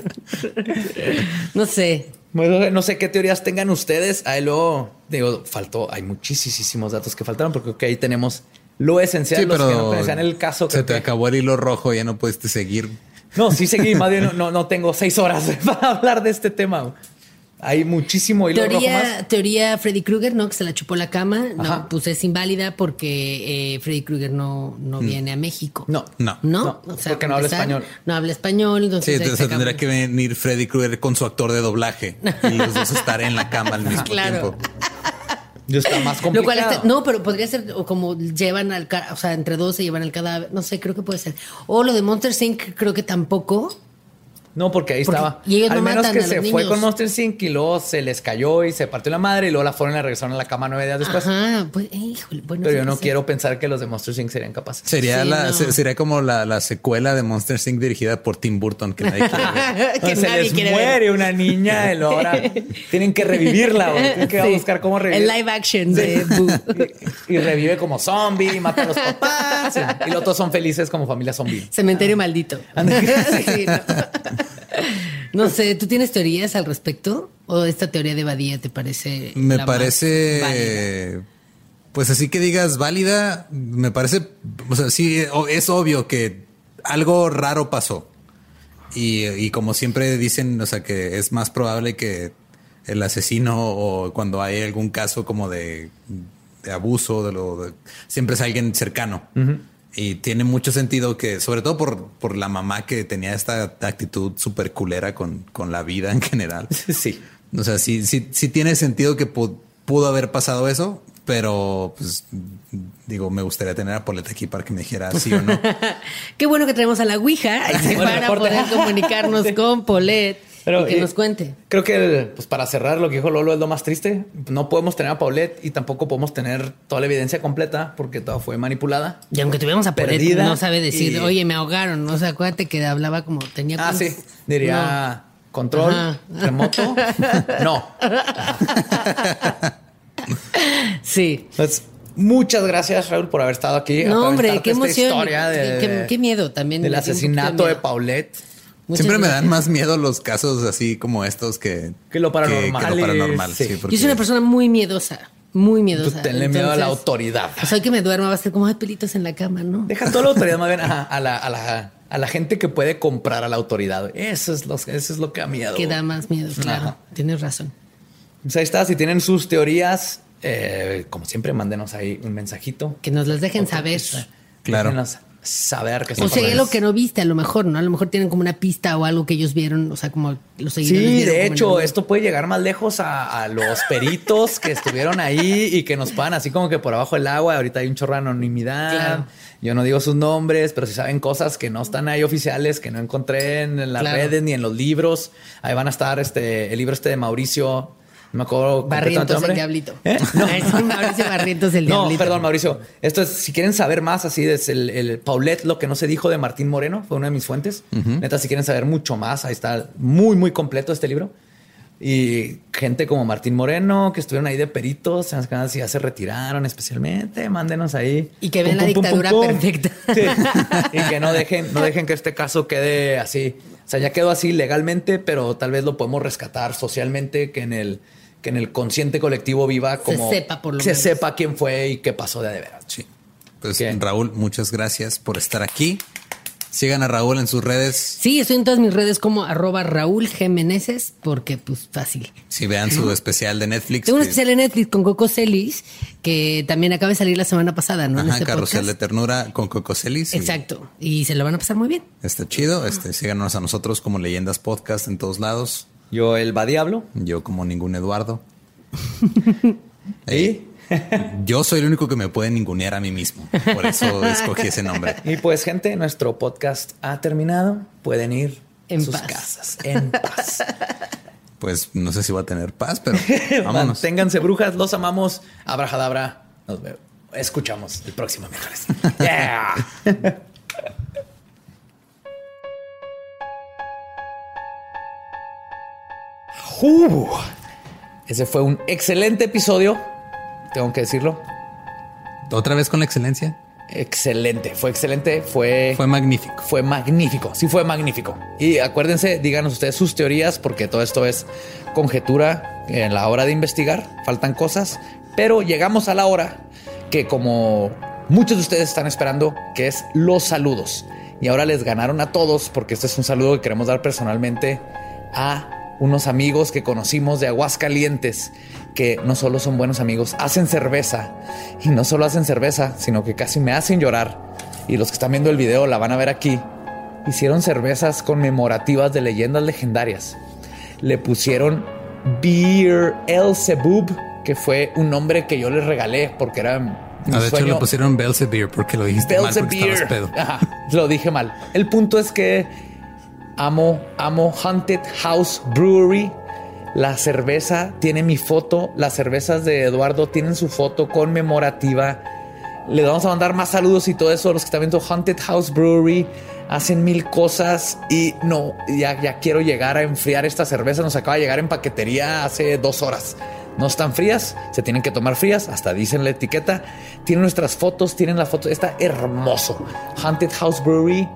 no sé. Bueno, No sé qué teorías tengan ustedes. Ahí luego, digo, faltó, hay muchísimos datos que faltaron, porque ahí tenemos lo esencial, Sí, los que no pero conocían el caso. se te que- acabó el hilo rojo, ya no pudiste seguir. No, sí seguí, más bien no, no, no tengo seis horas para hablar de este tema. Hay muchísimo hilo rojo más. Teoría, teoría Freddy Krueger, ¿no? Que se la chupó la cama. Ajá. No, pues es inválida porque eh, Freddy Krueger no, no viene a México. Mm. No. No. ¿No? No, porque no habla español. No habla español, Sí, entonces... ahí entonces acabó. tendría que venir Freddy Krueger con su actor de doblaje y los dos estar en la cama al mismo Claro. tiempo. Yo está más Lo complicado. cual está- no, pero podría ser o como llevan al o sea, entre dos se llevan el cadáver, no sé, creo que puede ser. O lo de Monster Inc. creo que tampoco. No, porque ahí Porque- estaba. y ellos Al no menos matan que a se los fue niños. con Monster Inc. y luego se les cayó y se partió la madre y luego la fueron y la regresaron a la cama nueve días después. Ajá, pues, híjole, bueno. Pero yo no quiero pensar que los de Monster Inc. serían capaces. Sería, Sí, la, no. se- sería como la, la secuela de Monster Inc. dirigida por Tim Burton, que nadie quiere ver. que se nadie les quiere muere ver. una niña y luego ahora tienen que revivirla. Tienen que Sí. buscar cómo revivir. El live action de Boo. y, y revive como zombie, mata a los papás. Y, y los otros son felices como familia zombie. Cementerio maldito. Sí, no. No sé, ¿tú tienes teorías al respecto? ¿O esta teoría de Badía te parece? Me la más válida? parece. Pues así que digas válida, me parece. O sea, sí, es obvio que algo raro pasó. Y, y como siempre dicen, o sea, que es más probable que el asesino o cuando hay algún caso como de, de abuso, de lo, de- siempre es alguien cercano. Y tiene mucho sentido que, sobre todo por, por la mamá que tenía esta actitud súper culera con, con la vida en general. Sí. O sea, sí, sí, sí tiene sentido que pu- pudo haber pasado eso, pero pues digo, me gustaría tener a Poleta aquí para que me dijera sí o no. Qué bueno que traemos a la Ouija para poder comunicarnos con Polet Pero, y que nos cuente. Creo que el- pues para cerrar lo que dijo Lolo es lo más triste. No podemos tener a Paulette y tampoco podemos tener toda la evidencia completa porque todo fue manipulada. Y aunque tuviéramos a Perdida no sabe decir, y- oye, me ahogaron. O sea, acuérdate que hablaba como tenía. Ah, sí. Diría control Ajá. remoto. no. No. Sí. Pues muchas gracias, Raúl, por haber estado aquí. No, hombre, qué esta emoción. historia de- qué, qué miedo también. del asesinato de miedo. Paulette. Muchas Siempre me dan más miedo los casos así como estos que... Que lo paranormal. Que, lo paranormal, Sí. sí. Yo soy una persona muy miedosa, muy miedosa. Tú tenle miedo a la autoridad. O sea, que me duerma va a ser como hay pelitos en la cama, ¿no? Deja toda la autoridad más bien a, la, a, la, a la gente que puede comprar a la autoridad. Eso es lo, eso es lo que da miedo. Que da más miedo, claro. Ajá. Tienes razón. Pues ahí está. Si tienen sus teorías, eh, como siempre, mándenos ahí un mensajito. Que nos las dejen saber. Claro. Déjenos saber que O sea, hay algo que no viste, a lo mejor, ¿no? A lo mejor tienen como una pista o algo que ellos vieron, o sea, como los seguidores. Sí, de hecho, esto puede llegar más lejos a, a los peritos que estuvieron ahí y que nos pagan así como que por abajo del agua. Ahorita hay un chorro de anonimidad. Claro. Yo no digo sus nombres, pero si saben cosas que no están ahí oficiales, que no encontré en las Claro. redes ni en los libros. Ahí van a estar este el libro este de Mauricio. No me acuerdo. Barrientos el diablito. ¿Eh? No, es Mauricio Barrientos el No, diablito. perdón, Mauricio. Esto es, si quieren saber más, así es el, el Paulette, lo que no se dijo de Martín Moreno, fue una de mis fuentes. Neta, si quieren saber mucho más, ahí está muy, muy completo este libro. Y gente como Martín Moreno, que estuvieron ahí de peritos, en las ya se retiraron especialmente, mándenos ahí. Y que vean Pum, la pum, dictadura pum, pum. perfecta. Sí. Y que no dejen, no dejen que este caso quede así. O sea, ya quedó así legalmente, pero tal vez lo podemos rescatar socialmente, que en el, que en el consciente colectivo viva como sepa por lo se menos. sepa quién fue y qué pasó de, de veras. Sí. Pues ¿Qué? Raúl, muchas gracias por estar aquí. Sigan a Raúl en sus redes. Sí, estoy en todas mis redes como arroba Raúl G. Meneses, porque pues fácil. Si vean su especial de Netflix. Tengo un especial en Netflix con Coco Celis, que también acaba de salir la semana pasada, ¿no? En Ajá, este Carrusel podcast. de Ternura con Coco Celis. y Exacto. Y se lo van a pasar muy bien. Está chido. Este, síganos a nosotros como Leyendas Podcast en todos lados. Yo, el va diablo. Yo como ningún Eduardo. Y, Yo soy el único que me puede ningunear a mí mismo. Por eso escogí ese nombre. y pues, gente, nuestro podcast ha terminado. Pueden ir En sus paz. casas en paz. Pues no sé si va a tener paz, pero vámonos. Manténganse brujas, los amamos. Abrajadabra. Nos vemos. Escuchamos el próximo miércoles. Yeah. Uh, ese fue un excelente episodio. Tengo que decirlo. Otra vez con la excelencia. Excelente. Fue excelente. Fue, Fue magnífico. fue magnífico. Sí, fue magnífico. Y acuérdense, díganos ustedes sus teorías, porque todo esto es conjetura en la hora de investigar. Faltan cosas, pero llegamos a la hora que, como muchos de ustedes están esperando, que es los saludos. Y ahora les ganaron a todos, porque este es un saludo que queremos dar personalmente a unos amigos que conocimos de Aguascalientes, que no solo son buenos amigos, hacen cerveza. Y no solo hacen cerveza, sino que casi me hacen llorar. Y los que están viendo el video la van a ver aquí. Hicieron cervezas conmemorativas de leyendas legendarias. Le pusieron Beer El que fue un nombre que yo les regalé porque era mi Ah, de hecho, sueño. le pusieron Belzebub porque lo dijiste mal porque estabas pedo. Ajá, lo dije mal. El punto es que amo, amo Haunted House Brewery. La cerveza tiene mi foto. Las cervezas de Eduardo tienen su foto conmemorativa. Le vamos a mandar más saludos y todo eso. Los que están viendo Haunted House Brewery hacen mil cosas y no, ya, ya quiero llegar a enfriar esta cerveza. Nos acaba de llegar en paquetería hace dos horas. No están frías, se tienen que tomar frías, hasta dicen la etiqueta. Tienen nuestras fotos, tienen la foto, está hermoso. Haunted House Brewery,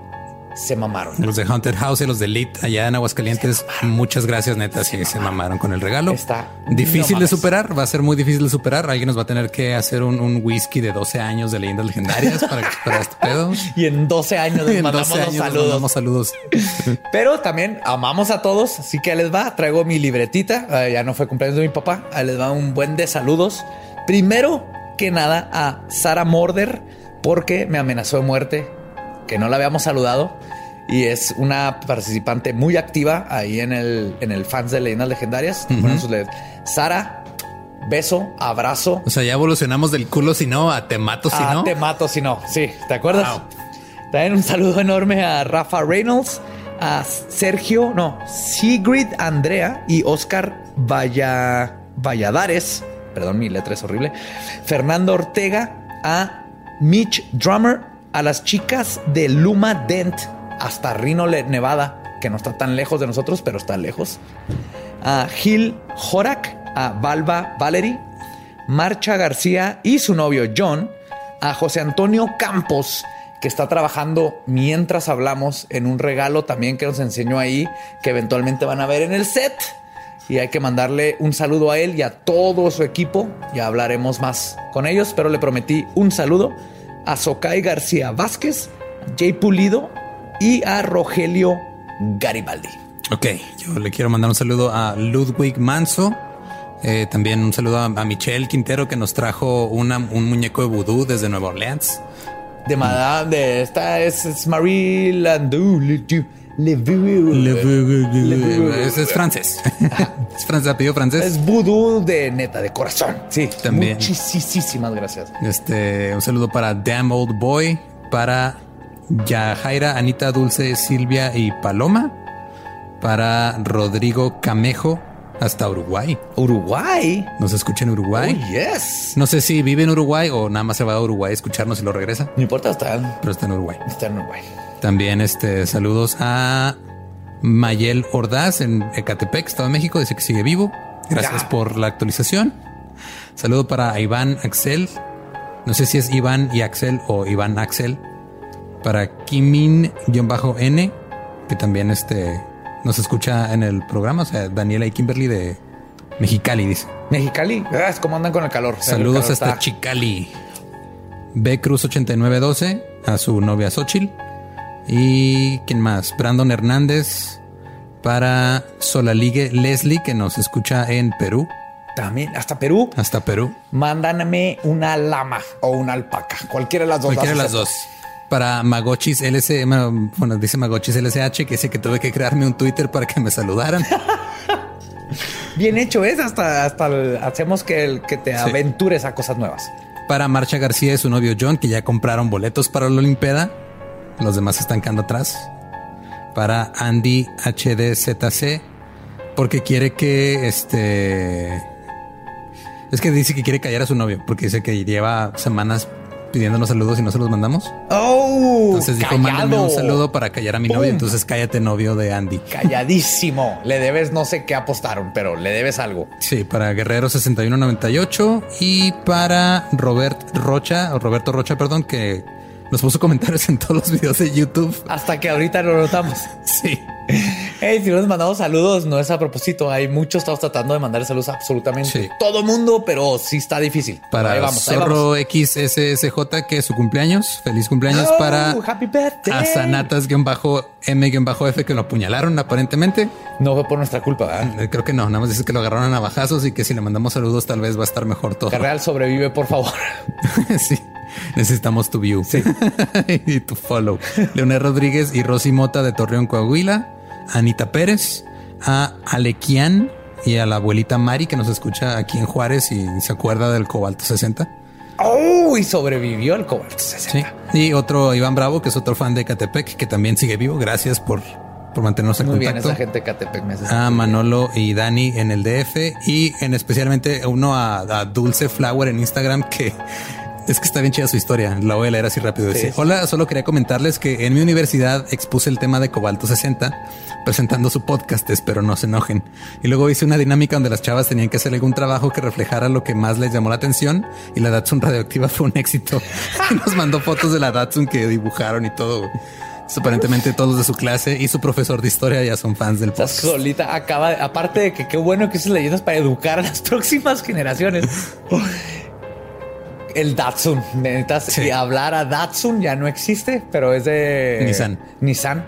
se mamaron. Los de Haunted House y los de Elite allá en Aguascalientes, muchas gracias, neta. Sí, se mamaron con el regalo. Está- difícil no de superar, va a ser muy difícil de superar. Alguien nos va a tener que hacer un, un whisky de 12 años de leyendas legendarias para que supera este pedo. Y en 12 años les En mandamos 12 los años nos saludos. mandamos saludos. Pero también amamos a todos, así que les va. Traigo mi libretita. eh, ya no fue cumpleaños de mi papá. Les va un buen de saludos. Primero que nada a Sara Morder, porque me amenazó de muerte, que no la habíamos saludado. Y es una participante muy activa ahí en el, en el fans de leyendas legendarias. Sus letras. Sara, beso, abrazo. O sea, ya evolucionamos del culo si no a te mato si no. te mato si no. Sí, ¿te acuerdas? Wow. También un saludo enorme a Rafa Reynolds, a Sergio, no, Sigrid Andrea y Oscar Valla, Valladares. Perdón, mi letra es horrible. Fernando Ortega, a Mitch Drummer, a las chicas de Luma Dent hasta Reno, Nevada, que no está tan lejos de nosotros, pero está lejos. A Gil Jorak, a Valva Valery, Marcha García y su novio John, a José Antonio Campos, que está trabajando mientras hablamos en un regalo también que nos enseñó ahí, que eventualmente van a ver en el set. Y hay que mandarle un saludo a él y a todo su equipo. Ya hablaremos más con ellos, pero le prometí un saludo a Socay García Vázquez, Jay Pulido y a Rogelio Garibaldi. Ok, yo le quiero mandar un saludo a Ludwig Manso. eh, también un saludo a, a Michelle Quintero que nos trajo una- un muñeco de vudú desde Nueva Orleans. De Madame, de esta es, es Marie Landau. Le, le, es francés. es francés, apellido francés. Es vudú de neta, de corazón. Sí, También. Muchísimas gracias. Este, un saludo para Damn Old Boy, para Yajaira, Anita, Dulce, Silvia y Paloma, para Rodrigo Camejo, hasta Uruguay. Uruguay. Nos escucha en Uruguay. Oh, yes. No sé si vive en Uruguay o nada más se va a Uruguay a escucharnos y lo regresa, No importa, está, pero está en Uruguay. está en Uruguay. También este saludos a Mayel Ordaz en Ecatepec, Estado de México, dice que sigue vivo. Gracias Ya. por la actualización. Saludo para Iván Axel. No sé si es Iván y Axel o Iván Axel. Para Kimin-N, que también este nos escucha en el programa. O sea, Daniela y Kimberly de Mexicali, dice. Mexicali. Ah, ¿Cómo andan con el calor? Saludos El calor hasta está- Chicali. B Cruz 8912 a su novia Xochitl. Y quién más? Brandon Hernández para Solaligue Leslie que nos escucha en Perú, También, hasta Perú. hasta Perú. Mándame una lama o una alpaca. Cualquiera de las dos. Cualquiera de las dos. Para Magochis LC, bueno, dice Magochis LSH que dice que tuve que crearme un Twitter para que me saludaran. Bien hecho es. Hasta, hasta el- hacemos que, el, que te Sí. aventures a cosas nuevas. Para Marcha García y su novio John, que ya compraron boletos para la Olimpeda. Los demás están quedando atrás. Para Andy HDZC, porque quiere que este. Es que dice que quiere callar a su novio, porque dice que lleva semanas pidiéndonos saludos y no se los mandamos. Oh, Entonces dijo, mándame un saludo para callar a mi novio. Entonces cállate, novio de Andy. Calladísimo. Le debes no sé qué apostaron, pero le debes algo. Sí, para Guerrero 6198 y para Robert Rocha, o Roberto Rocha, perdón, que nos puso comentarios en todos los videos de YouTube. Hasta que ahorita lo notamos. Sí. Hey, si no nos mandamos saludos, no es a propósito. Hay muchos, estamos tratando de mandar saludos a absolutamente Sí. todo mundo, pero sí está difícil. Para ahí vamos, ahí vamos. Zorro XSSJ, que es su cumpleaños. Feliz cumpleaños Oh, para Happy birthday. Asanatas-M-F, que lo apuñalaron aparentemente. No fue por nuestra culpa, ¿verdad? Eh, Creo que no, nada más dice que lo agarraron a navajazos y que si le mandamos saludos tal vez va a estar mejor todo. Carreal sobrevive, por favor. sí. Necesitamos tu view y tu follow. Leonel Rodríguez y Rosy Mota de Torreón, Coahuila. Anita Pérez, a Alequian y a la abuelita Mari que nos escucha aquí en Juárez y se acuerda del Cobalto 60. Oh, y sobrevivió el cobalto Sí. 60. Y otro Iván Bravo, que es otro fan de Catepec, que también sigue vivo. Gracias por, por mantenernos en Muy bien, esa gente de Catepec me hace a Manolo y Dani en el DF y en especialmente uno a, a Dulce Flower en Instagram que es que está bien chida su historia. La voy a leer así rápido. Dice, Sí. hola, solo quería comentarles que en mi universidad expuse el tema de Cobalto 60 presentando su podcast, espero no se enojen. Y luego hice una dinámica donde las chavas tenían que hacer algún trabajo que reflejara lo que más les llamó la atención y la Datsun radioactiva fue un éxito. Y nos mandó fotos de la Datsun que dibujaron y todo. Aparentemente todos de su clase y su profesor de historia ya son fans del podcast. solita acaba, de- aparte de que qué bueno que esas leyendas para educar a las próximas generaciones. El Datsun, necesitas Sí. hablar a Datsun ya no existe, pero es de Nissan. Nissan.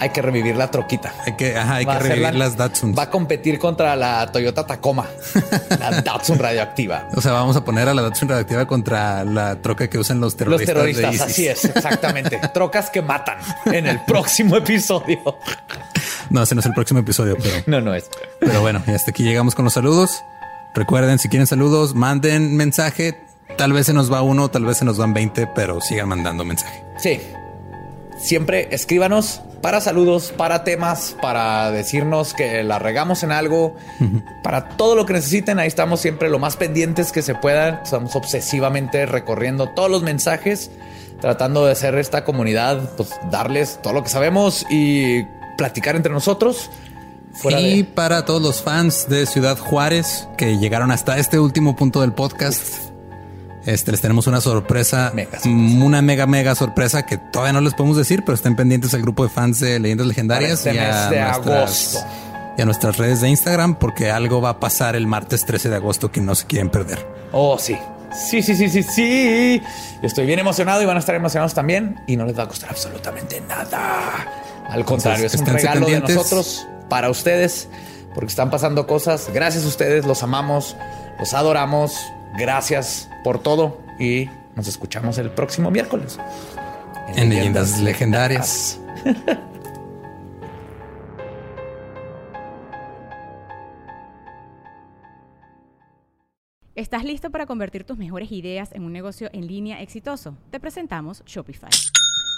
Hay que revivir la troquita. Hay que, ajá, hay que revivir la- las Datsuns. Va a competir contra la Toyota Tacoma, la Datsun radioactiva. O sea, vamos a poner a la Datsun radioactiva contra la troca que usan los Los terroristas. de terroristas, ISIS. así es, exactamente. Trocas que matan en el próximo episodio. No, ese no es el próximo episodio, pero, No, no es. pero bueno, y hasta aquí llegamos con los saludos. Recuerden, si quieren saludos, manden mensaje. Tal vez se nos va uno, tal vez se nos van 20, pero sigan mandando mensaje. Sí. Siempre escríbanos para saludos, para temas, para decirnos que la regamos en algo, para todo lo que necesiten. Ahí estamos siempre lo más pendientes que se puedan. Estamos obsesivamente recorriendo todos los mensajes, tratando de hacer esta comunidad, pues darles todo lo que sabemos y platicar entre nosotros. Fuera y de- para todos los fans de Ciudad Juárez que llegaron hasta este último punto del podcast, Este, les tenemos una sorpresa, Mega sorpresa. una mega, mega sorpresa que todavía no les podemos decir, pero estén pendientes al grupo de fans de Leyendas Legendarias este mes de agosto. y a nuestras redes de Instagram, porque algo va a pasar el martes 13 de agosto que no se quieren perder. Oh, sí. Sí, sí, sí, sí, sí. Estoy bien emocionado y van a estar emocionados también. Y no les va a costar absolutamente nada. Al contrario, Entonces, es un regalo pendientes. de nosotros para ustedes, porque están pasando cosas. Gracias a ustedes, los amamos, los adoramos. Gracias por todo y nos escuchamos el próximo miércoles. En Leyendas Legendarias. ¿Estás listo para convertir tus mejores ideas en un negocio en línea exitoso? Te presentamos Shopify.